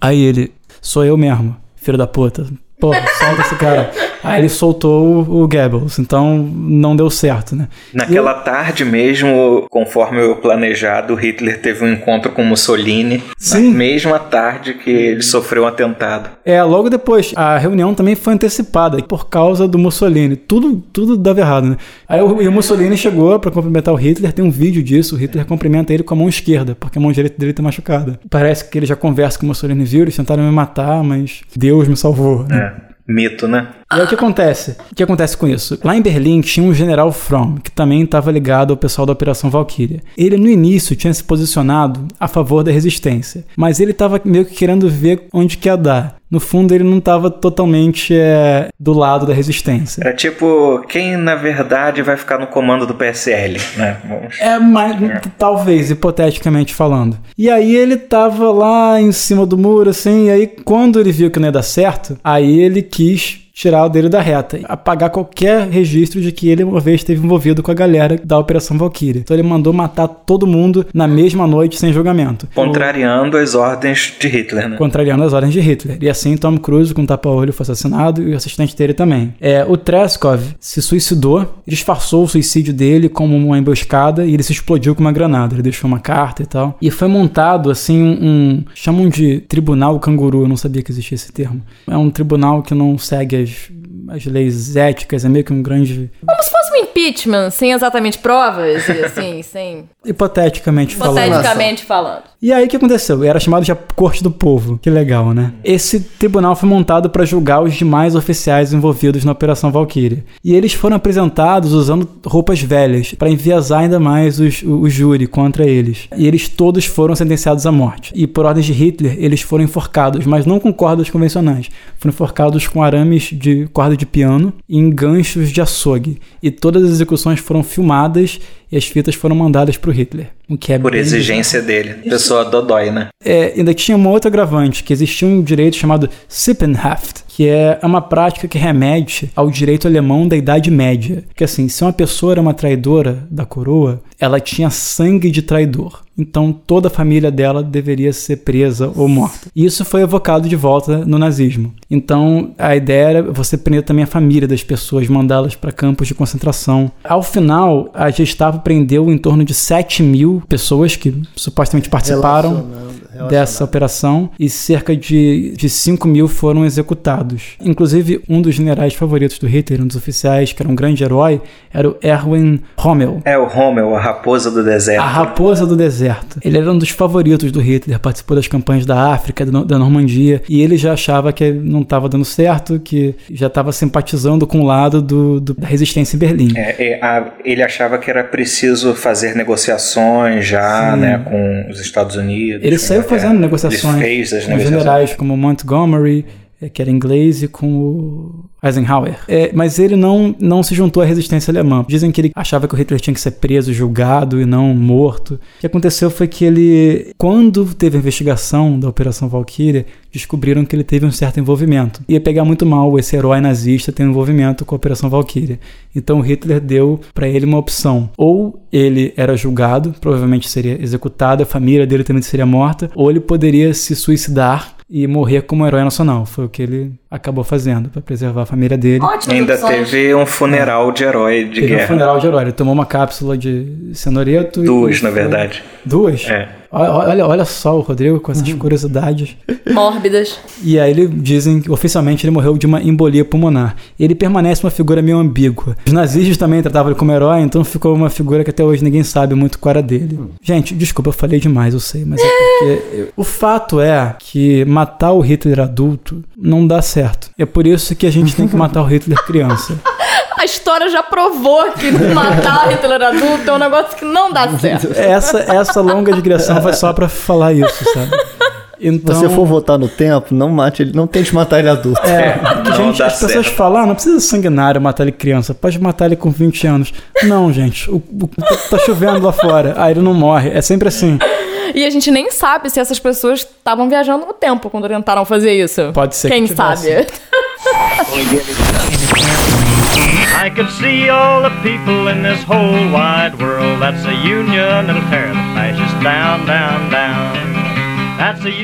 [SPEAKER 6] Aí ele, sou eu mesmo, filho da puta. Pô, solta esse cara. Aí ele soltou o, o Goebbels, então não deu certo, né?
[SPEAKER 4] Naquela tarde mesmo, conforme o planejado, Hitler teve um encontro com Mussolini.
[SPEAKER 6] Sim.
[SPEAKER 4] Na mesma tarde que ele sofreu um atentado.
[SPEAKER 6] É, logo depois, a reunião também foi antecipada por causa do Mussolini. Tudo, tudo dava errado, né? Aí o, o Mussolini chegou pra cumprimentar o Hitler, tem um vídeo disso, o Hitler cumprimenta ele com a mão esquerda, porque a mão direita dele tá machucada. Parece que ele já conversa com o Mussolini, viu? Eles tentaram me matar, mas Deus me salvou. né?
[SPEAKER 4] É. Mito, né?
[SPEAKER 6] E aí o que acontece? O que acontece com isso? Lá em Berlim tinha um general Fromm, que também estava ligado ao pessoal da Operação Valkyria. Ele no início tinha se posicionado a favor da resistência, mas ele estava meio que querendo ver onde que ia dar. No fundo, ele não estava totalmente é, do lado da resistência.
[SPEAKER 4] Era tipo, quem na verdade vai ficar no comando do PSL, né?
[SPEAKER 6] É, mas talvez, hipoteticamente falando. E aí ele tava lá em cima do muro, assim, e aí quando ele viu que não ia dar certo, aí ele quis tirar o dele da reta, apagar qualquer registro de que ele uma vez esteve envolvido com a galera da Operação Valkyria. Então ele mandou matar todo mundo na mesma noite sem julgamento.
[SPEAKER 4] Contrariando as ordens de Hitler, né?
[SPEAKER 6] Contrariando as ordens de Hitler. E assim Tom Cruise, com tapa-olho, foi assassinado e o assistente dele também. É, o Treskov se suicidou, disfarçou o suicídio dele como uma emboscada e ele se explodiu com uma granada. Ele deixou uma carta e tal. E foi montado, assim, um. um- chamam de tribunal canguru, eu não sabia que existia esse termo. É um tribunal que não segue as, as leis éticas, é meio que um grande.
[SPEAKER 5] Fosse um impeachment, sem exatamente provas, e assim, (laughs) sem.
[SPEAKER 6] Hipoteticamente falando.
[SPEAKER 5] hipoteticamente falando.
[SPEAKER 6] E aí o que aconteceu? Era chamado de a Corte do Povo. Que legal, né? Esse tribunal foi montado para julgar os demais oficiais envolvidos na Operação Valkyria. E eles foram apresentados usando roupas velhas para enviesar ainda mais os, o, o júri contra eles. E eles todos foram sentenciados à morte. E por ordens de Hitler, eles foram enforcados, mas não com cordas convencionais. Foram enforcados com arames de corda de piano e em ganchos de açougue. E todas as execuções foram filmadas e as fitas foram mandadas para o Hitler. O que é
[SPEAKER 4] Por exigência dele. Pessoa dodói, né?
[SPEAKER 6] é, ainda tinha uma outra agravante, que existia um direito chamado Sippenhaft, que é uma prática que remete ao direito alemão da Idade Média. Que assim, se uma pessoa era uma traidora da coroa, ela tinha sangue de traidor. Então toda a família dela deveria ser presa ou morta. E isso foi evocado de volta no nazismo. Então a ideia era você prender também a família das pessoas, mandá-las para campos de concentração. Ao final, a Gestapo prendeu em torno de 7 mil pessoas que supostamente participaram dessa operação e cerca de, de 5 mil foram executados. Inclusive, um dos generais favoritos do Hitler, um dos oficiais, que era um grande herói, era o Erwin Rommel.
[SPEAKER 4] É o Rommel, a raposa do deserto.
[SPEAKER 6] A Raposa do Deserto. Ele era um dos favoritos do Hitler, participou das campanhas da África, da No- da Normandia, e ele já achava que não estava dando certo, que já estava simpatizando com o lado do, do- da resistência em Berlim.
[SPEAKER 4] É, é, a- ele achava que era preciso fazer negociações já, né, com os Estados Unidos.
[SPEAKER 6] Ele saiu. Fazendo negociações. com generais como Montgomery, eh, que era inglês, e com o Eisenhower. É, mas ele não, não se juntou à resistência alemã. Dizem que ele achava que o Hitler tinha que ser preso, julgado e não morto. O que aconteceu foi que ele, quando teve a investigação da Operação Valkyria, descobriram que ele teve um certo envolvimento. Ia pegar muito mal esse herói nazista ter envolvimento com a Operação Valkyria. Então Hitler deu para ele uma opção. Ou ele era julgado, provavelmente seria executado, a família dele também seria morta, ou ele poderia se suicidar e morrer como herói nacional. Foi o que ele acabou fazendo para preservar a família dele.
[SPEAKER 5] Ótimas
[SPEAKER 4] Ainda teve um funeral de herói de
[SPEAKER 6] Teve um
[SPEAKER 4] guerra.
[SPEAKER 6] funeral de herói. Ele tomou uma cápsula de cenoreto. e-
[SPEAKER 4] Duas, na verdade.
[SPEAKER 6] Duas?
[SPEAKER 4] É.
[SPEAKER 6] Olha, olha, só o Rodrigo com essas curiosidades.
[SPEAKER 5] Mórbidas.
[SPEAKER 6] E aí ele dizem que oficialmente ele morreu de uma embolia pulmonar. Ele permanece uma figura meio ambígua. Os nazistas também tratavam ele como herói, então ficou uma figura que até hoje ninguém sabe muito qual era dele. Gente, desculpa, eu falei demais, eu sei, mas é porque (laughs) o fato é que matar o Hitler adulto não dá certo. É por isso que a gente tem que matar o Hitler criança. (laughs)
[SPEAKER 5] A história já provou que matar (laughs) Hitler adulto é um negócio que não dá certo.
[SPEAKER 6] Essa essa longa digressão foi só pra falar isso, sabe? Então,
[SPEAKER 2] Se você for votar no tempo, não mate ele, não tente matar ele adulto.
[SPEAKER 6] É,
[SPEAKER 4] Não
[SPEAKER 6] gente,
[SPEAKER 4] dá
[SPEAKER 6] as pessoas
[SPEAKER 4] certo.
[SPEAKER 6] falam, ah, não precisa ser sanguinário matar ele criança, pode matar ele com 20 anos. Não, gente, o, o- tá chovendo lá fora, aí ele não morre. É sempre assim.
[SPEAKER 5] E a gente nem sabe se essas pessoas estavam viajando no tempo quando tentaram fazer isso.
[SPEAKER 6] Pode ser que
[SPEAKER 5] Quem
[SPEAKER 6] tivesse.
[SPEAKER 5] sabe?
[SPEAKER 9] I see all the people in this whole wide world. That's a union that'll tear the fascists down, down, down.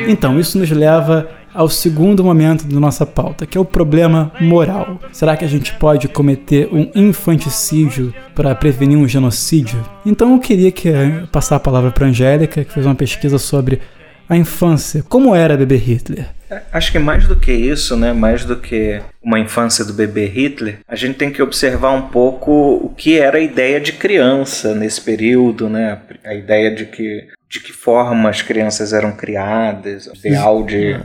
[SPEAKER 6] Então, isso nos leva ao segundo momento da nossa pauta, que é o problema moral. Será que a gente pode cometer um infanticídio para prevenir um genocídio? Então eu queria que, eh, passar a palavra para Angélica, que fez uma pesquisa sobre a infância. Como era bebê Hitler?
[SPEAKER 4] Acho que mais do que isso, né, mais do que uma infância do bebê Hitler, a gente tem que observar um pouco o que era a ideia de criança nesse período, né, a ideia de que de que forma as crianças eram criadas, o ideal de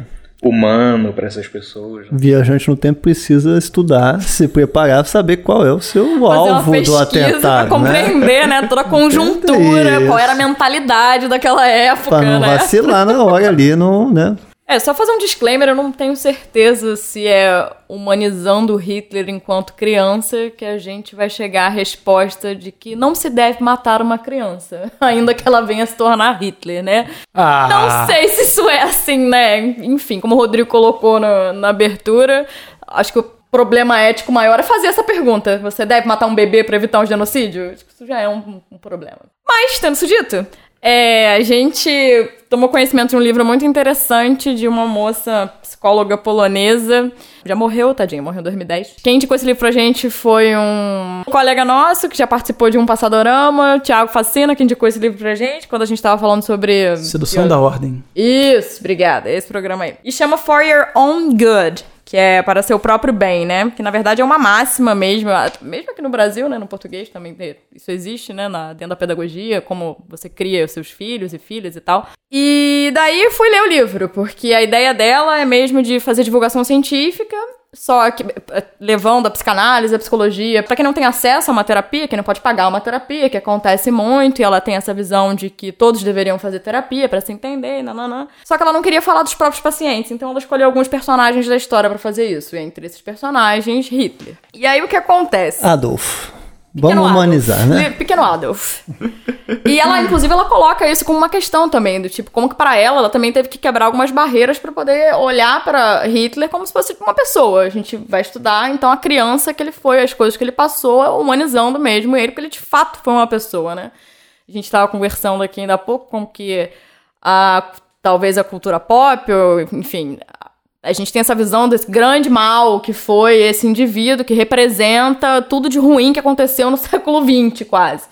[SPEAKER 4] humano para essas pessoas. né?
[SPEAKER 2] Viajante no tempo precisa estudar, se preparar, saber qual é o seu
[SPEAKER 5] Fazer uma
[SPEAKER 2] alvo do atentado,
[SPEAKER 5] pra
[SPEAKER 2] né?
[SPEAKER 5] compreender, né? Toda a (laughs) conjuntura, qual era a mentalidade daquela época,
[SPEAKER 2] Pra não
[SPEAKER 5] né?
[SPEAKER 2] vacilar na hora ali, não, né?
[SPEAKER 5] É, só fazer um disclaimer, eu não tenho certeza se é humanizando o Hitler enquanto criança que a gente vai chegar à resposta de que não se deve matar uma criança, (laughs) ainda que ela venha se tornar Hitler, né?
[SPEAKER 6] Ah,
[SPEAKER 5] Não sei se isso é assim, né? Enfim, como o Rodrigo colocou na, na abertura, acho que o problema ético maior é fazer essa pergunta. Você deve matar um bebê pra evitar um genocídio? Acho que isso já é um, um problema. Mas, tendo isso dito, é, a gente tomou conhecimento de um livro muito interessante de uma moça psicóloga polonesa. Já morreu, tadinha, morreu em 2010. Quem indicou esse livro pra gente foi um colega nosso que já participou de um Passadorama, o Thiago Facina, que indicou esse livro pra gente quando a gente tava falando sobre.
[SPEAKER 6] Sedução da Ordem.
[SPEAKER 5] Isso, obrigada. É esse programa aí. E chama For Your Own Good, que é para seu próprio bem, né? Que na verdade é uma máxima mesmo, mesmo aqui no Brasil, né? No português também tem- isso existe, né? Na, dentro da pedagogia, como você cria os seus filhos e filhas e tal. E daí fui ler o livro, porque a ideia dela é mesmo de fazer divulgação científica. Só que eh, levando a psicanálise, a psicologia, pra quem não tem acesso a uma terapia, quem não pode pagar uma terapia, que acontece muito, e ela tem essa visão de que todos deveriam fazer terapia pra se entender, nananã. Só que ela não queria falar dos próprios pacientes, então ela escolheu alguns personagens da história pra fazer isso, e entre esses personagens, Hitler. E aí o que acontece?
[SPEAKER 2] Adolf.
[SPEAKER 5] Pequeno
[SPEAKER 2] Vamos
[SPEAKER 5] Adolf.
[SPEAKER 2] humanizar, né?
[SPEAKER 5] Le- Pequeno Adolf. e ela, inclusive, ela coloca isso como uma questão também, do tipo, como que pra ela, ela também teve que quebrar algumas barreiras pra poder olhar pra Hitler como se fosse uma pessoa. A gente vai estudar, então, a criança que ele foi, as coisas que ele passou, humanizando mesmo ele, porque ele de fato foi uma pessoa, né? A gente tava conversando aqui ainda há pouco com que a, talvez a cultura pop, ou, enfim, a gente tem essa visão desse grande mal que foi esse indivíduo que representa tudo de ruim que aconteceu no (laughs) século XX, quase.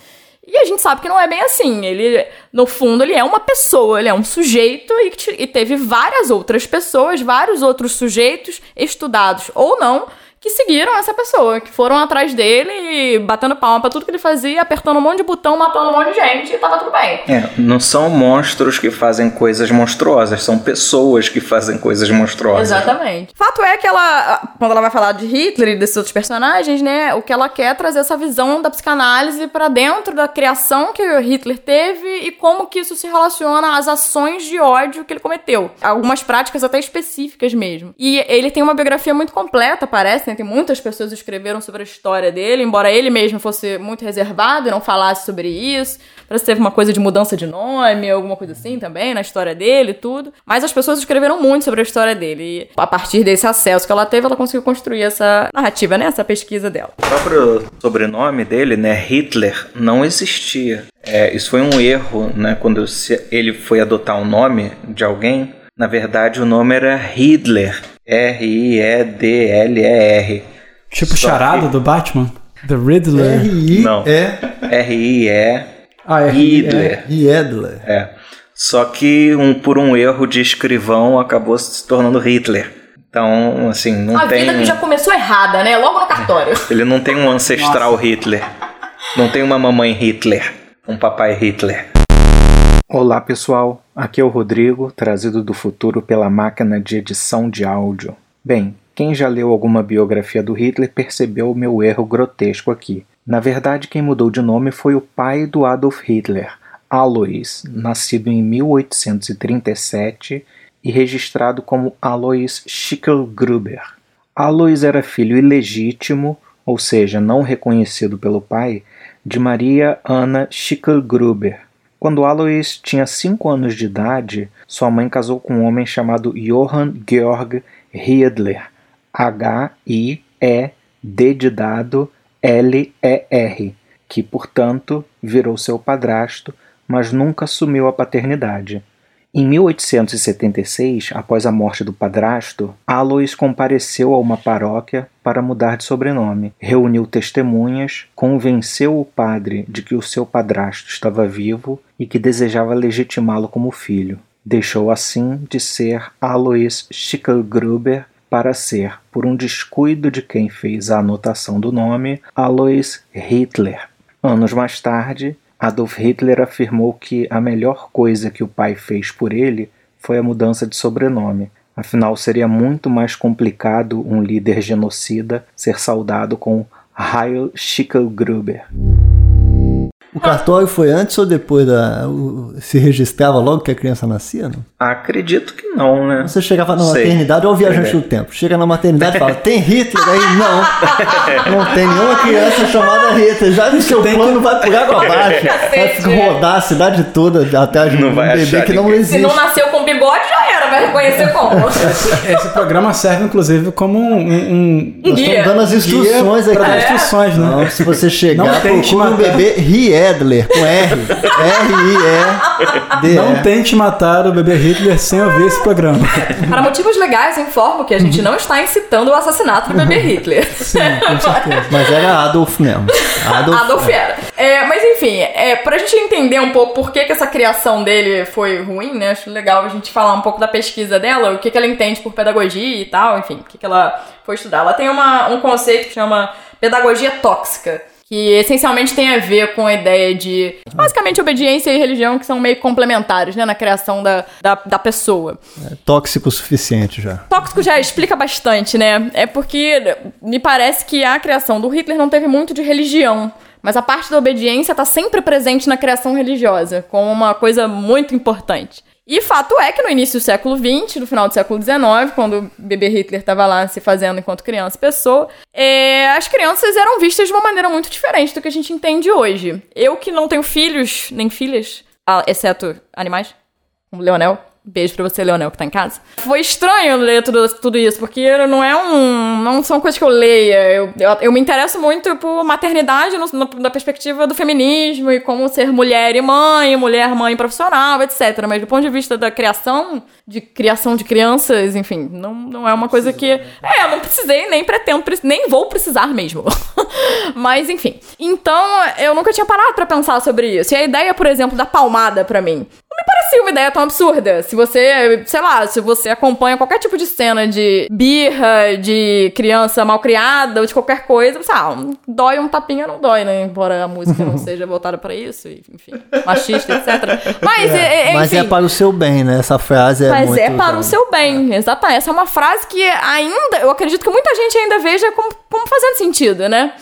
[SPEAKER 5] E a gente sabe que não é bem assim. Ele, no fundo, ele é uma pessoa, ele é um sujeito e, e teve várias outras pessoas, vários outros sujeitos, estudados ou não, que seguiram essa pessoa, que foram atrás dele batendo palma pra tudo que ele fazia, apertando um monte de botão, matando um monte de gente e tava tudo bem.
[SPEAKER 4] É, não são monstros que fazem coisas monstruosas, são pessoas que fazem coisas monstruosas.
[SPEAKER 5] Exatamente. Fato é que ela, quando ela vai falar de Hitler e desses outros personagens, né, o que ela quer é trazer essa visão da psicanálise pra dentro da criação que o Hitler teve e como que isso se relaciona às ações de ódio que ele cometeu. Algumas práticas até específicas mesmo. E ele tem uma biografia muito completa, parece, né? Tem muitas pessoas escreveram sobre a história dele, embora ele mesmo fosse muito reservado e não falasse sobre isso. Parece que teve uma coisa de mudança de nome, alguma coisa assim também, na história dele e tudo. Mas as pessoas escreveram muito sobre a história dele. E a partir desse acesso que ela teve, ela conseguiu construir essa narrativa, né? Essa pesquisa dela.
[SPEAKER 4] O próprio sobrenome dele, né, Hitler, não existia. É, isso foi um erro, né, quando ele foi adotar o nome de alguém. Na verdade, o nome era Hitler. R-I-E-D-L-E-R.
[SPEAKER 6] Tipo
[SPEAKER 4] Só
[SPEAKER 6] charada
[SPEAKER 4] que-
[SPEAKER 6] do Batman? The Riddler.
[SPEAKER 2] R-I
[SPEAKER 4] Não.
[SPEAKER 2] é
[SPEAKER 4] R-I-E
[SPEAKER 6] Ah, é.
[SPEAKER 4] Hitler.
[SPEAKER 2] Riedler.
[SPEAKER 4] É. Só que um, por um erro de escrivão acabou se tornando Hitler. Então, assim, não
[SPEAKER 5] A
[SPEAKER 4] tem.
[SPEAKER 5] vida que já começou errada, né? Logo no cartório. (laughs)
[SPEAKER 4] Ele não tem um ancestral Hitler. Não tem uma mamãe Hitler. Um papai Hitler. Olá, pessoal. Aqui é o Rodrigo, trazido do futuro pela máquina de edição de áudio. Bem, quem já leu alguma biografia do Hitler percebeu o meu erro grotesco aqui. Na verdade, quem mudou de nome foi o pai do Adolf Hitler, Alois, nascido em 1837 e registrado como Alois Schicklgruber. Alois era filho ilegítimo, ou seja, não reconhecido pelo pai, de Maria Anna Schicklgruber. Quando Alois tinha 5 anos de idade, sua mãe casou com um homem chamado Johann Georg Riedler, H-I-E-D de dado L-E-R, que, portanto, virou seu padrasto, mas nunca assumiu a paternidade. Em 1876, após a morte do padrasto, Alois compareceu a uma paróquia para mudar de sobrenome, reuniu testemunhas, convenceu o padre de que o seu padrasto estava vivo e que desejava legitimá-lo como filho. Deixou assim de ser Alois Schicklgruber para ser, por um descuido de quem fez a anotação do nome, Alois Hitler. Anos mais tarde, Adolf Hitler afirmou que a melhor coisa que o pai fez por ele foi a mudança de sobrenome. Afinal, seria muito mais complicado um líder genocida ser saudado com Heil Schicklgruber.
[SPEAKER 2] O cartório foi antes ou depois da. o- se registrava logo que a criança nascia? Não?
[SPEAKER 4] Acredito que não, né?
[SPEAKER 2] Você chegava na
[SPEAKER 4] Sei.
[SPEAKER 2] maternidade ou viajante
[SPEAKER 4] Sei.
[SPEAKER 2] do tempo. Chega na maternidade e fala: tem Hitler aí? Não. Não tem nenhuma criança chamada Hitler. Já no seu plano vai por água abaixo. Vai rodar a cidade toda atrás de
[SPEAKER 4] Não
[SPEAKER 2] um
[SPEAKER 4] vai
[SPEAKER 2] bebê
[SPEAKER 4] achar
[SPEAKER 2] que não existe.
[SPEAKER 5] Se não nasceu com bigode, já era. Vai reconhecer como? (laughs)
[SPEAKER 6] Esse programa serve, inclusive, como um. um,
[SPEAKER 2] Nós
[SPEAKER 5] Guia.
[SPEAKER 2] estamos dando as instruções
[SPEAKER 6] guia
[SPEAKER 2] aqui.
[SPEAKER 6] para instruções, né?
[SPEAKER 2] Não, se você chegar, procura um bebê Riedler, com R. R-I-E-D.
[SPEAKER 6] Não tente matar o bebê Hitler sem ouvir esse programa.
[SPEAKER 5] Para motivos legais, informo que a gente não está incitando o assassinato do bebê Hitler. (laughs)
[SPEAKER 6] Sim, com certeza.
[SPEAKER 2] Mas era Adolf mesmo. Adolf.
[SPEAKER 5] Adolf era. É, mas enfim, é, pra gente entender um pouco por que, que essa criação dele foi ruim, né? Acho legal a gente falar um pouco da pesquisa dela, o que, que ela entende por pedagogia e tal, enfim, o que, que ela foi estudar. Ela tem uma, um conceito que chama pedagogia tóxica. Que essencialmente tem a ver com a ideia de, basicamente, obediência e religião, que são meio complementares, né, na criação da, da, da pessoa.
[SPEAKER 2] Tóxico o suficiente já.
[SPEAKER 5] Tóxico já explica bastante, né? É porque me parece que a criação do Hitler não teve muito de religião. Mas a parte da obediência está sempre presente na criação religiosa, como uma coisa muito importante. E fato é que no início do século XX, no final do século XIX, quando o bebê Hitler estava lá se fazendo enquanto criança e pessoa, é, as crianças eram vistas de uma maneira muito diferente do que a gente entende hoje. Eu que não tenho filhos, nem filhas, ah, exceto animais, como Leonel. Beijo pra você, Leonel, que tá em casa. Foi estranho ler tudo, tudo isso, porque não é um. Não são coisas que eu leia. Eu, eu, eu me interesso muito por maternidade no, no- na perspectiva do feminismo e como ser mulher e mãe, mulher, mãe profissional, etc. Mas do ponto de vista da criação, de criação de crianças, enfim, não, não é uma coisa que. É, eu não precisei, nem pretendo, pre- nem vou precisar mesmo. (laughs) Mas enfim. Então, eu nunca tinha parado pra pensar sobre isso. E a ideia, por exemplo, da palmada pra mim. Não me parecia uma ideia tão absurda. Se você, sei lá, se você acompanha qualquer tipo de cena de birra, de criança mal criada ou de qualquer coisa, você, ah, um- dói um tapinha, não dói, né? Embora a música não (laughs) seja voltada pra isso, enfim, machista, etc. Mas, é, é,
[SPEAKER 2] Mas é para o seu bem, né? Essa frase é
[SPEAKER 5] Mas
[SPEAKER 2] muito
[SPEAKER 5] é para o seu bem, exatamente. Essa é uma frase que ainda, eu acredito que muita gente ainda veja como, como fazendo sentido, né?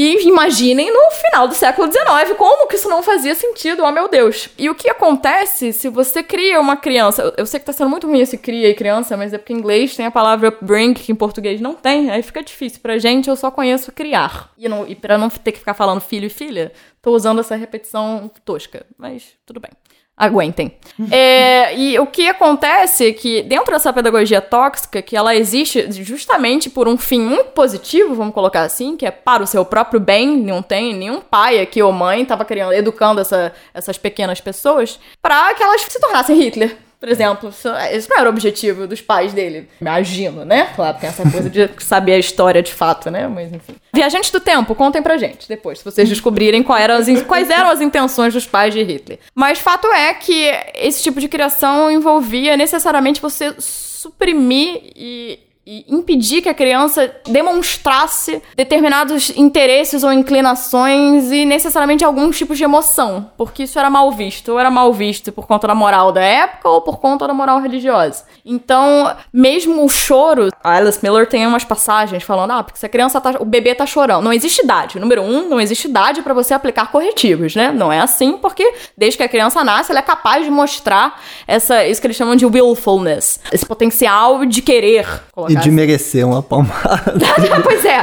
[SPEAKER 5] E imaginem no final do século XIX como que isso não fazia sentido, oh meu Deus. E o que acontece se você cria uma criança? eu- sei que tá sendo muito ruim esse cria e criança, mas é porque em inglês tem a palavra bring, que em português não tem, aí fica difícil. Pra gente, eu só conheço criar. E, não, e pra não ter que ficar falando filho e filha, tô usando essa repetição tosca, mas tudo bem. Aguentem. É, e o que acontece é que dentro dessa pedagogia tóxica, que ela existe justamente por um fim muito positivo, vamos colocar assim, que é para o seu próprio bem, não tem nenhum pai aqui ou mãe estava criando, educando essa- essas pequenas pessoas, para que elas se tornassem Hitler. Por exemplo, isso não era o objetivo dos pais dele. Imagino, né? Claro, tem essa coisa de (laughs) saber a história de fato, né? Mas enfim. Viajantes do tempo, contem pra gente depois, se vocês descobrirem eram as quais eram as intenções dos pais de Hitler. Mas fato é que esse tipo de criação envolvia necessariamente você suprimir e e impedir que a criança demonstrasse determinados interesses ou inclinações e necessariamente alguns tipos de emoção, porque isso era mal visto, ou era mal visto por conta da moral da época ou por conta da moral religiosa. Então, mesmo o choro, a Alice Miller tem umas passagens falando, ah, porque se a criança tá, o bebê tá chorando, não existe idade. Número um, não existe idade para você aplicar corretivos, né? Não é assim, porque desde que a criança nasce, ela é capaz de mostrar essa, isso que eles chamam de willfulness, esse potencial de querer.
[SPEAKER 2] E de merecer uma palmada. (laughs)
[SPEAKER 5] pois é.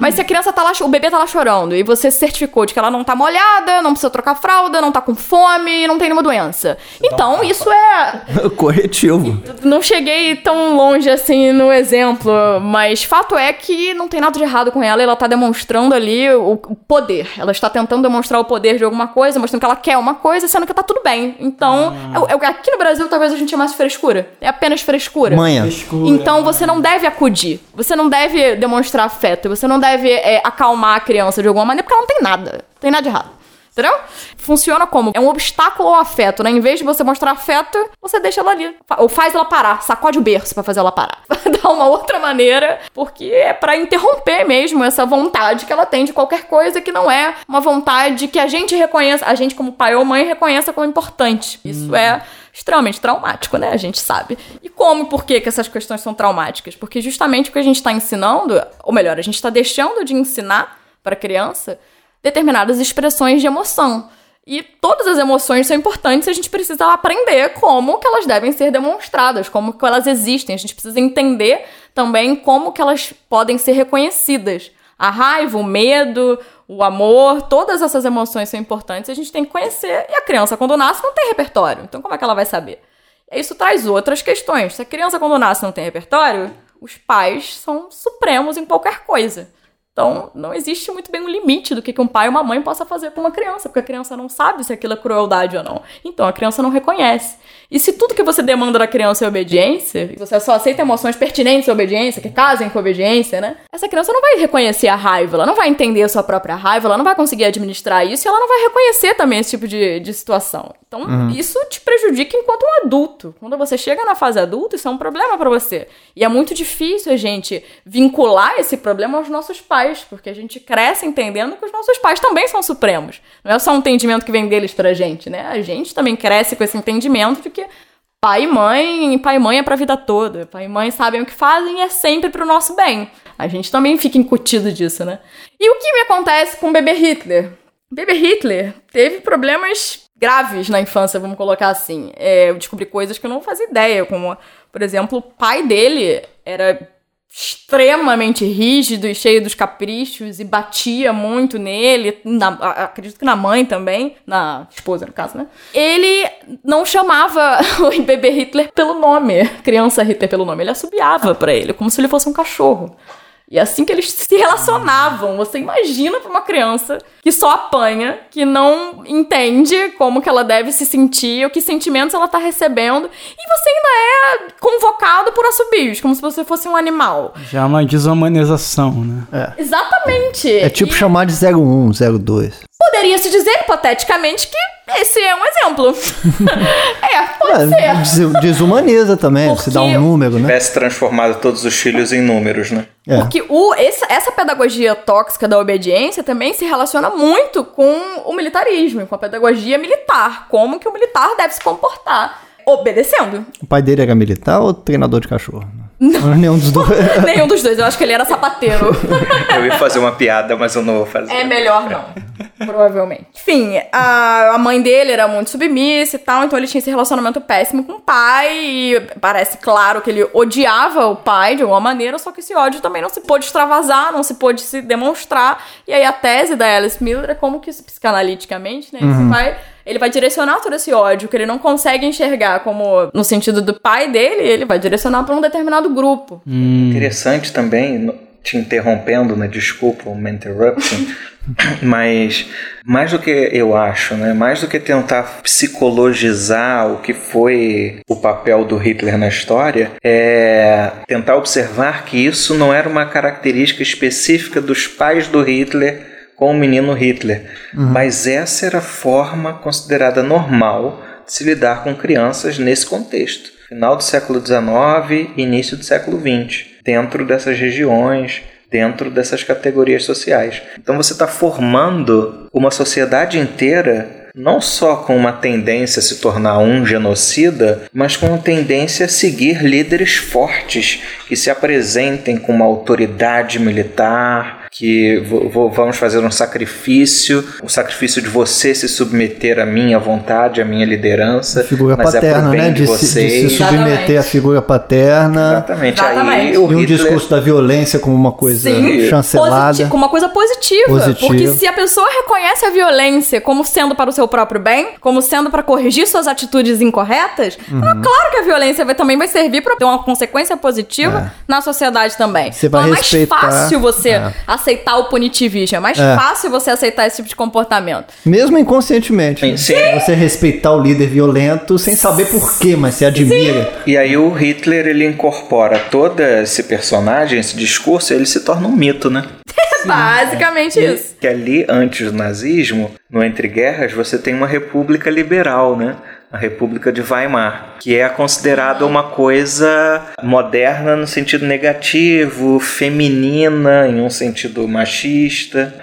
[SPEAKER 5] Mas se a criança tá lá, o bebê tá lá chorando e você se certificou de que ela não tá molhada, não precisa trocar fralda, não tá com fome, não tem nenhuma doença. Então, isso é. (laughs)
[SPEAKER 2] Corretivo.
[SPEAKER 5] Não cheguei tão longe assim no exemplo, mas fato é que não tem nada de errado com ela, ela tá demonstrando ali o, poder. Ela está tentando demonstrar o poder de alguma coisa, mostrando que ela quer uma coisa, sendo que tá tudo bem. Então, é- é- aqui no Brasil talvez a gente chamasse frescura. É apenas frescura.
[SPEAKER 2] Manha.
[SPEAKER 6] Frescura.
[SPEAKER 5] Então você não deve acudir, você não deve demonstrar afeto, você não deve é, acalmar a criança de alguma maneira, porque ela não tem nada. Não tem nada de errado. Entendeu? Funciona como? É um obstáculo ao afeto, né? Em vez de você mostrar afeto, você deixa ela ali. Ou faz ela parar, sacode o berço pra fazer ela parar. (laughs) Dá uma outra maneira, porque é pra interromper mesmo essa vontade que ela tem de qualquer coisa que não é uma vontade que a gente reconheça, a gente como pai ou mãe reconheça como importante. Isso é extremamente traumático, né? A gente sabe. E como e por que, que essas questões são traumáticas? Porque justamente o que a gente está ensinando, ou melhor, a gente está deixando de ensinar para a criança determinadas expressões de emoção. E todas as emoções são importantes e a gente precisa aprender como que elas devem ser demonstradas, como que elas existem. A gente precisa entender também como que elas podem ser reconhecidas. A raiva, o medo, o amor, todas essas emoções são importantes a gente tem que conhecer. E a criança, quando nasce, não tem repertório. Então, como é que ela vai saber? Isso traz outras questões. Se a criança, quando nasce, não tem repertório, os pais são supremos em qualquer coisa. Então, não existe muito bem um limite do que um pai ou uma mãe possa fazer com uma criança, porque a criança não sabe se aquilo é crueldade ou não. Então, a criança não reconhece. E se tudo que você demanda da criança é obediência, e você só aceita emoções pertinentes à obediência, que casem com a obediência, né? Essa criança não vai reconhecer a raiva, ela não vai entender a sua própria raiva, ela não vai conseguir administrar isso e ela não vai reconhecer também esse tipo de, de situação. Então, isso te prejudica enquanto um adulto. Quando você chega na fase adulta, isso é um problema pra você. E é muito difícil a gente vincular esse problema aos nossos pais, porque a gente cresce entendendo que os nossos pais também são supremos. Não é só um entendimento que vem deles pra gente, né? A gente também cresce com esse entendimento de que pai e mãe, pai e mãe é pra vida toda. Pai e mãe sabem o que fazem e é sempre pro nosso bem. A gente também fica incutido disso, né? E o que me acontece com o bebê Hitler? O bebê Hitler teve problemas graves na infância, vamos colocar assim. É, eu descobri coisas que eu não fazia ideia, como, por exemplo, o pai dele era extremamente rígido e cheio dos caprichos e batia muito nele, na- acredito que na mãe também, na esposa no caso, né? Ele não chamava (laughs) o bebê Hitler pelo nome, criança Hitler pelo nome, ele assobiava pra ele, como se ele fosse um cachorro. E é assim que eles se relacionavam. Você imagina pra uma criança que só apanha, que não entende como que ela deve se sentir, o que sentimentos ela tá recebendo, e você ainda é convocado por assobios, como se você fosse um animal.
[SPEAKER 6] Já é uma desumanização, né?
[SPEAKER 5] Exatamente.
[SPEAKER 2] É tipo
[SPEAKER 5] E
[SPEAKER 2] chamar de 01, 02.
[SPEAKER 5] Poderia se dizer hipoteticamente que esse é um exemplo. (laughs) é, pode
[SPEAKER 2] É,
[SPEAKER 5] ser.
[SPEAKER 2] des- desumaniza também,
[SPEAKER 5] Porque
[SPEAKER 2] se dá um número, né?
[SPEAKER 4] Tivesse transformado todos os filhos em números, né?
[SPEAKER 2] É.
[SPEAKER 5] Porque o, essa, essa pedagogia tóxica da obediência também se relaciona muito com o militarismo, e com a pedagogia militar. Como que o militar deve se comportar obedecendo.
[SPEAKER 2] O pai dele era militar ou treinador de cachorro? Não. Nenhum dos dois. (laughs)
[SPEAKER 5] Nenhum dos dois, eu acho que ele era sapateiro. (laughs)
[SPEAKER 4] Eu ia fazer uma piada, mas eu não vou fazer.
[SPEAKER 5] É melhor não. Provavelmente. Enfim, a, a mãe dele era muito submissa e tal, então ele tinha esse relacionamento péssimo com o pai. E parece claro que ele odiava o pai de alguma maneira, só que esse ódio também não se pôde extravasar, não se pôde se demonstrar. E aí a tese da Alice Miller é como que psicanaliticamente, né? Você vai. Ele vai direcionar todo esse ódio que ele não consegue enxergar como no sentido do pai dele, ele vai direcionar para um determinado grupo.
[SPEAKER 4] Interessante também te interrompendo, né? Desculpa, uma interruption. (laughs) Mas mais do que eu acho, né? Mais do que tentar psicologizar o que foi o papel do Hitler na história, é tentar observar que isso não era uma característica específica dos pais do Hitler com o menino Hitler, mas essa era a forma considerada normal de se lidar com crianças nesse contexto. Final do século XIX, início do século XX, dentro dessas regiões, dentro dessas categorias sociais. Então você está formando uma sociedade inteira não só com uma tendência a se tornar um genocida, mas com uma tendência a seguir líderes fortes que se apresentem com uma autoridade militar, que vamos fazer um sacrifício, o sacrifício de você se submeter à minha vontade, à minha liderança,
[SPEAKER 2] Figura
[SPEAKER 4] mas é
[SPEAKER 2] paterna,
[SPEAKER 4] bem
[SPEAKER 2] né?
[SPEAKER 4] de,
[SPEAKER 2] De, se, de
[SPEAKER 4] vocês.
[SPEAKER 2] se submeter
[SPEAKER 5] Exatamente.
[SPEAKER 2] à figura paterna.
[SPEAKER 4] Exatamente. Aí
[SPEAKER 5] Exatamente.
[SPEAKER 4] o
[SPEAKER 2] E um
[SPEAKER 4] Hitler
[SPEAKER 2] discurso da violência como uma coisa
[SPEAKER 5] Sim,
[SPEAKER 2] chancelada.
[SPEAKER 5] Positi- com uma coisa positiva.
[SPEAKER 2] Positiva.
[SPEAKER 5] Porque se a pessoa reconhece a violência como sendo para o seu próprio bem, como sendo para corrigir suas atitudes incorretas,
[SPEAKER 2] Uhum.
[SPEAKER 5] então é claro que a violência vai, também vai servir para ter uma consequência positiva na sociedade também.
[SPEAKER 2] É. Você
[SPEAKER 5] então
[SPEAKER 2] vai
[SPEAKER 5] é mais
[SPEAKER 2] respeitar-
[SPEAKER 5] fácil você
[SPEAKER 2] É.
[SPEAKER 5] aceitar o punitivismo, é mais
[SPEAKER 2] É.
[SPEAKER 5] fácil você aceitar esse tipo de comportamento.
[SPEAKER 2] Mesmo inconscientemente.
[SPEAKER 4] Sim, sim.
[SPEAKER 2] Você respeitar o líder violento sem saber por quê, mas você admira.
[SPEAKER 4] E aí o Hitler ele incorpora todo esse personagem, esse discurso, ele se torna um mito, né? (laughs)
[SPEAKER 5] É basicamente isso.
[SPEAKER 4] Que ali, antes do nazismo, no Entre Guerras, você tem uma república liberal, né? A República de Weimar, que é considerada uma coisa moderna no sentido negativo, feminina em um sentido machista,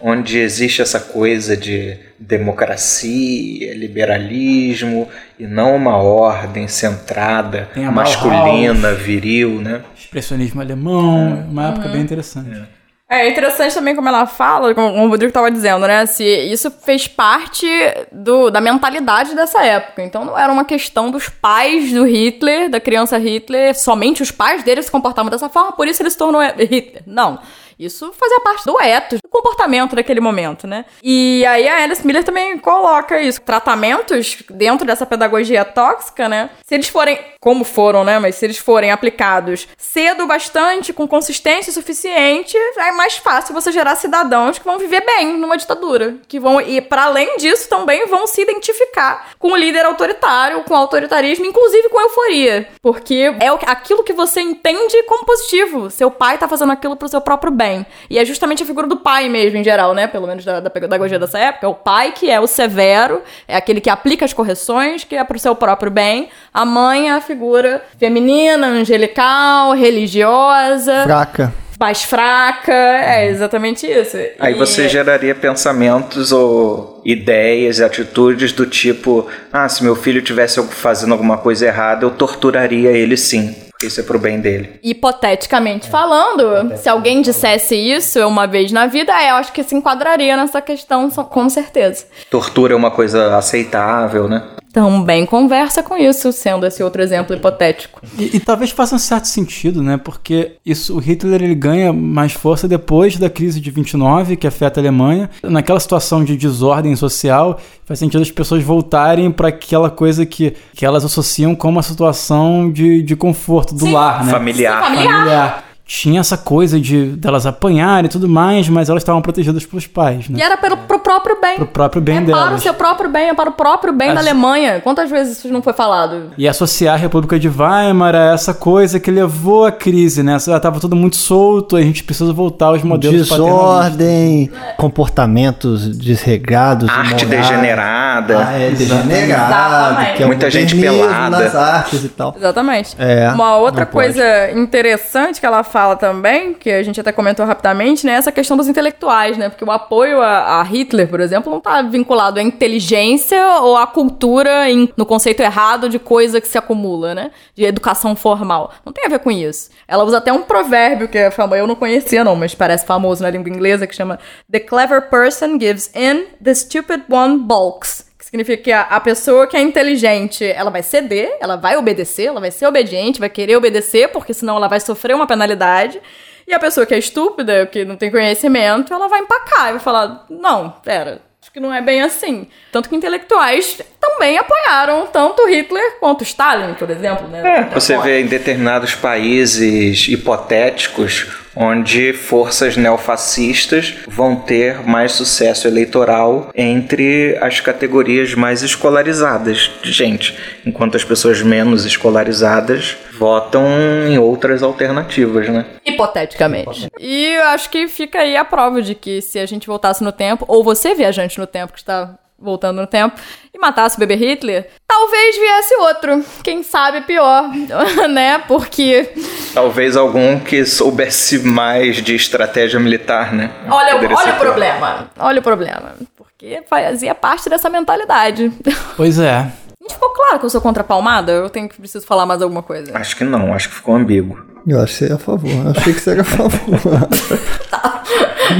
[SPEAKER 4] onde existe essa coisa de democracia, liberalismo e não uma ordem centrada, masculina, viril, né?
[SPEAKER 6] Expressionismo alemão, uma época bem interessante.
[SPEAKER 5] É interessante também como ela fala, como o Rodrigo estava dizendo, né? Se isso fez parte do, da mentalidade dessa época. Então não era uma questão dos pais do Hitler, da criança Hitler, somente os pais dele se comportavam dessa forma, por isso ele se tornou Hitler. Não. Isso fazia parte do ethos, do comportamento daquele momento, né? E aí a Alice Miller também coloca isso. Tratamentos dentro dessa pedagogia tóxica, né? Se eles forem, como foram, né? Mas se eles forem aplicados cedo bastante, com consistência suficiente, é mais fácil você gerar cidadãos que vão viver bem numa ditadura. Que vão, e para além disso, também vão se identificar com o líder autoritário, com o autoritarismo, inclusive com euforia. Porque é aquilo que você entende como positivo. Seu pai tá fazendo aquilo pro seu próprio bem. E é justamente a figura do pai mesmo, em geral, né? Pelo menos da, da pedagogia dessa época. É o pai que é o severo, é aquele que aplica as correções, que é pro seu próprio bem. A mãe é a figura feminina, angelical, religiosa,
[SPEAKER 2] Fraca.
[SPEAKER 5] mais fraca. É exatamente isso.
[SPEAKER 4] Aí
[SPEAKER 5] E-
[SPEAKER 4] você geraria pensamentos ou ideias, atitudes do tipo: ah, se meu filho tivesse fazendo alguma coisa errada, eu torturaria ele sim, isso é pro bem dele.
[SPEAKER 5] Hipoteticamente falando, se alguém dissesse isso uma vez na vida, é, eu acho que se enquadraria nessa questão, com certeza.
[SPEAKER 4] Tortura é uma coisa aceitável, né?
[SPEAKER 5] Também conversa com isso, sendo esse outro exemplo hipotético.
[SPEAKER 6] E, e talvez faça um certo sentido, né? Porque isso, o Hitler ele ganha mais força depois da crise de 29, que afeta a Alemanha. Naquela situação de desordem social, faz sentido as pessoas voltarem para aquela coisa que, que elas associam com uma situação de, de conforto do lar, né?
[SPEAKER 4] Familiar.
[SPEAKER 5] Sim, familiar.
[SPEAKER 6] familiar. Tinha essa coisa de delas apanharem e tudo mais, mas elas estavam protegidas pelos pais,
[SPEAKER 5] E
[SPEAKER 6] né?
[SPEAKER 5] era pelo, pro próprio bem.
[SPEAKER 6] Pro próprio bem
[SPEAKER 5] é para o
[SPEAKER 6] delas.
[SPEAKER 5] seu próprio bem, é para o próprio bem
[SPEAKER 6] As-
[SPEAKER 5] da Alemanha. Quantas vezes isso não foi falado?
[SPEAKER 6] E associar a República de Weimar a essa coisa que levou à crise, né? Tava tudo muito solto, a gente precisa voltar aos modelos paternalistas.
[SPEAKER 2] Desordem, comportamentos desregrados.
[SPEAKER 4] Arte degenerada.
[SPEAKER 2] Ah, é. Que é
[SPEAKER 4] Muita gente pelada.
[SPEAKER 2] nas artes e tal.
[SPEAKER 5] Exatamente.
[SPEAKER 2] É,
[SPEAKER 5] Uma outra
[SPEAKER 2] pode.
[SPEAKER 5] coisa interessante que ela fala também, que a gente até comentou rapidamente, né? Essa questão dos intelectuais, né? Porque o apoio a, a Hitler, por exemplo, não tá vinculado à inteligência ou à cultura em- no conceito errado de coisa que se acumula, né? De educação formal. Não tem a ver com isso. Ela usa até um provérbio que é famoso, eu não conhecia não, mas parece famoso na língua inglesa, que chama The clever person gives in, the stupid one balks. Significa que a, a pessoa que é inteligente, ela vai ceder, ela vai obedecer, ela vai ser obediente, vai querer obedecer, porque senão ela vai sofrer uma penalidade. E a pessoa que é estúpida, que não tem conhecimento, ela vai empacar e vai falar: não, pera. Acho que não é bem assim. Tanto que intelectuais também apoiaram tanto Hitler quanto Stalin, por exemplo. Né?
[SPEAKER 4] É, você vê em determinados países hipotéticos onde forças neofascistas vão ter mais sucesso eleitoral entre as categorias mais escolarizadas de gente, enquanto as pessoas menos escolarizadas votam em outras alternativas, né?
[SPEAKER 5] Hipoteticamente. E eu acho que fica aí a prova de que se a gente voltasse no tempo, ou você, viajante no tempo, que está voltando no tempo, e matasse o bebê Hitler, talvez viesse outro. Quem sabe pior, (laughs) né? Porque.
[SPEAKER 4] Talvez algum que soubesse mais de estratégia militar, né?
[SPEAKER 5] Olha,
[SPEAKER 4] Poderia
[SPEAKER 5] olha o
[SPEAKER 4] pior.
[SPEAKER 5] problema. Olha o problema. Porque fazia parte dessa mentalidade. (laughs)
[SPEAKER 6] Pois é.
[SPEAKER 5] Gente, ficou claro que eu sou contra a palmada? Eu tenho que preciso falar mais alguma coisa.
[SPEAKER 4] Acho que não, acho que ficou ambíguo.
[SPEAKER 2] Eu achei a favor. Eu achei que você era a favor. (laughs)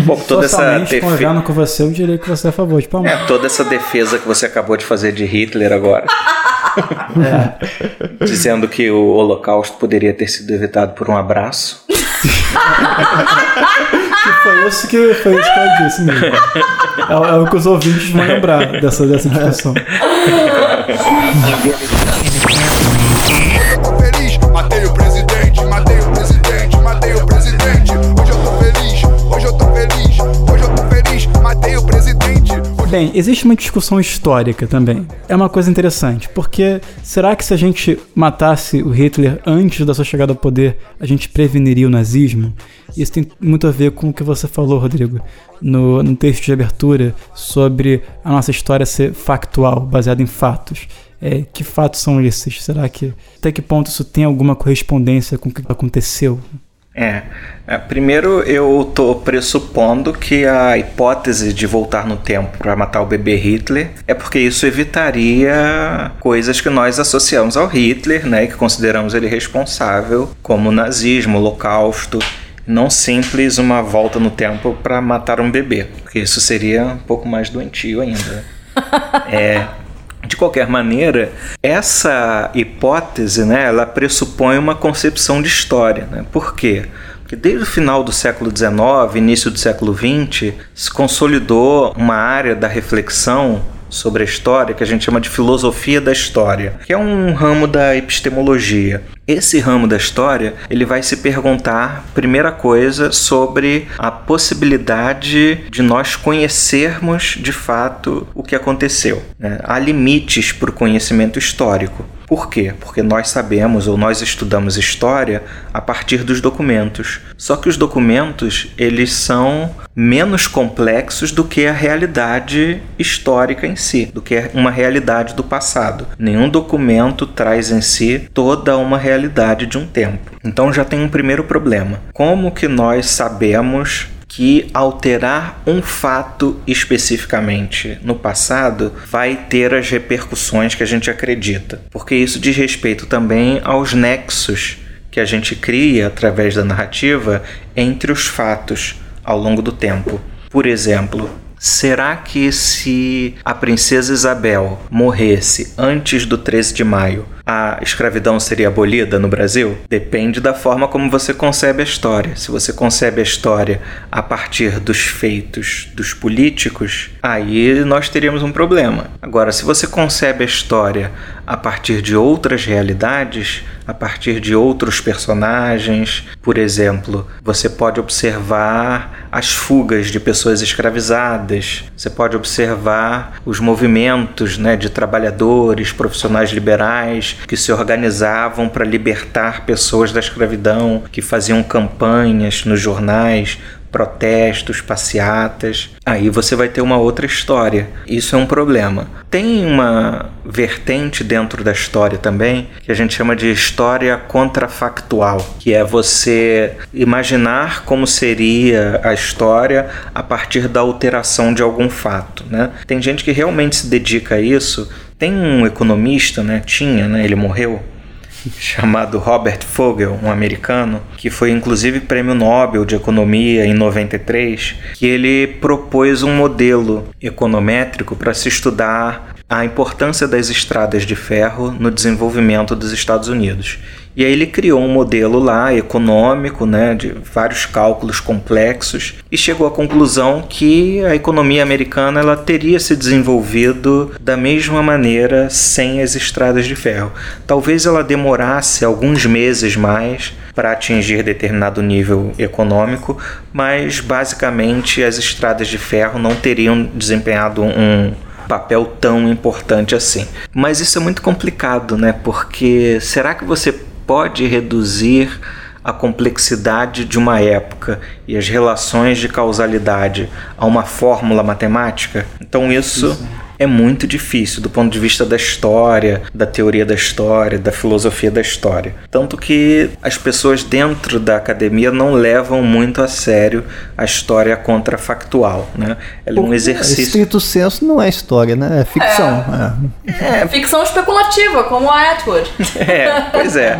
[SPEAKER 4] Bom, toda essa,
[SPEAKER 6] Socialmente,
[SPEAKER 4] defe-
[SPEAKER 6] convivendo com você, eu diria que você é a favor de palmar.
[SPEAKER 4] é, toda essa defesa que você acabou de fazer de Hitler agora. (laughs) (laughs) Dizendo que o Holocausto poderia ter sido evitado por um abraço. (laughs)
[SPEAKER 6] Que foi isso que, foi isso que eu disse mesmo. É, o- é o que os ouvintes vão lembrar dessa, dessa discussão. Bem, existe uma discussão histórica também. É uma coisa interessante, porque será que se a gente matasse o Hitler antes da sua chegada ao poder, a gente preveniria o nazismo? Isso tem muito a ver com o que você falou, Rodrigo, no, no texto de abertura sobre a nossa história ser factual, baseada em fatos. É, que fatos são esses? Será que até que ponto isso tem alguma correspondência com o que aconteceu?
[SPEAKER 4] É. é, Primeiro, eu tô pressupondo que a hipótese de voltar no tempo para matar o bebê Hitler é porque isso evitaria coisas que nós associamos ao Hitler, né, que consideramos ele responsável, como o nazismo, o holocausto, não simples uma volta no tempo para matar um bebê, porque isso seria um pouco mais doentio ainda. (laughs) É, de qualquer maneira, essa hipótese, né, ela pressupõe uma concepção de história. Né? Por quê? Porque desde o final do século XIX, início do século XX, se consolidou uma área da reflexão sobre a história que a gente chama de filosofia da história, que é um ramo da epistemologia. Esse ramo da história, ele vai se perguntar, primeira coisa, sobre a possibilidade de nós conhecermos de fato o que aconteceu. né? Há limites para o conhecimento histórico. Por quê? Porque nós sabemos ou nós estudamos história a partir dos documentos. Só que os documentos, eles são menos complexos do que a realidade histórica em si, do que uma realidade do passado. Nenhum documento traz em si toda uma realidade de um tempo. Então já tem um primeiro problema. Como que nós sabemos que alterar um fato especificamente no passado vai ter as repercussões que a gente acredita. Porque isso diz respeito também aos nexos que a gente cria através da narrativa entre os fatos ao longo do tempo. Por exemplo, será que se a princesa Isabel morresse antes do 13 de maio, a escravidão seria abolida no Brasil? Depende da forma como você concebe a história. Se você concebe a história a partir dos feitos dos políticos, aí nós teríamos um problema. Agora, se você concebe a história a partir de outras realidades, a partir de outros personagens, por exemplo, você pode observar as fugas de pessoas escravizadas, você pode observar os movimentos né, de trabalhadores, profissionais liberais que se organizavam para libertar pessoas da escravidão, que faziam campanhas nos jornais protestos, passeatas, aí você vai ter uma outra história. Isso é um problema. Tem uma vertente dentro da história também que a gente chama de história contrafactual, que é você imaginar como seria a história a partir da alteração de algum fato. Né? Tem gente que realmente se dedica a isso. Tem um economista, né? Tinha, né? Ele morreu (laughs) chamado Robert Fogel, um americano, que foi inclusive prêmio Nobel de Economia em 93, que ele propôs um modelo econométrico para se estudar a importância das estradas de ferro no desenvolvimento dos Estados Unidos. E aí ele criou um modelo lá econômico, né, de vários cálculos complexos e chegou à conclusão que a economia americana ela teria se desenvolvido da mesma maneira sem as estradas de ferro. Talvez ela demorasse alguns meses mais para atingir determinado nível econômico, mas basicamente as estradas de ferro não teriam desempenhado um papel tão importante assim. Mas isso é muito complicado, né? Porque será que você pode reduzir a complexidade de uma época e as relações de causalidade a uma fórmula matemática? Então isso é muito difícil do ponto de vista da história, da teoria da história, da filosofia da história. Tanto que as pessoas dentro da academia não levam muito a sério a história contrafactual, né? Ela é um exercício.
[SPEAKER 2] Estrito senso não é história, né? É ficção. É.
[SPEAKER 5] É, ficção especulativa, como a Atwood. (laughs)
[SPEAKER 4] É, pois é.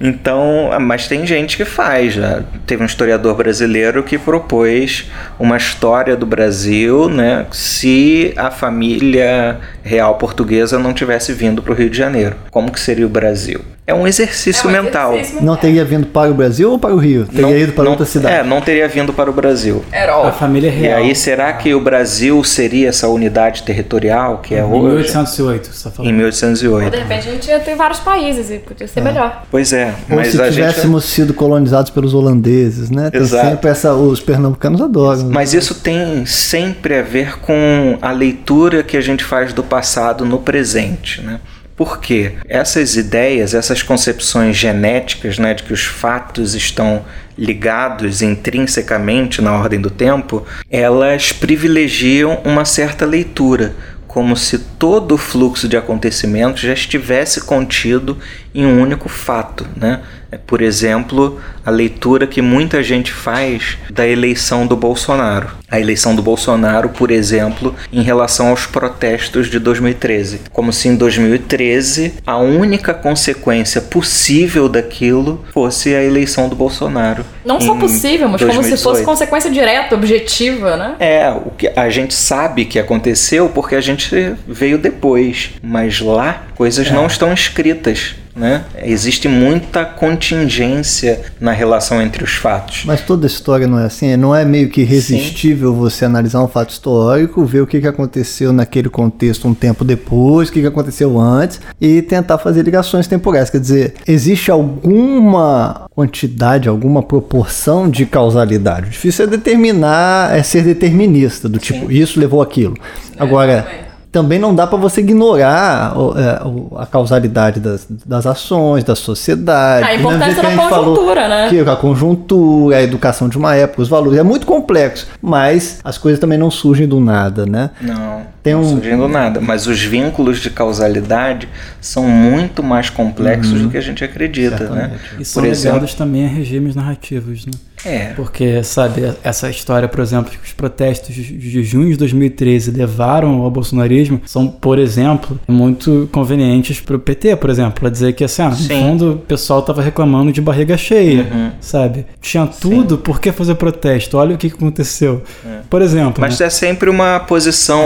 [SPEAKER 4] Então, mas tem gente que faz. Já. Teve um historiador brasileiro que propôs uma história do Brasil, né, se a família real portuguesa não tivesse vindo para o Rio de Janeiro. Como que seria o Brasil? É um exercício mental.
[SPEAKER 2] Não teria vindo para o Brasil ou para o Rio? Teria
[SPEAKER 4] Não-
[SPEAKER 2] ido para
[SPEAKER 4] não-
[SPEAKER 2] outra cidade?
[SPEAKER 4] É, não teria vindo para o Brasil.
[SPEAKER 6] A família
[SPEAKER 4] E
[SPEAKER 6] real.
[SPEAKER 4] aí, será que o Brasil seria essa unidade territorial que é
[SPEAKER 6] Em
[SPEAKER 4] hoje?
[SPEAKER 6] 1808, você tá falando.
[SPEAKER 4] Em 1808.
[SPEAKER 5] De repente a gente ia ter vários países e podia ser melhor.
[SPEAKER 4] Pois é,
[SPEAKER 2] Ou
[SPEAKER 4] mas
[SPEAKER 2] se
[SPEAKER 4] a gente.
[SPEAKER 2] tivéssemos sido colonizados pelos holandeses, né? Tem
[SPEAKER 4] Exato.
[SPEAKER 2] sempre essa. Os pernambucanos adoram.
[SPEAKER 4] Mas isso tem sempre a ver com a leitura que a gente faz do passado no presente, né? Por quê? Essas ideias, essas concepções genéticas, né, de que os fatos estão ligados intrinsecamente na ordem do tempo, elas privilegiam uma certa leitura, como se todo o fluxo de acontecimentos já estivesse contido em um único fato, né? É, Por exemplo, a leitura que muita gente faz da eleição do Bolsonaro. A eleição do Bolsonaro, por exemplo, em relação aos protestos de 2013. Como se em 2013 a única consequência possível daquilo fosse a eleição do Bolsonaro.
[SPEAKER 5] Não só possível, mas como se fosse
[SPEAKER 4] 2018.
[SPEAKER 5] consequência direta, objetiva, né?
[SPEAKER 4] É, o que a gente sabe que aconteceu porque a gente veio depois, mas lá coisas não estão escritas, né? Existe muita contingência na relação entre os fatos.
[SPEAKER 2] Mas toda história não é assim, não é meio que irresistível você analisar um fato histórico, ver o que, que aconteceu naquele contexto um tempo depois, o que, que aconteceu antes, e tentar fazer ligações temporais. Quer dizer, existe alguma quantidade, alguma proporção de causalidade. O difícil é determinar, é ser determinista, do tipo, isso levou aquilo. Agora. Também não dá para você ignorar o- é, o- a causalidade das, das ações, da sociedade.
[SPEAKER 5] A
[SPEAKER 2] mesmo
[SPEAKER 5] importância da
[SPEAKER 2] a gente falou
[SPEAKER 5] conjuntura, né?
[SPEAKER 2] que a conjuntura, a educação de uma época, os valores. É muito complexo, mas as coisas também não surgem do nada, né?
[SPEAKER 4] Não,
[SPEAKER 2] Tem
[SPEAKER 4] não
[SPEAKER 2] um-
[SPEAKER 4] surgindo nada. Mas os vínculos de causalidade são muito mais complexos do que a gente acredita, né?
[SPEAKER 6] E são
[SPEAKER 4] Por exemplo,
[SPEAKER 6] ligados também a regimes narrativos, né?
[SPEAKER 4] É.
[SPEAKER 6] Porque, sabe, essa história, por exemplo, que os protestos de junho de 2013 levaram ao bolsonarismo são, por exemplo, muito convenientes pro PT, por exemplo, para dizer que, assim, ah, no
[SPEAKER 4] Sim.
[SPEAKER 6] fundo, o pessoal tava reclamando de barriga cheia,
[SPEAKER 4] Uhum.
[SPEAKER 6] sabe? Tinha tudo, por que fazer protesto? Olha o que aconteceu. Por exemplo,
[SPEAKER 4] Mas
[SPEAKER 6] né?
[SPEAKER 4] é sempre uma posição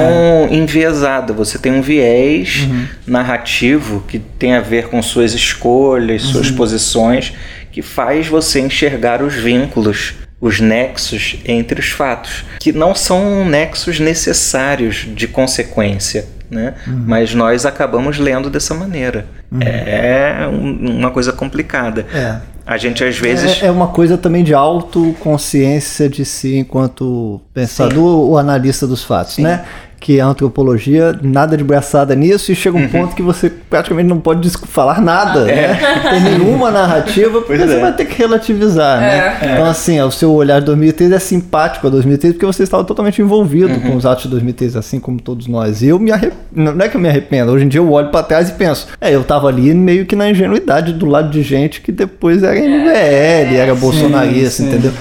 [SPEAKER 4] enviesada. Você tem um viés narrativo que tem a ver com suas escolhas, suas posições, que faz você enxergar os vínculos, os nexos entre os fatos, que não são nexos necessários de consequência. Né? Mas nós acabamos lendo dessa maneira. É um- uma coisa complicada.
[SPEAKER 2] É.
[SPEAKER 4] A gente às vezes.
[SPEAKER 2] É, é uma coisa também de autoconsciência de si enquanto pensador ou analista dos fatos, né? Que a antropologia, nada de braçada nisso, e chega um ponto que você praticamente não pode falar nada, né? Não tem nenhuma narrativa, porque
[SPEAKER 4] Pois
[SPEAKER 2] você
[SPEAKER 4] é.
[SPEAKER 2] vai ter que relativizar, né? Então, assim, o seu olhar de 2013 é simpático a 2013, porque você estava totalmente envolvido com os atos de 2013, assim como todos nós. Eu me arrependo, não é que eu me arrependo, hoje em dia eu olho pra trás e penso, é, eu tava ali meio que na ingenuidade do lado de gente que depois era MBL, era bolsonarista,
[SPEAKER 6] sim.
[SPEAKER 2] entendeu?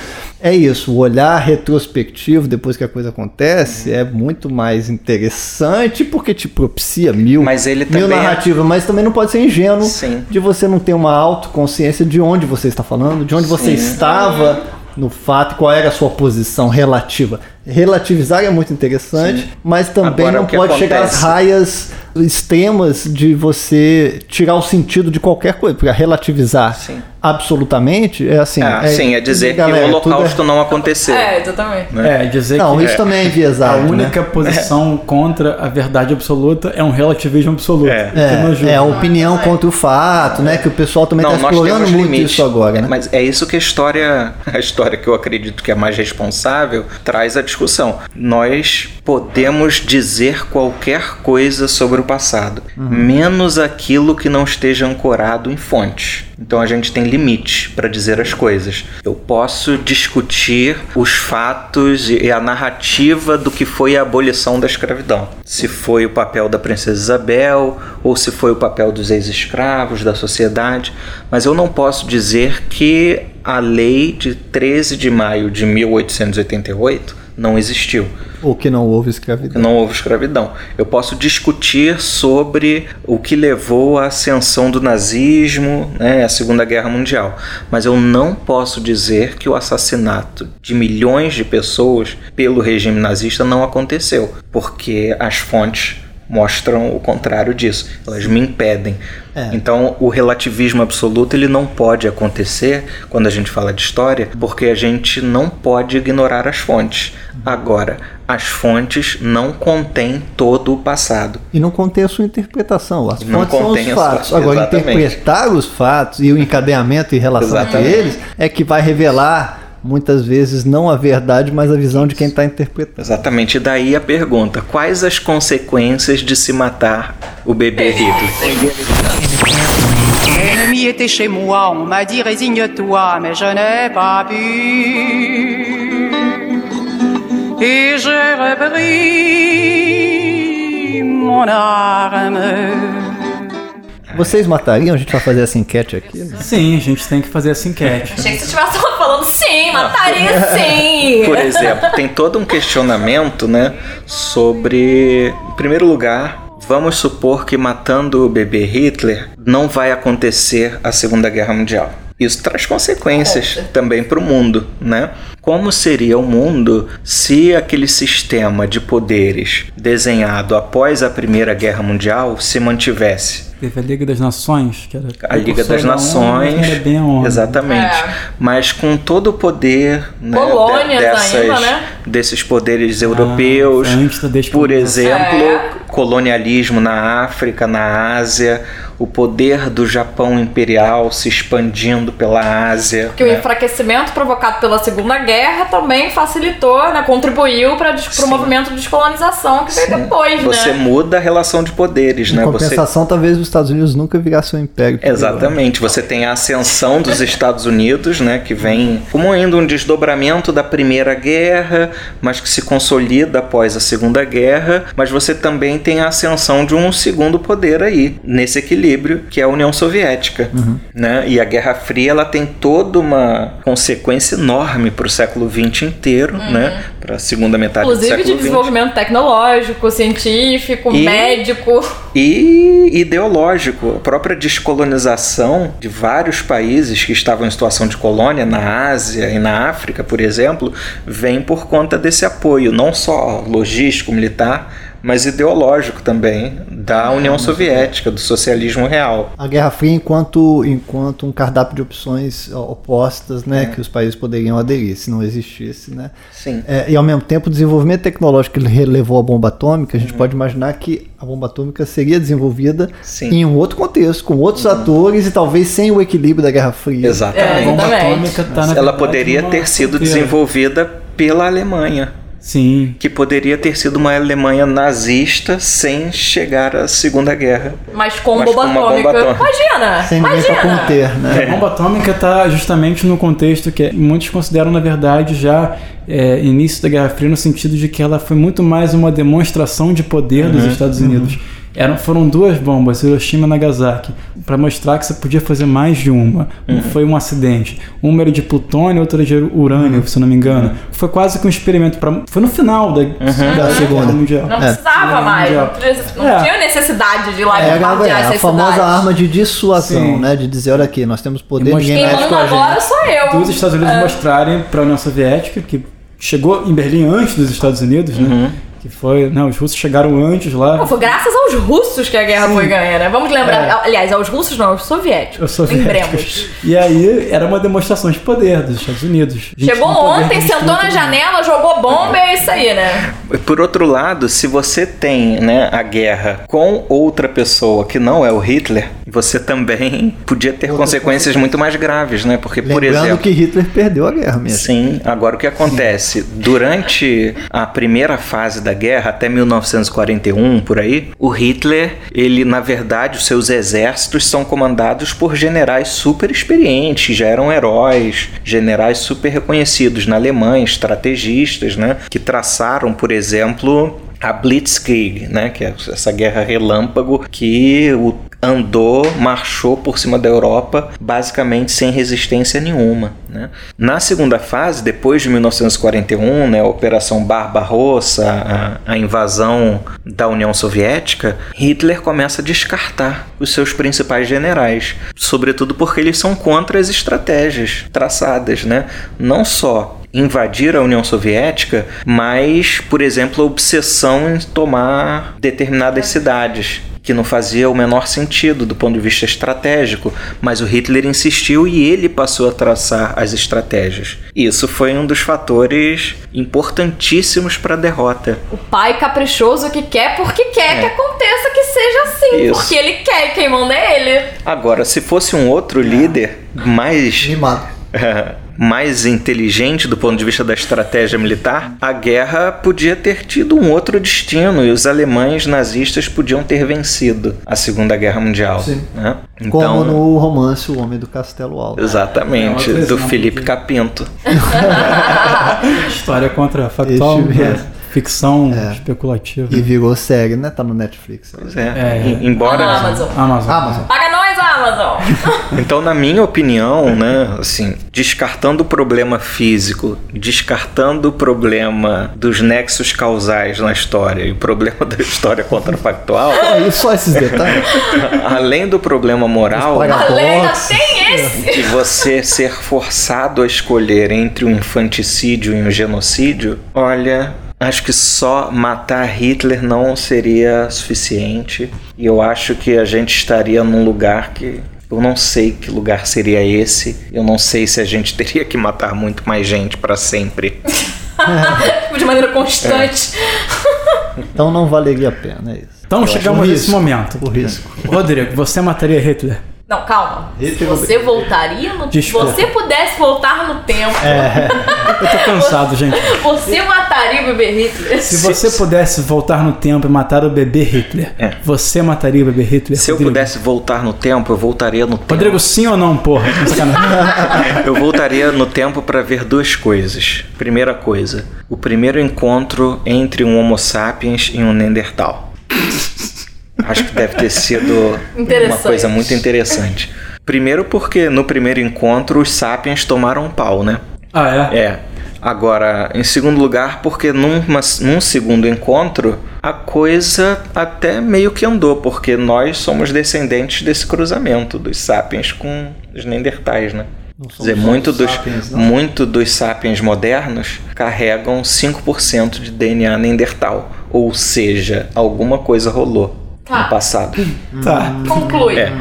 [SPEAKER 2] É isso, o olhar retrospectivo depois que a coisa acontece é muito mais interessante porque te propicia mil,
[SPEAKER 4] Mas ele
[SPEAKER 2] mil
[SPEAKER 4] é-
[SPEAKER 2] narrativas, mas também não pode ser ingênuo
[SPEAKER 4] Sim.
[SPEAKER 2] de você não ter uma autoconsciência de onde você está falando, de onde você
[SPEAKER 4] Sim.
[SPEAKER 2] estava no fato, qual era a sua posição relativa. Relativizar é muito interessante, mas também
[SPEAKER 4] Agora,
[SPEAKER 2] não pode chegar às
[SPEAKER 4] acontece?
[SPEAKER 2] raias extremas de você tirar o sentido de qualquer coisa, porque relativizar
[SPEAKER 4] Sim.
[SPEAKER 2] absolutamente é assim.
[SPEAKER 4] Ah, sim, é dizer
[SPEAKER 2] galera,
[SPEAKER 4] que o
[SPEAKER 2] tudo é-
[SPEAKER 4] Holocausto não aconteceu.
[SPEAKER 5] É, exatamente.
[SPEAKER 6] É, dizer
[SPEAKER 2] Não,
[SPEAKER 6] que
[SPEAKER 2] isso também é
[SPEAKER 6] a
[SPEAKER 2] enviesado.
[SPEAKER 6] única
[SPEAKER 2] né?
[SPEAKER 6] posição contra a verdade absoluta é um relativismo absoluto.
[SPEAKER 4] É.
[SPEAKER 2] É, é a opinião contra o fato, né? Que o pessoal também está explorando muito
[SPEAKER 4] limite.
[SPEAKER 2] isso agora, né?
[SPEAKER 4] Mas é isso que a história, (laughs) a história que eu acredito que é mais responsável, traz a discussão. Nós podemos dizer qualquer coisa sobre o passado,
[SPEAKER 2] Uhum.
[SPEAKER 4] menos aquilo que não esteja ancorado em fontes. Então a gente tem limite para dizer as coisas. Eu posso discutir os fatos e a narrativa do que foi a abolição da escravidão. Se foi o papel da princesa Isabel ou se foi o papel dos ex-escravos, da sociedade, mas eu não posso dizer que a lei de 13 de maio de 1888 não existiu
[SPEAKER 2] Ou que não houve
[SPEAKER 4] que
[SPEAKER 2] escravidão.
[SPEAKER 4] não houve escravidão. Eu posso discutir sobre o que levou à ascensão do nazismo, né, à Segunda Guerra Mundial, mas eu não posso dizer que o assassinato de milhões de pessoas pelo regime nazista não aconteceu, porque as fontes mostram o contrário disso. Elas me impedem.
[SPEAKER 2] É.
[SPEAKER 4] Então, o relativismo absoluto ele não pode acontecer quando a gente fala de história, porque a gente não pode ignorar as fontes. Agora, as fontes não contêm todo o passado.
[SPEAKER 2] E não contém a sua interpretação. As
[SPEAKER 4] Não
[SPEAKER 2] fontes são os
[SPEAKER 4] a sua-
[SPEAKER 2] fatos. Agora,
[SPEAKER 4] Exatamente.
[SPEAKER 2] interpretar os fatos e o encadeamento e relação
[SPEAKER 4] Exatamente.
[SPEAKER 2] eles é que vai revelar, muitas vezes, não a verdade, mas a visão de quem está interpretando.
[SPEAKER 4] Exatamente. E daí a pergunta: quais as consequências de se matar o bebê Hitler?
[SPEAKER 11] L'ennemi était chez moi, on m'a dit résigne-toi, mais je n'ai pas pu. Et j'ai repris mon arme.
[SPEAKER 2] Vocês matariam? A gente vai fazer essa enquete aqui. né?
[SPEAKER 6] Sim, a gente tem que fazer essa enquete.
[SPEAKER 5] Achei que você estivesse falando sim, mataria sim. (laughs)
[SPEAKER 4] Por exemplo, tem todo um questionamento, né, sobre, em primeiro lugar, vamos supor que matando o bebê Hitler não vai acontecer a Segunda Guerra Mundial. Isso traz consequências também para o mundo, né? Como seria o mundo se aquele sistema de poderes desenhado após a Primeira Guerra Mundial se mantivesse?
[SPEAKER 6] Teve a Liga das Nações, que era
[SPEAKER 4] A Liga das
[SPEAKER 6] precursora da ONU, mas
[SPEAKER 4] Nações,
[SPEAKER 6] ONU.
[SPEAKER 4] exatamente.
[SPEAKER 5] É.
[SPEAKER 4] Mas com todo o poder né,
[SPEAKER 5] Colônias
[SPEAKER 4] de-
[SPEAKER 5] ainda, né?
[SPEAKER 4] desses poderes europeus,
[SPEAKER 6] Ah, antes da
[SPEAKER 4] por exemplo,
[SPEAKER 5] É.
[SPEAKER 4] colonialismo na África, na Ásia, o poder do Japão imperial se expandindo pela Ásia.
[SPEAKER 5] Que o
[SPEAKER 4] né?
[SPEAKER 5] enfraquecimento provocado pela Segunda Guerra também facilitou, né, contribuiu para o movimento de descolonização que veio depois,
[SPEAKER 4] Você
[SPEAKER 5] né?
[SPEAKER 4] muda a relação de poderes,
[SPEAKER 2] Em
[SPEAKER 4] né? Você
[SPEAKER 2] compensação, talvez os Estados Unidos nunca virassem um império.
[SPEAKER 4] Exatamente, você tem a ascensão dos Estados Unidos, né, que vem como ainda um desdobramento da Primeira Guerra, mas que se consolida após a Segunda Guerra, mas você também tem a ascensão de um segundo poder aí, nesse equilíbrio, que é a União Soviética, né? E a Guerra Fria, ela tem toda uma consequência enorme para o século XX inteiro, né? Para a segunda metade do
[SPEAKER 5] Inclusive de
[SPEAKER 4] século XX.
[SPEAKER 5] desenvolvimento tecnológico, científico,
[SPEAKER 4] E-
[SPEAKER 5] médico.
[SPEAKER 4] e ideológico. A própria descolonização de vários países que estavam em situação de colônia, na Ásia e na África, por exemplo, vem por conta desse apoio, não só logístico, militar, mas ideológico também, da União Soviética, do socialismo real.
[SPEAKER 2] A Guerra Fria enquanto, enquanto um cardápio de opções opostas, né, que os países poderiam aderir, se não existisse, né?
[SPEAKER 4] Sim.
[SPEAKER 2] É, e ao mesmo tempo, o desenvolvimento tecnológico que levou à bomba atômica, a gente pode imaginar que a bomba atômica seria desenvolvida
[SPEAKER 4] Sim.
[SPEAKER 2] em um outro contexto, com outros atores e talvez sem o equilíbrio da Guerra Fria.
[SPEAKER 6] A
[SPEAKER 4] Exatamente.
[SPEAKER 6] bomba
[SPEAKER 5] Exatamente.
[SPEAKER 6] atômica tá, na
[SPEAKER 4] Ela
[SPEAKER 6] verdade,
[SPEAKER 4] poderia ter sido
[SPEAKER 6] fronteira.
[SPEAKER 4] desenvolvida pela Alemanha.
[SPEAKER 6] Sim.
[SPEAKER 4] Que poderia ter sido uma Alemanha nazista sem chegar à Segunda Guerra.
[SPEAKER 5] Mas com
[SPEAKER 4] Mas
[SPEAKER 5] bomba
[SPEAKER 4] com
[SPEAKER 5] atômica.
[SPEAKER 4] bomba atômica.
[SPEAKER 5] Imagina!
[SPEAKER 2] Sem ninguém pra
[SPEAKER 5] imagina!
[SPEAKER 2] conter, né?
[SPEAKER 6] A bomba atômica está justamente no contexto que muitos consideram, na verdade, já é, início da Guerra Fria, no sentido de que ela foi muito mais uma demonstração de poder dos Estados Unidos. Eram, foram duas bombas, Hiroshima e Nagasaki, para mostrar que você podia fazer mais de uma. Não foi um acidente. Uma era de plutônio, outra era de urânio, se eu não me engano. Foi quase que um experimento. Pra, foi no final da, da Segunda Guerra Mundial.
[SPEAKER 5] Não
[SPEAKER 2] É.
[SPEAKER 5] precisava
[SPEAKER 6] Segunda
[SPEAKER 5] mais. Não, não
[SPEAKER 6] É.
[SPEAKER 5] tinha necessidade de ir lá e
[SPEAKER 2] É,
[SPEAKER 5] bombardear
[SPEAKER 2] é, a
[SPEAKER 5] essas
[SPEAKER 2] famosa arma de dissuasão,
[SPEAKER 6] Sim.
[SPEAKER 2] né? De dizer, olha aqui, nós temos poder,
[SPEAKER 6] E
[SPEAKER 2] ninguém
[SPEAKER 5] Quem
[SPEAKER 2] mexe com
[SPEAKER 5] manda
[SPEAKER 2] a gente.
[SPEAKER 5] agora sou eu.
[SPEAKER 6] dos Estados Unidos mostrarem para a União Soviética que chegou em Berlim antes dos Estados Unidos, né? Que foi, não, os russos chegaram antes lá.
[SPEAKER 5] Pô, foi graças aos russos que a guerra
[SPEAKER 6] Sim.
[SPEAKER 5] foi ganha, né? Vamos lembrar.
[SPEAKER 6] É.
[SPEAKER 5] Aliás, aos russos não, aos soviéticos.
[SPEAKER 6] Os soviéticos.
[SPEAKER 5] Lembremos.
[SPEAKER 6] E aí era uma demonstração de poder dos Estados Unidos. Gente
[SPEAKER 5] Chegou ontem, sentou na janela, jogou bomba e é isso aí, né?
[SPEAKER 4] Por outro lado, se você tem né, a guerra com outra pessoa que não é o Hitler, você também (laughs) podia ter consequências muito mais graves, né? Porque, por
[SPEAKER 2] Lembrando
[SPEAKER 4] exemplo.
[SPEAKER 2] que Hitler perdeu a guerra mesmo.
[SPEAKER 4] Sim, agora o que acontece? Durante a primeira fase da guerra, até 1941, por aí, o Hitler, ele, na verdade, os seus exércitos são comandados por generais super experientes, já eram heróis, generais super reconhecidos na Alemanha, estrategistas, né? Que traçaram, por exemplo, a Blitzkrieg, né, que é essa guerra relâmpago que o andou, marchou por cima da Europa, basicamente sem resistência nenhuma. Né? Na segunda fase, depois de 1941, né, a Operação Barbarossa, a, a invasão da União Soviética, Hitler começa a descartar os seus principais generais, sobretudo porque eles são contra as estratégias traçadas, né? Não só invadir a União Soviética, mas, por exemplo, a obsessão em tomar determinadas cidades, que não fazia o menor sentido do ponto de vista estratégico, mas o Hitler insistiu e ele passou a traçar as estratégias. Isso foi um dos fatores importantíssimos para a derrota.
[SPEAKER 5] O pai caprichoso que quer porque quer
[SPEAKER 4] É.
[SPEAKER 5] que aconteça que seja assim.
[SPEAKER 4] Isso.
[SPEAKER 5] Porque ele quer e quem manda é ele.
[SPEAKER 4] Agora, se fosse um outro líder mais (laughs) mais inteligente do ponto de vista da estratégia militar, a guerra podia ter tido um outro destino e os alemães nazistas podiam ter vencido a Segunda Guerra Mundial.
[SPEAKER 2] Sim.
[SPEAKER 4] né?
[SPEAKER 2] Como
[SPEAKER 4] Então,
[SPEAKER 2] no romance O Homem do Castelo Alto.
[SPEAKER 4] exatamente,
[SPEAKER 6] É,
[SPEAKER 4] do Felipe Capinto. (laughs)
[SPEAKER 6] História contra factual, né? ficção especulativa.
[SPEAKER 2] E virou série, né? Tá no Netflix.
[SPEAKER 4] Pois é.
[SPEAKER 6] É.
[SPEAKER 4] E- Embora.
[SPEAKER 5] Ah, Amazon.
[SPEAKER 6] Amazon.
[SPEAKER 2] Amazon.
[SPEAKER 5] Paga nós, Amazon! (laughs)
[SPEAKER 4] Então, na minha opinião, né, assim, descartando o problema físico, descartando o problema dos nexos causais na história e o problema (laughs) da história contrafactual, (laughs)
[SPEAKER 2] E só esses detalhes.
[SPEAKER 4] além do problema moral,
[SPEAKER 2] Os
[SPEAKER 5] A lei ainda
[SPEAKER 2] paradoxos.
[SPEAKER 5] tem esse!
[SPEAKER 4] de você ser forçado a escolher entre um infanticídio e um genocídio, olha, acho que só matar Hitler não seria suficiente. E eu acho que a gente estaria num lugar que. Eu não sei que lugar seria esse. Eu não sei se a gente (laughs) teria que matar muito mais gente para sempre. (laughs)
[SPEAKER 5] De maneira constante. (laughs)
[SPEAKER 2] Então não valeria a pena, é isso.
[SPEAKER 6] Então
[SPEAKER 2] Eu
[SPEAKER 6] chegamos nesse momento.
[SPEAKER 2] O risco.
[SPEAKER 6] Rodrigo, você mataria Hitler?
[SPEAKER 5] Não, calma. Se você voltaria no
[SPEAKER 6] Desculpa.
[SPEAKER 5] Se você pudesse voltar no tempo,
[SPEAKER 6] Eu tô cansado, gente. (laughs)
[SPEAKER 5] você mataria o bebê Hitler.
[SPEAKER 6] Se você pudesse voltar no tempo e matar o bebê Hitler,
[SPEAKER 4] É.
[SPEAKER 6] você mataria o bebê Hitler?
[SPEAKER 4] Se eu
[SPEAKER 6] Rodrigo?
[SPEAKER 4] pudesse voltar no tempo, eu voltaria no tempo.
[SPEAKER 6] Rodrigo, sim ou não, porra? (laughs)
[SPEAKER 4] Eu voltaria no tempo para ver duas coisas. Primeira coisa, o primeiro encontro entre um Homo sapiens e um Neandertal. Acho que deve ter sido uma coisa muito interessante. Primeiro porque no primeiro encontro os sapiens tomaram um pau, né?
[SPEAKER 6] ah, é?
[SPEAKER 4] É. Agora, em segundo lugar, porque numa, num segundo encontro, a coisa até meio que andou, porque nós somos descendentes desse cruzamento dos sapiens com os neandertais, né? Quer dizer, muito dos,
[SPEAKER 2] sapiens,
[SPEAKER 4] muito dos sapiens modernos carregam 5% de DNA neandertal. Ou seja, alguma coisa rolou
[SPEAKER 5] Tá.
[SPEAKER 4] no passado.
[SPEAKER 6] Tá.
[SPEAKER 5] Conclui.
[SPEAKER 4] É.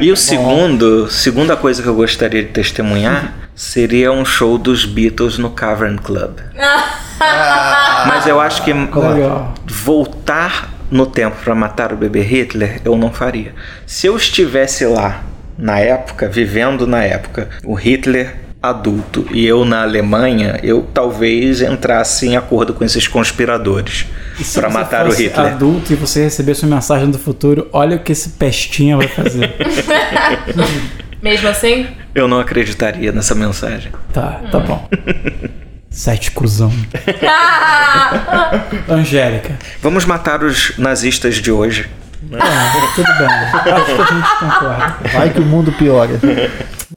[SPEAKER 4] E o segundo, segunda coisa que eu gostaria de testemunhar seria um show dos Beatles no Cavern Club. (laughs) Mas eu acho que
[SPEAKER 6] Legal.
[SPEAKER 4] voltar no tempo para matar o bebê Hitler eu não faria. Se eu estivesse lá na época, vivendo na época, o Hitler adulto e eu na Alemanha, eu talvez entrasse em acordo com esses conspiradores para matar o
[SPEAKER 6] fosse
[SPEAKER 4] Hitler.
[SPEAKER 6] adulto e você recebesse uma mensagem do futuro, olha o que esse pestinha vai fazer. (laughs)
[SPEAKER 5] Mesmo assim,
[SPEAKER 4] Eu não acreditaria nessa mensagem.
[SPEAKER 6] tá, tá bom. Sete cuzão. (laughs) Angélica.
[SPEAKER 4] Vamos matar os nazistas de hoje.
[SPEAKER 6] Ah, tudo bem. Acho que a gente concorda.
[SPEAKER 2] Vai que o mundo piora.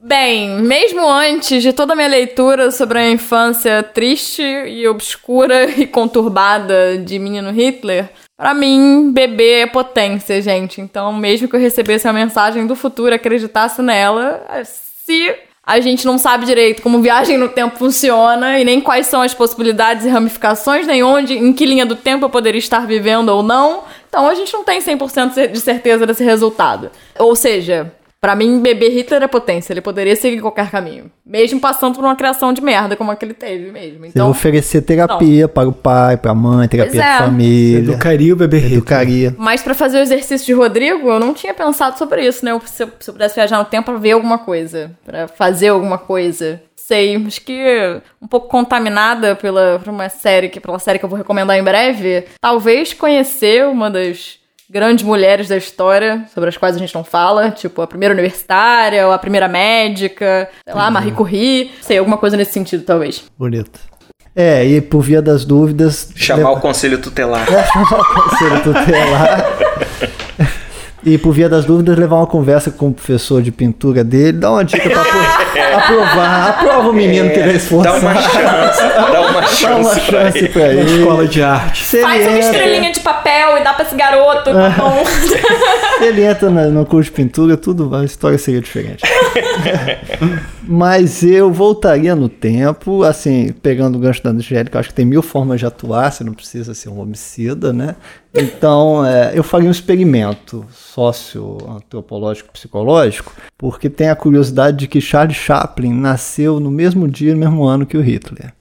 [SPEAKER 5] Bem, mesmo antes de toda a minha leitura sobre a infância triste e obscura (laughs) e conturbada de menino Hitler, pra mim, bebê é potência, gente. Então, mesmo que eu recebesse uma mensagem do futuro, acreditasse nela, se A gente não sabe direito como viagem no tempo funciona e nem quais são as possibilidades e ramificações, nem onde, em que linha do tempo eu poderia estar vivendo ou não. Então a gente não tem 100% de certeza desse resultado. Ou seja, Pra mim, bebê Hitler é potência. Ele poderia seguir qualquer caminho. Mesmo passando por uma criação de merda, como a que ele teve mesmo.
[SPEAKER 2] Você
[SPEAKER 5] Então,
[SPEAKER 2] oferecer terapia para o pai, para a mãe, terapia
[SPEAKER 5] é.
[SPEAKER 2] de família.
[SPEAKER 6] Educaria o bebê Hitler.
[SPEAKER 2] Educaria.
[SPEAKER 5] mas pra fazer o exercício de Rodrigo, eu não tinha pensado sobre isso, né? Eu- Se eu, se eu pudesse viajar no tempo pra ver alguma coisa, pra fazer alguma coisa. Sei, acho que um pouco contaminada pela, por uma série, que, pela série que eu vou recomendar em breve. Talvez conhecer uma das grandes mulheres da história, sobre as quais a gente não fala, tipo a primeira universitária, ou a primeira médica, sei lá, Marie Curie, sei, alguma coisa nesse sentido, talvez.
[SPEAKER 2] Bonito. É, e por via das dúvidas.
[SPEAKER 4] Chamar
[SPEAKER 2] leva-
[SPEAKER 4] o conselho tutelar.
[SPEAKER 2] É, chamar o conselho tutelar. E por via das dúvidas, levar uma conversa com o professor de pintura dele, dar uma dica pra (laughs) apro- aprovar. Aprova o menino que ele é
[SPEAKER 4] Dá
[SPEAKER 2] esforçado.
[SPEAKER 4] uma chance, dá uma
[SPEAKER 2] Dá uma
[SPEAKER 4] chance pra ele.
[SPEAKER 2] pra ele.
[SPEAKER 6] Escola de arte.
[SPEAKER 2] Se
[SPEAKER 5] Faz uma
[SPEAKER 2] entra,
[SPEAKER 5] estrelinha de papel e dá pra esse garoto, tá bom?
[SPEAKER 2] se (laughs) ele entra no curso de pintura, tudo, a história seria diferente. (laughs) Mas eu voltaria no tempo, assim, pegando o gancho da Angélica, eu acho que tem mil formas de atuar, você não precisa ser um homicida, né? Então, é, eu faria um experimento socioantropológico psicológico, porque tem a curiosidade de que Charles Chaplin nasceu no mesmo dia, no mesmo ano que o Hitler.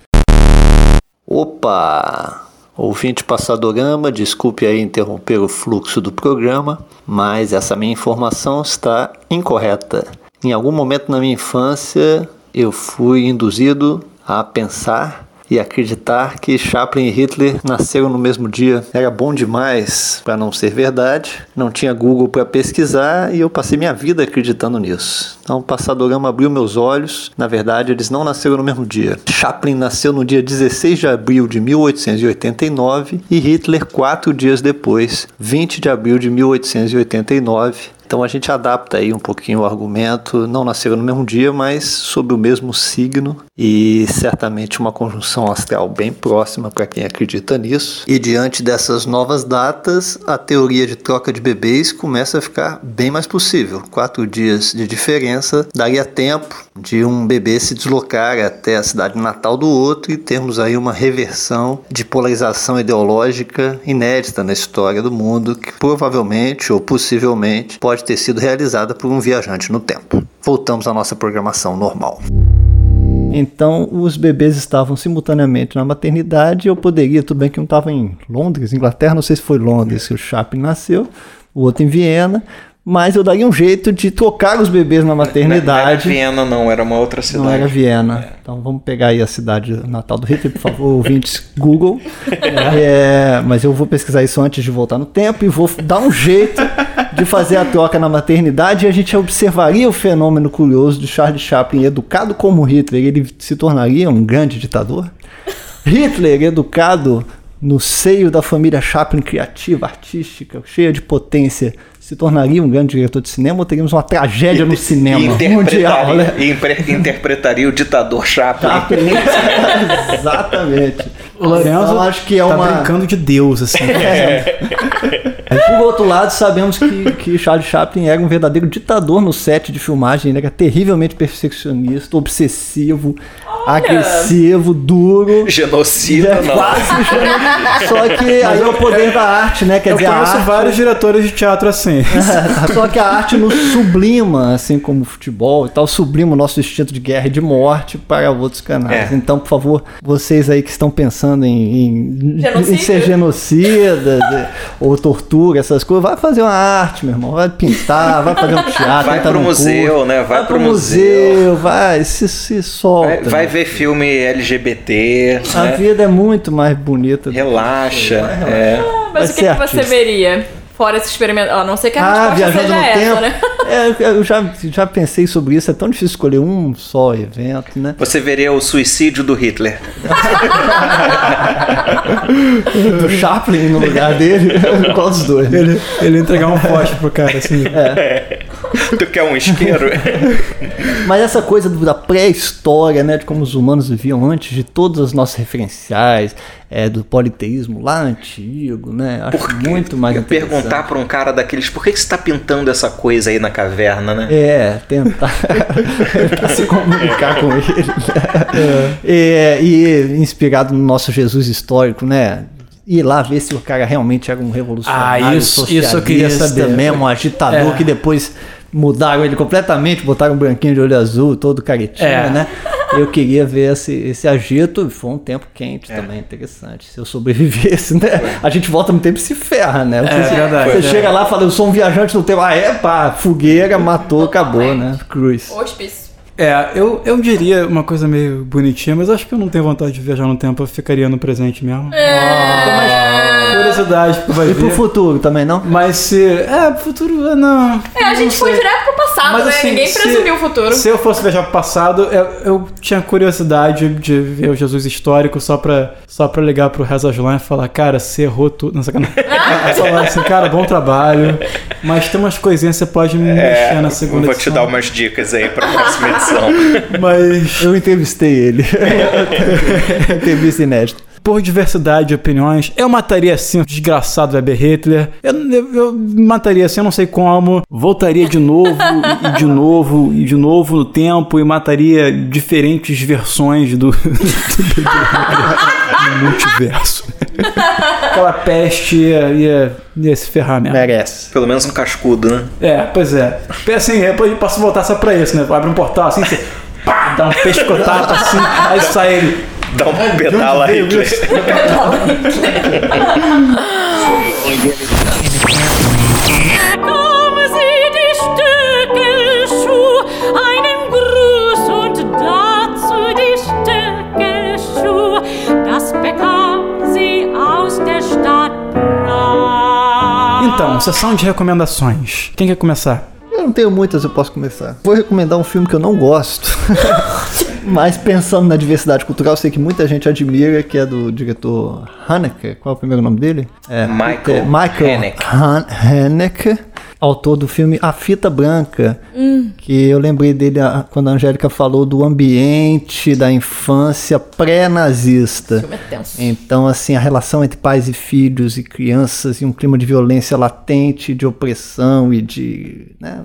[SPEAKER 2] Opa! Ouvinte Passadorama, desculpe aí interromper o fluxo do programa, mas essa minha informação está incorreta. Em algum momento na minha infância, eu fui induzido a pensar e acreditar que Chaplin e Hitler nasceram no mesmo dia. Era bom demais para não ser verdade. Não tinha Google para pesquisar e eu passei minha vida acreditando nisso. Então, o Passadorama abriu meus olhos. Na verdade, eles não nasceram no mesmo dia. Chaplin nasceu no dia 16 de abril de 1889 e Hitler quatro dias depois, 20 de abril de 1889. Então a gente adapta aí um pouquinho o argumento, não nasceram no mesmo dia, mas sob o mesmo signo e certamente uma conjunção astral bem próxima para quem acredita nisso. E diante dessas novas datas, a teoria de troca de bebês começa a ficar bem mais possível. Quatro dias de diferença daria tempo de um bebê se deslocar até a cidade natal do outro e termos aí uma reversão de polarização ideológica inédita na história do mundo, que provavelmente ou possivelmente pode ter sido realizada por um viajante no tempo. Voltamos à nossa programação normal. Então, os bebês estavam simultaneamente na maternidade. Eu poderia, tudo bem que um estava em Londres, Inglaterra, não sei se foi Londres que o Chaplin nasceu, o outro em Viena, mas eu daria um jeito de trocar os bebês na
[SPEAKER 4] Não era
[SPEAKER 2] maternidade.
[SPEAKER 4] Viena, não, era uma outra cidade.
[SPEAKER 2] Não era Viena. Então vamos pegar aí a cidade natal do Hitler, por favor, ouvintes Google. (laughs) É, mas eu vou pesquisar isso antes de voltar no tempo e vou dar um jeito de fazer a troca na maternidade e a gente observaria o fenômeno curioso de Charles Chaplin, educado como Hitler, ele se tornaria um grande ditador? Hitler, educado no seio da família Chaplin criativa, artística, cheia de potência, se tornaria um grande diretor de cinema ou teríamos uma tragédia no cinema (laughs) mundial,
[SPEAKER 4] interpretaria,
[SPEAKER 2] né?
[SPEAKER 4] impre- interpretaria o ditador Chaplin.
[SPEAKER 2] Chaplin. (laughs) Exatamente.
[SPEAKER 6] O Lorenzo
[SPEAKER 2] Então, acho que é
[SPEAKER 6] tá
[SPEAKER 2] uma-
[SPEAKER 6] brincando de Deus, assim. (laughs)
[SPEAKER 2] Aí, por outro lado, sabemos que, que Charles Chaplin era um verdadeiro ditador no set de filmagem. Ele era terrivelmente perfeccionista, obsessivo, agressivo, duro.
[SPEAKER 4] Genocida,
[SPEAKER 2] É
[SPEAKER 4] não.
[SPEAKER 2] quase genocida. Só que aí é o poder da arte, né? Quer
[SPEAKER 6] Eu
[SPEAKER 2] dizer, a
[SPEAKER 6] conheço
[SPEAKER 2] arte,
[SPEAKER 6] vários diretores de teatro assim. (laughs)
[SPEAKER 2] Só que a arte nos sublima, assim como o futebol e tal, sublima o nosso instinto de guerra e de morte para outros canais.
[SPEAKER 4] É.
[SPEAKER 2] Então, por favor, vocês aí que estão pensando em, em, em ser genocidas eh, ou tortura, essas coisas, vai fazer uma arte, meu irmão. Vai pintar, vai fazer um teatro,
[SPEAKER 4] Vai pro
[SPEAKER 2] num
[SPEAKER 4] museu,
[SPEAKER 2] curso,
[SPEAKER 4] né? Vai
[SPEAKER 2] Vai
[SPEAKER 4] pro
[SPEAKER 2] pro museu, vai, se, se solta.
[SPEAKER 4] Vai, vai? Ver filme LGBT,
[SPEAKER 2] A
[SPEAKER 4] né?
[SPEAKER 2] vida é muito mais bonita. do que
[SPEAKER 4] Relaxa. é.
[SPEAKER 5] Mas
[SPEAKER 2] Vai
[SPEAKER 5] o que,
[SPEAKER 2] ser
[SPEAKER 5] que você veria? Fora esse experimento. A não ser que a
[SPEAKER 2] Ah,
[SPEAKER 5] resposta
[SPEAKER 2] viajando
[SPEAKER 5] seja
[SPEAKER 2] no
[SPEAKER 5] essa,
[SPEAKER 2] tempo.
[SPEAKER 5] né?
[SPEAKER 2] É, eu já, já pensei sobre isso. É tão difícil escolher um só evento, né?
[SPEAKER 4] Você veria o suicídio do Hitler. (laughs)
[SPEAKER 2] do Chaplin no lugar dele. (laughs) Qual dos dois?
[SPEAKER 6] Ele, ele entregar um poste pro cara, assim.
[SPEAKER 2] É. (laughs)
[SPEAKER 4] tu quer um isqueiro?
[SPEAKER 2] Mas essa coisa da pré-história, né, de como os humanos viviam antes de todos os nossos referenciais, é, do politeísmo lá antigo, né? Acho muito mais interessante.
[SPEAKER 4] Perguntar pra um cara daqueles, por que, que você tá pintando essa coisa aí na caverna, né?
[SPEAKER 2] É, tentar (laughs) se comunicar com ele. né? É, e inspirado no nosso Jesus histórico, né? Ir lá ver se o cara realmente era um revolucionário.
[SPEAKER 6] Ah, isso- isso eu queria
[SPEAKER 2] socialista
[SPEAKER 6] saber.
[SPEAKER 2] mesmo, um agitador
[SPEAKER 6] É.
[SPEAKER 2] que depois mudaram ele completamente, botaram um branquinho de olho azul, todo caretinho,
[SPEAKER 6] É.
[SPEAKER 2] né? Eu queria ver esse, esse agito, foi um tempo quente também, interessante. Se eu sobrevivesse, né? A gente volta no tempo e se ferra, né? Você,
[SPEAKER 6] É verdade,
[SPEAKER 2] você
[SPEAKER 6] é.
[SPEAKER 2] chega lá e fala, eu sou um viajante no tempo. Ah, é, pá, fogueira, matou, acabou, né? Cruz.
[SPEAKER 5] Hospício.
[SPEAKER 6] É, eu, eu diria uma coisa meio bonitinha, mas acho que eu não tenho vontade de viajar no tempo, eu ficaria no presente mesmo. Tenho mais curiosidade pro vai
[SPEAKER 2] E pro
[SPEAKER 6] ver.
[SPEAKER 2] futuro também, não?
[SPEAKER 6] Mas se. É, pro futuro, é, não.
[SPEAKER 5] É, a gente foi direto pro passado,
[SPEAKER 6] Mas,
[SPEAKER 5] né?
[SPEAKER 6] assim,
[SPEAKER 5] Ninguém
[SPEAKER 6] se-
[SPEAKER 5] presumiu o futuro.
[SPEAKER 6] Se eu fosse viajar pro passado, eu, eu tinha curiosidade de ver o Jesus histórico só pra, só pra ligar pro Reza Jolan e falar, cara, você errou tudo. Não, sacanagem. (laughs) falar assim, cara, bom trabalho. Mas tem umas coisinhas que você pode me mexer na segunda
[SPEAKER 4] É, vou te
[SPEAKER 6] edição.
[SPEAKER 4] dar umas dicas aí pra próxima edição. (laughs)
[SPEAKER 6] Mas.
[SPEAKER 2] Eu entrevistei ele. (laughs) Entrevista inédita.
[SPEAKER 6] Por diversidade de opiniões, eu mataria sim o desgraçado Weber Hitler. Eu, eu, eu mataria assim, eu não sei como. Voltaria de novo, e de novo, e de novo no tempo, e mataria diferentes versões do, (laughs) do no multiverso. Aquela peste ia, ia, ia se ferrar mesmo.
[SPEAKER 2] Merece.
[SPEAKER 4] Pelo menos um cascudo, né?
[SPEAKER 6] É, pois é. Assim, eu posso voltar só pra isso, né? Abre um portal assim, você pá, dá um pescotapo assim, aí sai ele.
[SPEAKER 4] Dá um pedala (laughs)
[SPEAKER 7] Prag.
[SPEAKER 6] Então, sessão de recomendações. Quem quer começar?
[SPEAKER 2] Eu não tenho muitas, eu posso começar. Vou recomendar um filme que eu não gosto. (laughs) Mas pensando na diversidade cultural, eu sei que muita gente admira, que é do diretor Haneke. Qual é o primeiro nome dele? É,
[SPEAKER 4] Michael
[SPEAKER 2] é Michael
[SPEAKER 4] Haneke.
[SPEAKER 2] Han- Haneke, autor do filme A Fita Branca. Que eu lembrei dele quando a Angélica falou do ambiente da infância pré-nazista.
[SPEAKER 5] filme é tenso.
[SPEAKER 2] Então, assim, a relação entre pais e filhos e crianças e um clima de violência latente, de opressão e de. Né,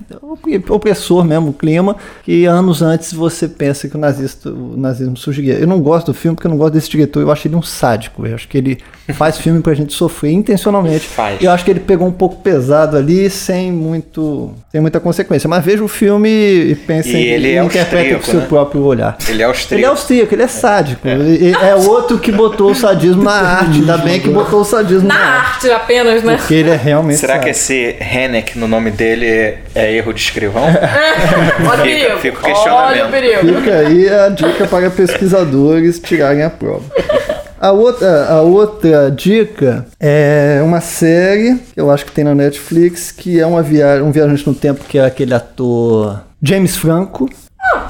[SPEAKER 2] opressor mesmo, o clima, que anos antes você pensa que o, nazista, o nazismo surgiria. Eu não gosto do filme porque eu não gosto desse diretor, eu acho ele um sádico. Eu acho que ele faz filme pra gente sofrer intencionalmente.
[SPEAKER 4] Faz.
[SPEAKER 2] Eu acho que ele pegou um pouco pesado ali, sem muito. sem muita consequência. Mas veja o filme e pense
[SPEAKER 4] E
[SPEAKER 2] em
[SPEAKER 4] ele é
[SPEAKER 2] interprete com seu
[SPEAKER 4] né?
[SPEAKER 2] próprio olhar.
[SPEAKER 4] Ele é austríaco.
[SPEAKER 2] Ele é austríaco, ele é sádico. Ele- É, outro que botou o sadismo na (laughs) arte. Ainda bem que botou o sadismo na,
[SPEAKER 5] Na
[SPEAKER 2] arte.
[SPEAKER 5] arte apenas, né?
[SPEAKER 2] Porque ele é realmente
[SPEAKER 4] Será que
[SPEAKER 2] sádico.
[SPEAKER 4] esse Hennek no nome dele é, é erro de escrivão? (laughs)
[SPEAKER 5] Olha o
[SPEAKER 4] Fica-
[SPEAKER 5] perigo.
[SPEAKER 4] fica o
[SPEAKER 5] Olha
[SPEAKER 4] questionamento.
[SPEAKER 5] o perigo.
[SPEAKER 2] Fica aí a dica para pesquisadores tirarem a prova. (laughs) A outra, a outra dica é uma série que eu acho que tem na Netflix, que é uma via um viajante no tempo que é aquele ator James Franco.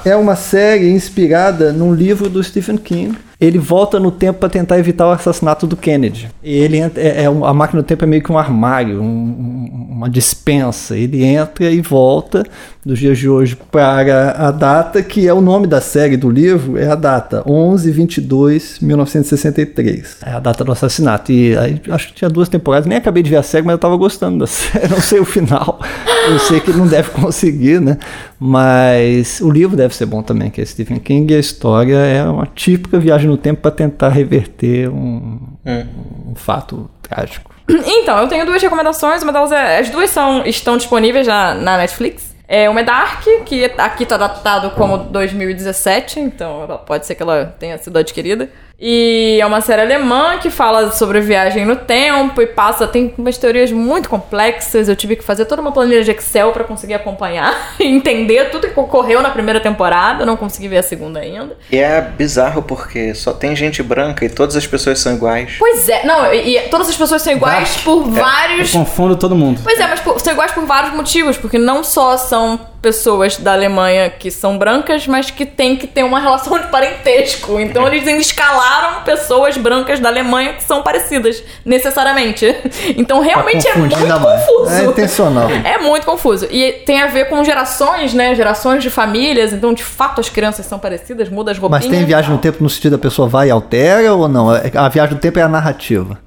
[SPEAKER 2] É uma série inspirada num livro do Stephen King. Ele volta no tempo para tentar evitar o assassinato do Kennedy. E ele entra, é, é a máquina do tempo é meio que um armário, um- um- uma dispensa. Ele entra e volta dos dias de hoje para a data que é o nome da série do livro, é a data 11 22 1963. É a data do assassinato. E aí, acho que tinha duas temporadas, nem acabei de ver a série, mas eu tava gostando da (laughs) série. Não sei o final. Eu sei que não deve conseguir, né? Mas o livro deve ser bom também, que é Stephen King, e a história é uma típica viagem no tempo para tentar reverter um, um fato trágico. (clears throat)
[SPEAKER 5] Então, eu tenho duas recomendações. Uma delas é. As duas são, estão disponíveis já na Netflix. É, uma é Dark, que aqui tá datado como 2017, então pode ser que ela tenha sido adquirida. E é uma série alemã que fala sobre viagem no tempo e passa. Tem umas teorias muito complexas. Eu tive que fazer toda uma planilha de Excel pra conseguir acompanhar (laughs) e entender tudo que ocorreu na primeira temporada. Eu não consegui ver a segunda ainda.
[SPEAKER 4] E é bizarro porque só tem gente branca e todas as pessoas são iguais.
[SPEAKER 5] Pois é, não, e, e todas as pessoas são iguais por
[SPEAKER 6] Eu
[SPEAKER 5] vários
[SPEAKER 6] confundo todo mundo.
[SPEAKER 5] Pois é, mas por- são iguais por vários motivos, porque não só são pessoas da Alemanha que são brancas, mas que tem que ter uma relação de parentesco. Então eles escalaram pessoas brancas da Alemanha que são parecidas, necessariamente. Então realmente é muito confuso.
[SPEAKER 2] É intencional.
[SPEAKER 5] É muito confuso. E tem a ver com gerações, né? Gerações de famílias. Então, de fato, as crianças são parecidas, muda as roupinhas.
[SPEAKER 2] Mas tem viagem no tempo no sentido da pessoa vai e altera ou não? É- A viagem no tempo é a narrativa.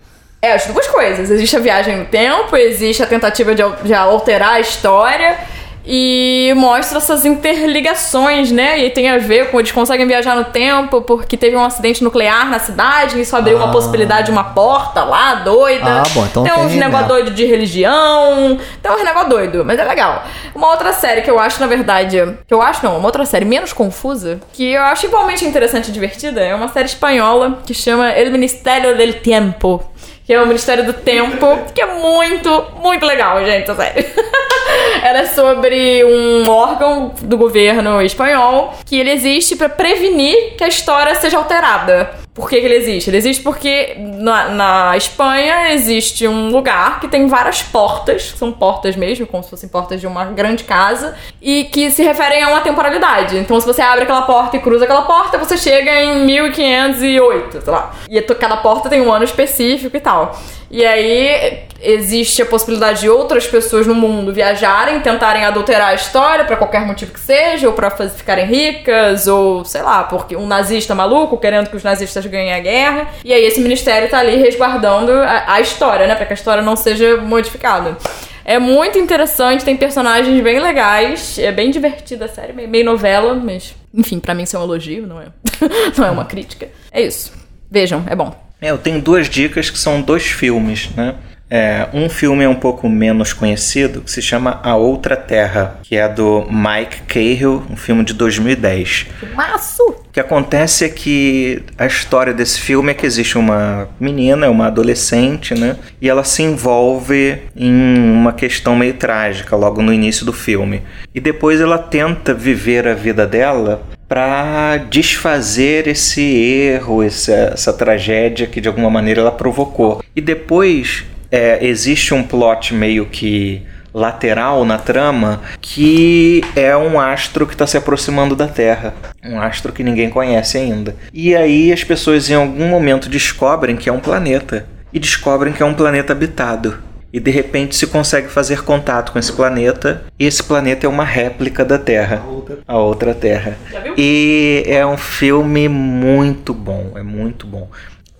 [SPEAKER 5] É, as duas coisas. Existe a viagem no tempo, existe a tentativa de alterar a história e mostra essas interligações, né? E tem a ver com eles conseguem viajar no tempo porque teve um acidente nuclear na cidade, e isso abriu uma possibilidade de uma porta lá, doida.
[SPEAKER 2] Ah, bom, então
[SPEAKER 5] tem uns
[SPEAKER 2] tem,
[SPEAKER 5] negócio
[SPEAKER 2] né?
[SPEAKER 5] doido de religião, tem uns negócio doido, mas é legal. Uma outra série que eu acho, na verdade, que eu acho não, uma outra série menos confusa, que eu acho igualmente interessante e divertida, é uma série espanhola que chama El Ministério del Tiempo. Que é o Ministério do Tempo, que é muito, muito legal, gente, a série. (laughs) Ela é sobre um órgão do governo espanhol que ele existe pra prevenir que a história seja alterada. Por que, que ele existe? Ele existe porque na, na Espanha existe um lugar que tem várias portas, são portas mesmo, como se fossem portas de uma grande casa, e que se referem a uma temporalidade. Então, se você abre aquela porta e cruza aquela porta, você chega em 1508, sei lá. E cada porta tem um ano específico e tal. E aí existe a possibilidade de outras pessoas no mundo viajarem, tentarem adulterar a história pra qualquer motivo que seja, ou pra faz- ficarem ricas, ou sei lá, porque um nazista maluco querendo que os nazistas ganhem a guerra. E aí esse ministério tá ali resguardando a, a história, né, Pra que a história não seja modificada. É muito interessante, tem personagens bem legais, é bem divertida a série, meio, meio novela, mas enfim, pra mim isso é um elogio, não é, (laughs) não é uma crítica. É isso. Vejam, é bom.
[SPEAKER 4] É, eu tenho duas dicas que são dois filmes, né? É, um filme é um pouco menos conhecido, que se chama A Outra Terra, que é do Mike Cahill, um filme de 2010.
[SPEAKER 5] Maço!
[SPEAKER 4] O que acontece é que a história desse filme é que existe uma menina, uma adolescente, né? E ela se envolve em uma questão meio trágica logo no início do filme. E depois ela tenta viver a vida dela para desfazer esse erro, essa, essa tragédia que de alguma maneira ela provocou. E depois é, existe um plot meio que lateral na trama que é um astro que está se aproximando da Terra, um astro que ninguém conhece ainda. E aí as pessoas em algum momento descobrem que é um planeta e descobrem que é um planeta habitado. E de repente se consegue fazer contato com esse planeta. E esse planeta é uma réplica da Terra. A outra Terra. E é um filme muito bom. É muito bom.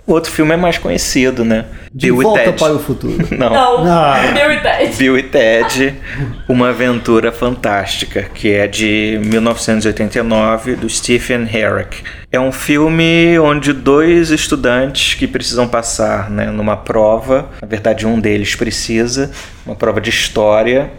[SPEAKER 4] O outro filme é mais conhecido, né?
[SPEAKER 2] De volta para o futuro. (laughs)
[SPEAKER 4] Não.
[SPEAKER 5] Não,
[SPEAKER 2] Ah.
[SPEAKER 5] Bill e Ted.
[SPEAKER 4] Bill e Ted, Uma Aventura Fantástica, que é de 1989, do Stephen Herrick. É um filme onde dois estudantes que precisam passar né, numa prova, na verdade um deles precisa, uma prova de história,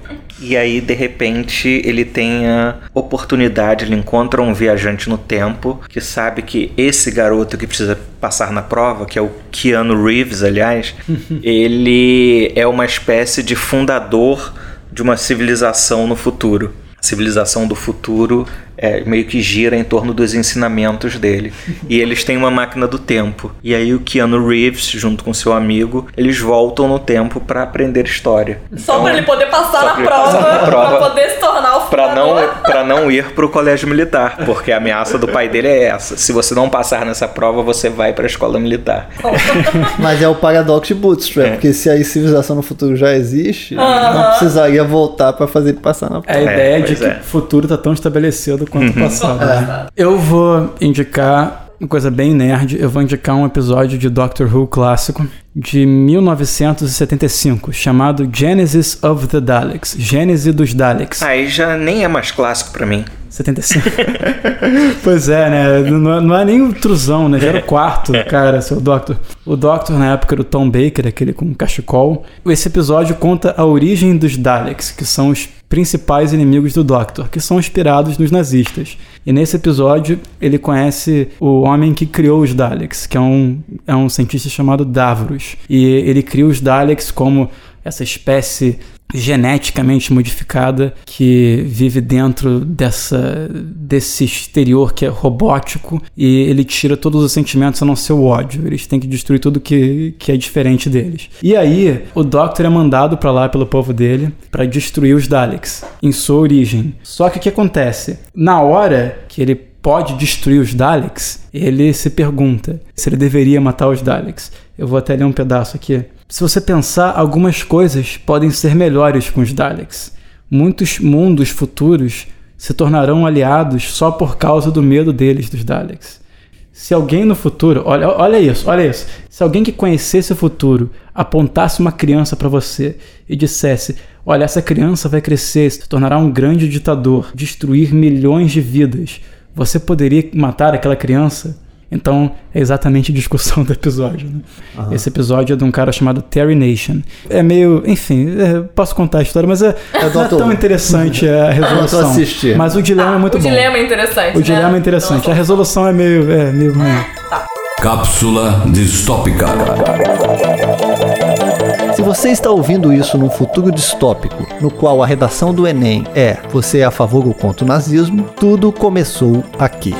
[SPEAKER 4] e aí de repente ele tem a oportunidade, ele encontra um viajante no tempo que sabe que esse garoto que precisa passar na prova, que é o Keanu Reeves, aliás, (laughs) ele é uma espécie de fundador de uma civilização no futuro. A civilização do futuro é, meio que gira em torno dos ensinamentos dele. (laughs) E eles têm uma máquina do tempo. E aí o Keanu Reeves, junto com seu amigo, eles voltam no tempo para aprender história.
[SPEAKER 5] Só pra ele poder passar na prova,
[SPEAKER 4] passar na prova.
[SPEAKER 5] pra poder se tornar o
[SPEAKER 4] Pra não, pra não ir pro colégio militar, porque a ameaça do pai dele é essa. Se você não passar nessa prova, você vai pra escola militar. (laughs)
[SPEAKER 2] Mas é o paradoxo de Bootstrap, porque se a civilização no futuro já existe, não precisaria voltar para fazer ele passar na
[SPEAKER 6] É a
[SPEAKER 2] prova.
[SPEAKER 6] ideia de
[SPEAKER 4] pois
[SPEAKER 6] que
[SPEAKER 4] é.
[SPEAKER 6] o futuro tá tão estabelecido quanto o passado. né? Eu vou indicar uma coisa bem nerd. Eu vou indicar um episódio de Doctor Who clássico de 1975, chamado Genesis of the Daleks. Gênese dos Daleks.
[SPEAKER 4] Aí já nem é mais clássico pra mim.
[SPEAKER 6] 75. (laughs) pois é, né? Não, não é nem o truzão, né? Já era o quarto, cara, seu Doctor. O Doctor, na época, era o Tom Baker, aquele com cachecol. Esse episódio conta a origem dos Daleks, que são os principais inimigos do Doctor, que são inspirados nos nazistas. E nesse episódio, ele conhece o homem que criou os Daleks, que é um, é um cientista chamado Davros. E ele cria os Daleks como essa espécie geneticamente modificada que vive dentro dessa desse exterior que é robótico e ele tira todos os sentimentos a não ser o ódio. Eles têm que destruir tudo que, que é diferente deles. E aí, o Doctor é mandado para lá pelo povo dele para destruir os Daleks em sua origem. Só que o que acontece? Na hora que ele pode destruir os Daleks, ele se pergunta se ele deveria matar os Daleks. Eu vou até ler um pedaço aqui. Se você pensar, algumas coisas podem ser melhores com os Daleks. Muitos mundos futuros se tornarão aliados só por causa do medo deles dos Daleks. Se alguém no futuro, olha, olha isso, olha isso. Se alguém que conhecesse o futuro apontasse uma criança para você e dissesse: "Olha, essa criança vai crescer, se tornará um grande ditador, destruir milhões de vidas. Você poderia matar aquela criança?" Então, é exatamente a discussão do episódio. Né? Esse episódio é de um cara chamado Terry Nation. É meio. Enfim, é, posso contar a história, mas é,
[SPEAKER 2] É
[SPEAKER 6] não é tão interessante a (laughs) resolução.
[SPEAKER 2] Assistir.
[SPEAKER 6] Mas o dilema é muito
[SPEAKER 5] o
[SPEAKER 6] bom.
[SPEAKER 5] dilema é interessante.
[SPEAKER 6] O dilema é
[SPEAKER 5] né?
[SPEAKER 6] interessante. A resolução é meio, é, meio ruim.
[SPEAKER 1] Cápsula distópica.
[SPEAKER 2] Se você está ouvindo isso num futuro distópico, no qual a redação do Enem é Você é a favor ou contra o nazismo, tudo começou aqui.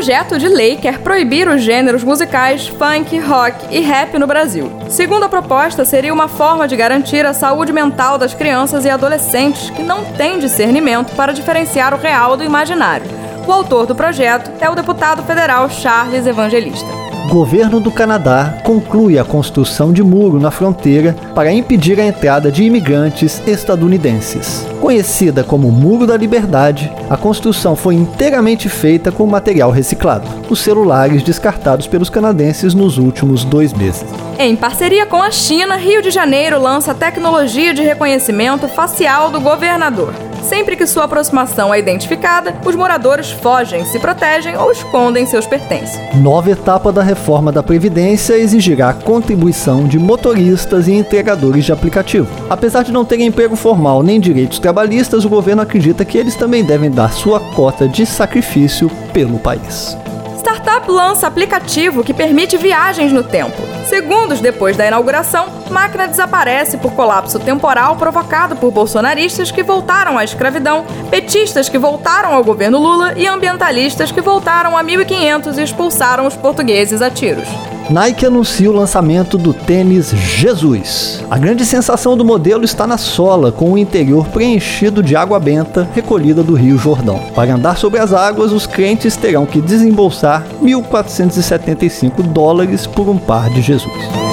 [SPEAKER 5] Projeto de lei quer proibir os gêneros musicais funk, rock e rap no Brasil. Segundo a proposta, seria uma forma de garantir a saúde mental das crianças e adolescentes que não têm discernimento para diferenciar o real do imaginário. O autor do projeto é o deputado federal Charles Evangelista.
[SPEAKER 2] Governo do Canadá conclui a construção de muro na fronteira para impedir a entrada de imigrantes estadunidenses. Conhecida como Muro da Liberdade, a construção foi inteiramente feita com material reciclado, os celulares descartados pelos canadenses nos últimos dois meses.
[SPEAKER 5] Em parceria com a China, Rio de Janeiro lança tecnologia de reconhecimento facial do governador. Sempre que sua aproximação é identificada, os moradores fogem, se protegem ou escondem seus pertences.
[SPEAKER 2] Nova etapa da reforma da Previdência exigirá a contribuição de motoristas e entregadores de aplicativo. Apesar de não terem emprego formal nem direitos trabalhistas, o governo acredita que eles também devem dar sua cota de sacrifício pelo país.
[SPEAKER 5] Startup lança aplicativo que permite viagens no tempo. Segundos depois da inauguração, máquina desaparece por colapso temporal provocado por bolsonaristas que voltaram à escravidão, petistas que voltaram ao governo Lula e ambientalistas que voltaram a 1500 e expulsaram os portugueses a tiros.
[SPEAKER 2] Nike anuncia o lançamento do tênis Jesus. A grande sensação do modelo está na sola, com o interior preenchido de água benta recolhida do Rio Jordão. Para andar sobre as águas, os crentes terão que desembolsar 1.475 dólares por um par de Jesus.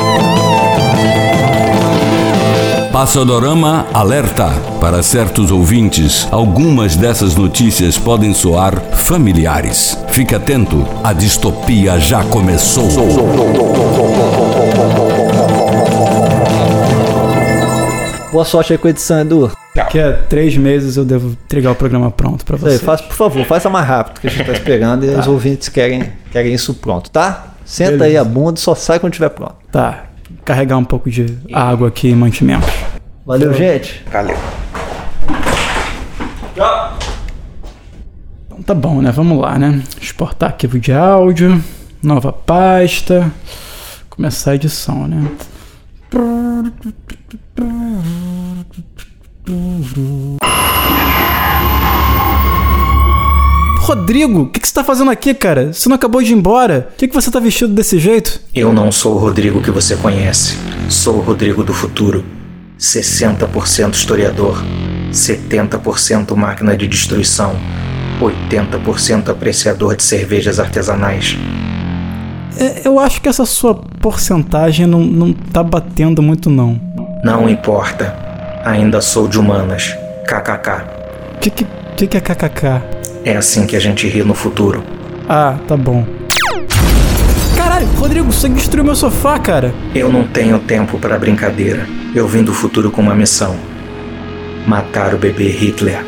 [SPEAKER 1] Passadorama alerta. Para certos ouvintes, algumas dessas notícias podem soar familiares. Fique atento, a distopia já começou.
[SPEAKER 2] Boa sorte aí com a edição, Edu.
[SPEAKER 6] Daqui a três meses eu devo entregar o programa pronto
[SPEAKER 2] aí,
[SPEAKER 6] você.
[SPEAKER 2] faz, por favor, faça mais rápido que a gente tá esperando e os ouvintes querem, querem isso pronto, tá? Senta aí a bunda, só sai quando estiver pronto.
[SPEAKER 6] Tá. Carregar um pouco de água aqui e mantimento.
[SPEAKER 2] Valeu, gente.
[SPEAKER 4] Valeu.
[SPEAKER 6] Então tá bom, né? Vamos lá, né? Exportar arquivo de áudio, nova pasta, começar a edição, né? Rodrigo, o que, que você tá fazendo aqui, cara? Você não acabou de ir embora? Por que, que você tá vestido desse jeito?
[SPEAKER 4] Eu não sou o Rodrigo que você conhece. Sou o Rodrigo do futuro. 60% historiador, 70% máquina de destruição, 80% apreciador de cervejas artesanais.
[SPEAKER 6] É, eu acho que essa sua porcentagem não, não tá batendo muito, não.
[SPEAKER 4] Não importa. Ainda sou de humanas. KKK.
[SPEAKER 6] O que, que, que, que é kkk?
[SPEAKER 4] É assim que a gente ri no futuro.
[SPEAKER 6] Ah, tá bom. Caralho, Rodrigo, você destruiu meu sofá, cara.
[SPEAKER 4] Eu não tenho tempo para brincadeira. Eu vim do futuro com uma missão: matar o bebê Hitler.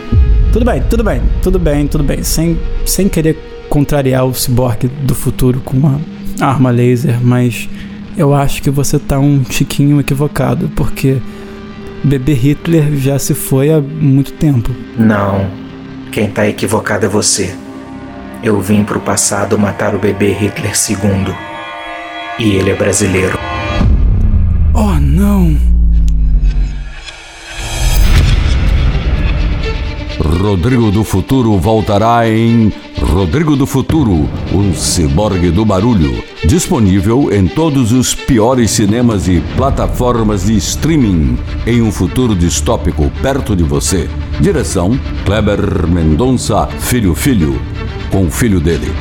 [SPEAKER 6] Tudo bem, tudo bem, tudo bem, tudo bem. Sem, sem querer contrariar o ciborgue do futuro com uma arma laser, mas eu acho que você tá um tiquinho equivocado, porque bebê Hitler já se foi há muito tempo.
[SPEAKER 4] Não. Quem tá equivocado é você. Eu vim pro passado matar o bebê Hitler II. E ele é brasileiro.
[SPEAKER 6] Oh, não.
[SPEAKER 1] Rodrigo do Futuro voltará em Rodrigo do Futuro, um ciborgue do barulho. Disponível em todos os piores cinemas e plataformas de streaming. Em um futuro distópico perto de você. Direção: Kleber Mendonça Filho Filho, com o filho dele.